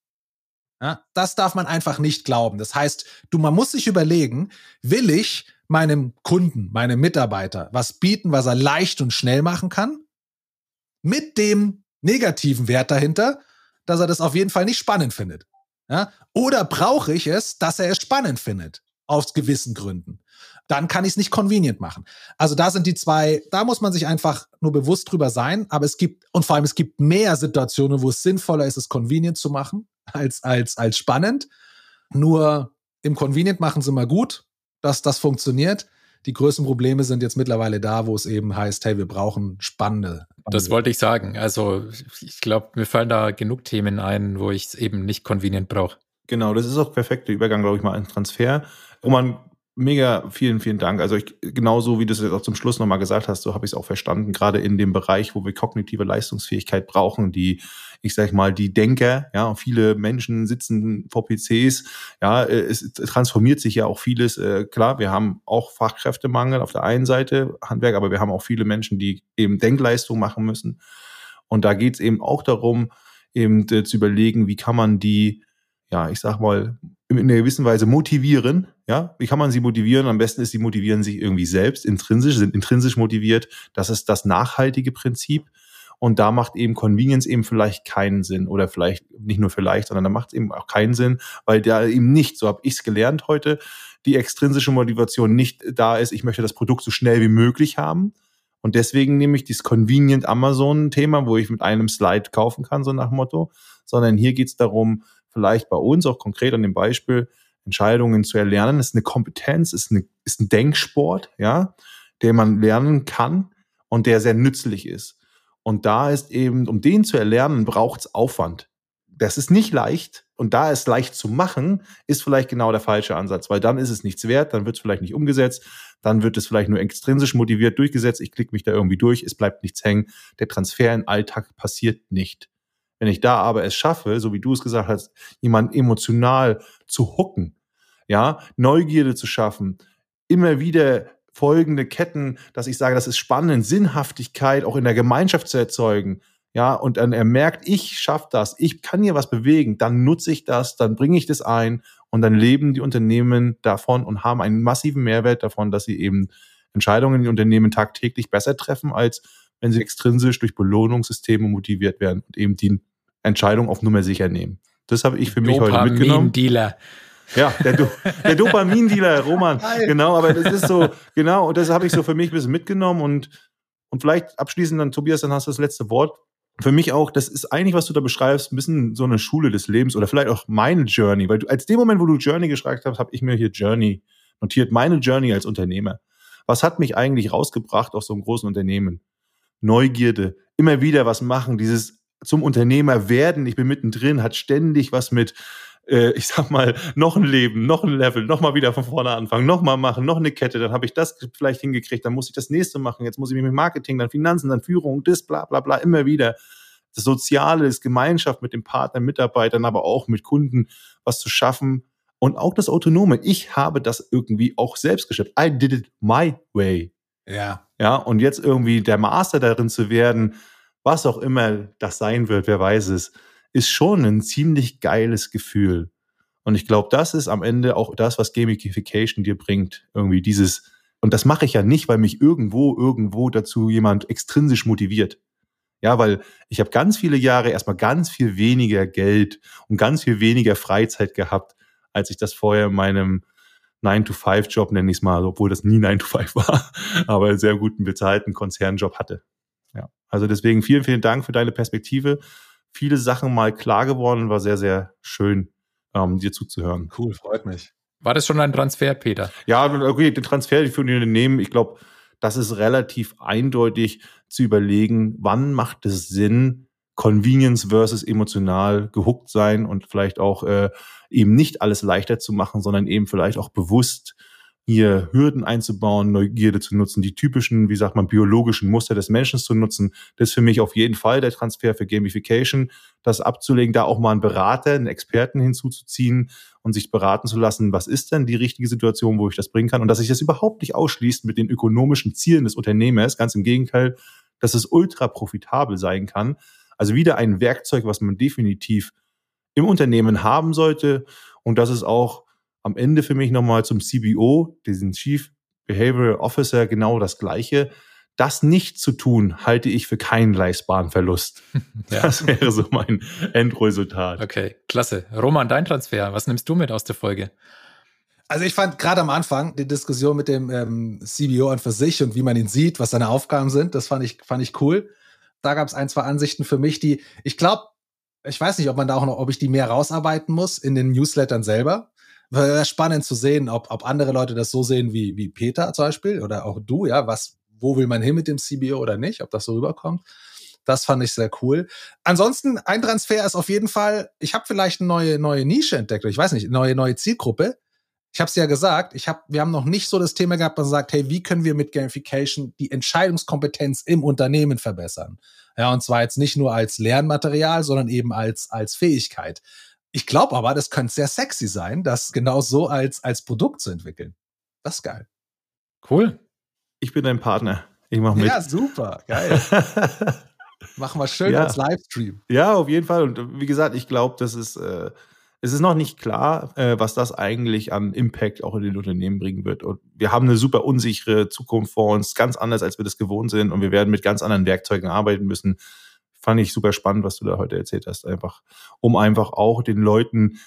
Ja, das darf man einfach nicht glauben. Das heißt, du, man muss sich überlegen, will ich meinem Kunden, meinem Mitarbeiter was bieten, was er leicht und schnell machen kann? Mit dem negativen Wert dahinter, dass er das auf jeden Fall nicht spannend findet. Ja? Oder brauche ich es, dass er es spannend findet? Aus gewissen Gründen. Dann kann ich es nicht convenient machen. Also da sind die zwei, da muss man sich einfach nur bewusst drüber sein. Aber es gibt, und vor allem es gibt mehr Situationen, wo es sinnvoller ist, es convenient zu machen, als, als, als spannend. Nur im Convenient machen sie mal gut dass das funktioniert. Die größten Probleme sind jetzt mittlerweile da, wo es eben heißt, hey, wir brauchen spannende. Das wollte ich sagen. Also ich glaube, mir fallen da genug Themen ein, wo ich es eben nicht convenient brauche. Genau, das ist auch perfekter Übergang, glaube ich, mal ein Transfer. Roman, mega vielen, vielen Dank. Also ich, genauso wie du es jetzt auch zum Schluss nochmal gesagt hast, so habe ich es auch verstanden, gerade in dem Bereich, wo wir kognitive Leistungsfähigkeit brauchen, die, ich sag mal, die Denker, ja, viele Menschen sitzen vor PCs, ja, es transformiert sich ja auch vieles. Äh, klar, wir haben auch Fachkräftemangel auf der einen Seite, Handwerk, aber wir haben auch viele Menschen, die eben Denkleistung machen müssen. Und da geht es eben auch darum, eben äh, zu überlegen, wie kann man die ja, ich sag mal, in einer gewissen Weise motivieren. Ja, wie kann man sie motivieren? Am besten ist, sie motivieren sich irgendwie selbst, intrinsisch, sind intrinsisch motiviert. Das ist das nachhaltige Prinzip. Und da macht eben Convenience eben vielleicht keinen Sinn oder vielleicht nicht nur vielleicht, sondern da macht es eben auch keinen Sinn, weil da eben nicht, so habe ich es gelernt heute, die extrinsische Motivation nicht da ist, ich möchte das Produkt so schnell wie möglich haben. Und deswegen nehme ich dieses Convenient Amazon-Thema, wo ich mit einem Slide kaufen kann, so nach Motto, sondern hier geht es darum, vielleicht bei uns auch konkret an dem Beispiel, Entscheidungen zu erlernen, ist eine Kompetenz, ist, eine, ist ein Denksport, ja, der man lernen kann und der sehr nützlich ist. Und da ist eben, um den zu erlernen, braucht es Aufwand. Das ist nicht leicht. Und da es leicht zu machen, ist vielleicht genau der falsche Ansatz, weil dann ist es nichts wert, dann wird es vielleicht nicht umgesetzt, dann wird es vielleicht nur extrinsisch motiviert durchgesetzt, ich klicke mich da irgendwie durch, es bleibt nichts hängen. Der Transfer in Alltag passiert nicht. Wenn ich da aber es schaffe, so wie du es gesagt hast, jemanden emotional zu hucken, ja, Neugierde zu schaffen, immer wieder folgende Ketten, dass ich sage, das ist spannend, Sinnhaftigkeit auch in der Gemeinschaft zu erzeugen, ja, und dann er merkt, ich schaffe das, ich kann hier was bewegen, dann nutze ich das, dann bringe ich das ein und dann leben die Unternehmen davon und haben einen massiven Mehrwert davon, dass sie eben Entscheidungen in den Unternehmen tagtäglich besser treffen, als wenn sie extrinsisch durch Belohnungssysteme motiviert werden und eben die Entscheidung auf Nummer sicher nehmen. Das habe ich für mich heute mitgenommen. Dealer. Ja, der, Do der Dopamin-Dealer, Roman. Geil. Genau, aber das ist so, genau, und das habe ich so für mich ein bisschen mitgenommen und, und vielleicht abschließend dann, Tobias, dann hast du das letzte Wort. Für mich auch, das ist eigentlich, was du da beschreibst, ein bisschen so eine Schule des Lebens oder vielleicht auch meine Journey, weil du, als dem Moment, wo du Journey geschrieben hast, habe ich mir hier Journey notiert, meine Journey als Unternehmer. Was hat mich eigentlich rausgebracht aus so einem großen Unternehmen? Neugierde, immer wieder was machen, dieses zum Unternehmer werden, ich bin mittendrin, hat ständig was mit, äh, ich sag mal, noch ein Leben, noch ein Level, noch mal wieder von vorne anfangen, noch mal machen, noch eine Kette, dann habe ich das vielleicht hingekriegt, dann muss ich das nächste machen, jetzt muss ich mich mit Marketing, dann Finanzen, dann Führung, das, bla bla bla, immer wieder. Das Soziale, das Gemeinschaft mit den Partnern, Mitarbeitern, aber auch mit Kunden, was zu schaffen. Und auch das Autonome. Ich habe das irgendwie auch selbst geschafft. I did it my way. Ja. Ja, und jetzt irgendwie der Master darin zu werden, was auch immer das sein wird, wer weiß es, ist schon ein ziemlich geiles Gefühl. Und ich glaube, das ist am Ende auch das, was Gamification dir bringt. Irgendwie dieses, und das mache ich ja nicht, weil mich irgendwo, irgendwo dazu jemand extrinsisch motiviert. Ja, weil ich habe ganz viele Jahre erstmal ganz viel weniger Geld und ganz viel weniger Freizeit gehabt, als ich das vorher in meinem 9-to-5-Job, nenne ich es mal, obwohl das nie 9-to-5 war, aber einen sehr guten bezahlten Konzernjob hatte. Also deswegen vielen, vielen Dank für deine Perspektive. Viele Sachen mal klar geworden, war sehr, sehr schön, ähm, dir zuzuhören. Cool, freut mich. War das schon ein Transfer, Peter? Ja, okay, den Transfer für die Unternehmen, ich glaube, das ist relativ eindeutig zu überlegen, wann macht es Sinn, Convenience versus emotional gehuckt sein und vielleicht auch äh, eben nicht alles leichter zu machen, sondern eben vielleicht auch bewusst hier Hürden einzubauen, Neugierde zu nutzen, die typischen, wie sagt man, biologischen Muster des Menschen zu nutzen. Das ist für mich auf jeden Fall der Transfer für Gamification, das abzulegen, da auch mal einen Berater, einen Experten hinzuzuziehen und sich beraten zu lassen, was ist denn die richtige Situation, wo ich das bringen kann und dass sich das überhaupt nicht ausschließt mit den ökonomischen Zielen des Unternehmers, ganz im Gegenteil, dass es ultra profitabel sein kann. Also wieder ein Werkzeug, was man definitiv im Unternehmen haben sollte und das ist auch am Ende für mich nochmal zum CBO, diesen Chief Behavioral Officer, genau das Gleiche. Das nicht zu tun, halte ich für keinen leistbaren Verlust. ja. Das wäre so mein Endresultat. Okay, klasse. Roman, dein Transfer, was nimmst du mit aus der Folge? Also ich fand gerade am Anfang die Diskussion mit dem ähm, CBO an für sich und wie man ihn sieht, was seine Aufgaben sind, das fand ich, fand ich cool. Da gab es ein, zwei Ansichten für mich, die, ich glaube, ich weiß nicht, ob man da auch noch, ob ich die mehr rausarbeiten muss in den Newslettern selber. Wäre spannend zu sehen, ob, ob andere Leute das so sehen wie, wie Peter zum Beispiel oder auch du, ja, was, wo will man hin mit dem CBO oder nicht, ob das so rüberkommt. Das fand ich sehr cool. Ansonsten, ein Transfer ist auf jeden Fall, ich habe vielleicht eine neue, neue Nische entdeckt, ich weiß nicht, neue, neue Zielgruppe. Ich habe es ja gesagt, ich hab, wir haben noch nicht so das Thema gehabt, man sagt, hey, wie können wir mit Gamification die Entscheidungskompetenz im Unternehmen verbessern? Ja, und zwar jetzt nicht nur als Lernmaterial, sondern eben als, als Fähigkeit. Ich glaube aber, das könnte sehr sexy sein, das genau so als, als Produkt zu entwickeln. Das ist geil. Cool. Ich bin dein Partner. Ich mache mit. Ja, super. Geil. Machen wir schön ja. als Livestream. Ja, auf jeden Fall. Und wie gesagt, ich glaube, das ist, äh, es ist noch nicht klar, äh, was das eigentlich an Impact auch in den Unternehmen bringen wird. Und wir haben eine super unsichere Zukunft vor uns, ganz anders, als wir das gewohnt sind. Und wir werden mit ganz anderen Werkzeugen arbeiten müssen fand ich super spannend, was du da heute erzählt hast, einfach, um einfach auch den Leuten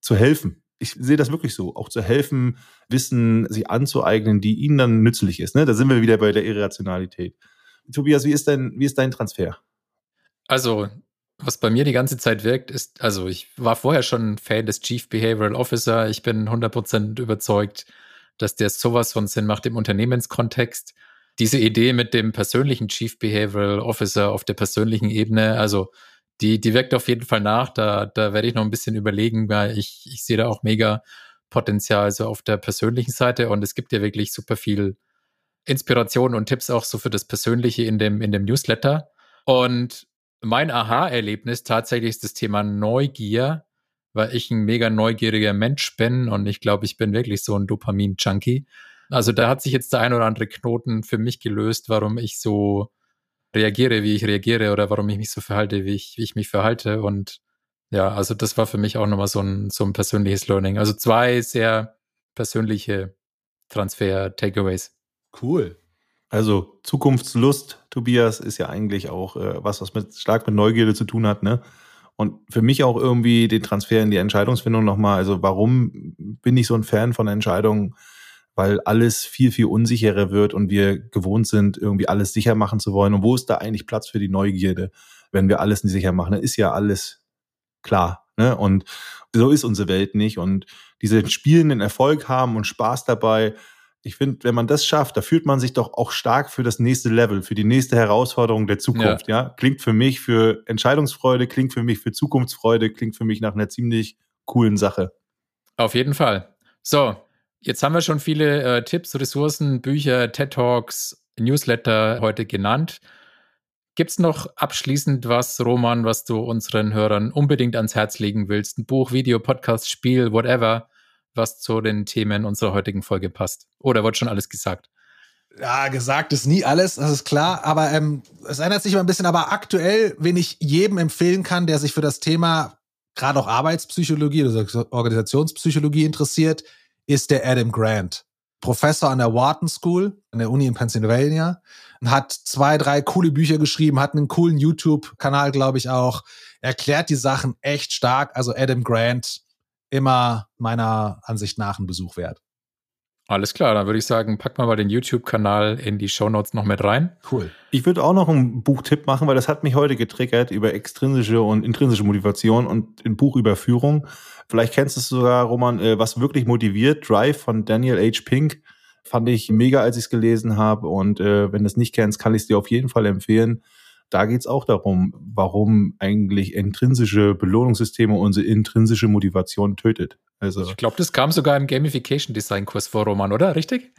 zu helfen. Ich sehe das wirklich so, auch zu helfen, Wissen sich anzueignen, die ihnen dann nützlich ist. Ne? Da sind wir wieder bei der Irrationalität. Tobias, wie ist dein, wie ist dein Transfer? Also, was bei mir die ganze Zeit wirkt, ist, also ich war vorher schon Fan des Chief Behavioral Officer. Ich bin 100% überzeugt, dass der sowas von Sinn macht im Unternehmenskontext diese Idee mit dem persönlichen Chief Behavioral Officer auf der persönlichen Ebene, also die, die wirkt auf jeden Fall nach. Da, da werde ich noch ein bisschen überlegen, weil ich, ich sehe da auch mega Potenzial so auf der persönlichen Seite und es gibt ja wirklich super viel Inspiration und Tipps auch so für das Persönliche in dem, in dem Newsletter. Und mein Aha-Erlebnis tatsächlich ist das Thema Neugier, weil ich ein mega neugieriger Mensch bin und ich glaube, ich bin wirklich so ein Dopamin-Junkie. Also da hat sich jetzt der ein oder andere Knoten für mich gelöst, warum ich so reagiere, wie ich reagiere oder warum ich mich so verhalte, wie ich, wie ich mich verhalte. Und ja, also das war für mich auch nochmal so ein, so ein persönliches Learning. Also zwei sehr persönliche Transfer-Takeaways. Cool. Also Zukunftslust, Tobias, ist ja eigentlich auch äh, was, was mit stark mit Neugierde zu tun hat, ne? Und für mich auch irgendwie den Transfer in die Entscheidungsfindung nochmal. Also warum bin ich so ein Fan von Entscheidungen? Weil alles viel, viel unsicherer wird und wir gewohnt sind, irgendwie alles sicher machen zu wollen. Und wo ist da eigentlich Platz für die Neugierde, wenn wir alles nicht sicher machen? Dann ist ja alles klar. Ne? Und so ist unsere Welt nicht. Und diese spielenden Erfolg haben und Spaß dabei, ich finde, wenn man das schafft, da fühlt man sich doch auch stark für das nächste Level, für die nächste Herausforderung der Zukunft. Ja. ja? Klingt für mich für Entscheidungsfreude, klingt für mich für Zukunftsfreude, klingt für mich nach einer ziemlich coolen Sache. Auf jeden Fall. So, Jetzt haben wir schon viele äh, Tipps, Ressourcen, Bücher, TED Talks, Newsletter heute genannt. Gibt es noch abschließend was, Roman, was du unseren Hörern unbedingt ans Herz legen willst? Ein Buch, Video, Podcast, Spiel, whatever, was zu den Themen unserer heutigen Folge passt? Oder wird schon alles gesagt? Ja, gesagt ist nie alles, das ist klar. Aber ähm, es ändert sich immer ein bisschen. Aber aktuell, wen ich jedem empfehlen kann, der sich für das Thema gerade auch Arbeitspsychologie oder Organisationspsychologie interessiert, ist der Adam Grant. Professor an der Wharton School, an der Uni in Pennsylvania, und hat zwei, drei coole Bücher geschrieben, hat einen coolen YouTube-Kanal, glaube ich, auch. Erklärt die Sachen echt stark. Also Adam Grant, immer meiner Ansicht nach ein Besuch wert. Alles klar, dann würde ich sagen, pack mal mal den YouTube-Kanal in die Shownotes noch mit rein. Cool. Ich würde auch noch einen Buchtipp machen, weil das hat mich heute getriggert über extrinsische und intrinsische Motivation und ein Buch über Führung. Vielleicht kennst du es sogar, Roman, äh, was wirklich motiviert. Drive von Daniel H. Pink. Fand ich mega, als ich es gelesen habe. Und äh, wenn du es nicht kennst, kann ich es dir auf jeden Fall empfehlen da geht es auch darum, warum eigentlich intrinsische Belohnungssysteme unsere intrinsische Motivation tötet. Also ich glaube, das kam sogar im Gamification Design Kurs vor, Roman, oder? Richtig?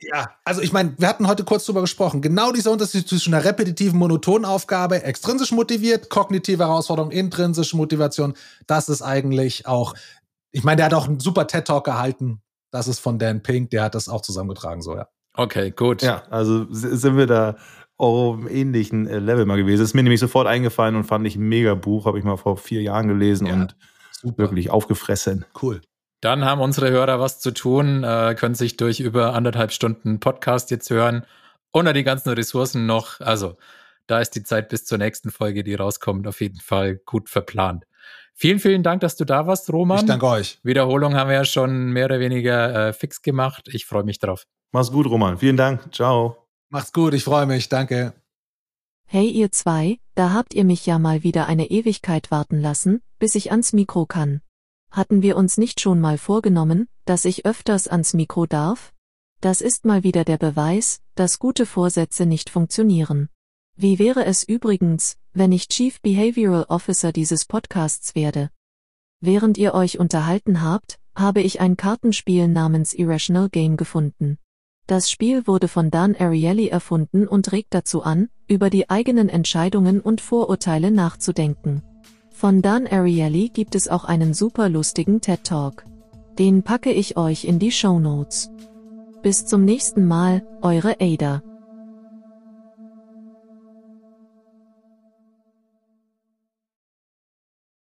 Ja, also ich meine, wir hatten heute kurz drüber gesprochen. Genau dieser Unterschied zwischen einer repetitiven, monotonen Aufgabe, extrinsisch motiviert, kognitive Herausforderung, intrinsische Motivation, das ist eigentlich auch, ich meine, der hat auch einen super TED-Talk gehalten. Das ist von Dan Pink, der hat das auch zusammengetragen, so, ja. Okay, gut. Ja, also sind wir da auf einem ähnlichen äh, Level mal gewesen. Das ist mir nämlich sofort eingefallen und fand ich ein mega Buch, habe ich mal vor vier Jahren gelesen ja, und super. wirklich aufgefressen. Cool. Dann haben unsere Hörer was zu tun, äh, können sich durch über anderthalb Stunden Podcast jetzt hören und die ganzen Ressourcen noch. Also da ist die Zeit bis zur nächsten Folge, die rauskommt, auf jeden Fall gut verplant. Vielen, vielen Dank, dass du da warst, Roman. Ich danke euch. Wiederholung haben wir ja schon mehr oder weniger äh, fix gemacht. Ich freue mich drauf. Mach's gut, Roman. Vielen Dank. Ciao. Macht's gut, ich freue mich, danke. Hey ihr zwei, da habt ihr mich ja mal wieder eine Ewigkeit warten lassen, bis ich ans Mikro kann. Hatten wir uns nicht schon mal vorgenommen, dass ich öfters ans Mikro darf? Das ist mal wieder der Beweis, dass gute Vorsätze nicht funktionieren. Wie wäre es übrigens, wenn ich Chief Behavioral Officer dieses Podcasts werde? Während ihr euch unterhalten habt, habe ich ein Kartenspiel namens Irrational Game gefunden. Das Spiel wurde von Dan Ariely erfunden und regt dazu an, über die eigenen Entscheidungen und Vorurteile nachzudenken. Von Dan Ariely gibt es auch einen super lustigen TED Talk. Den packe ich euch in die Show Notes. Bis zum nächsten Mal, eure Ada.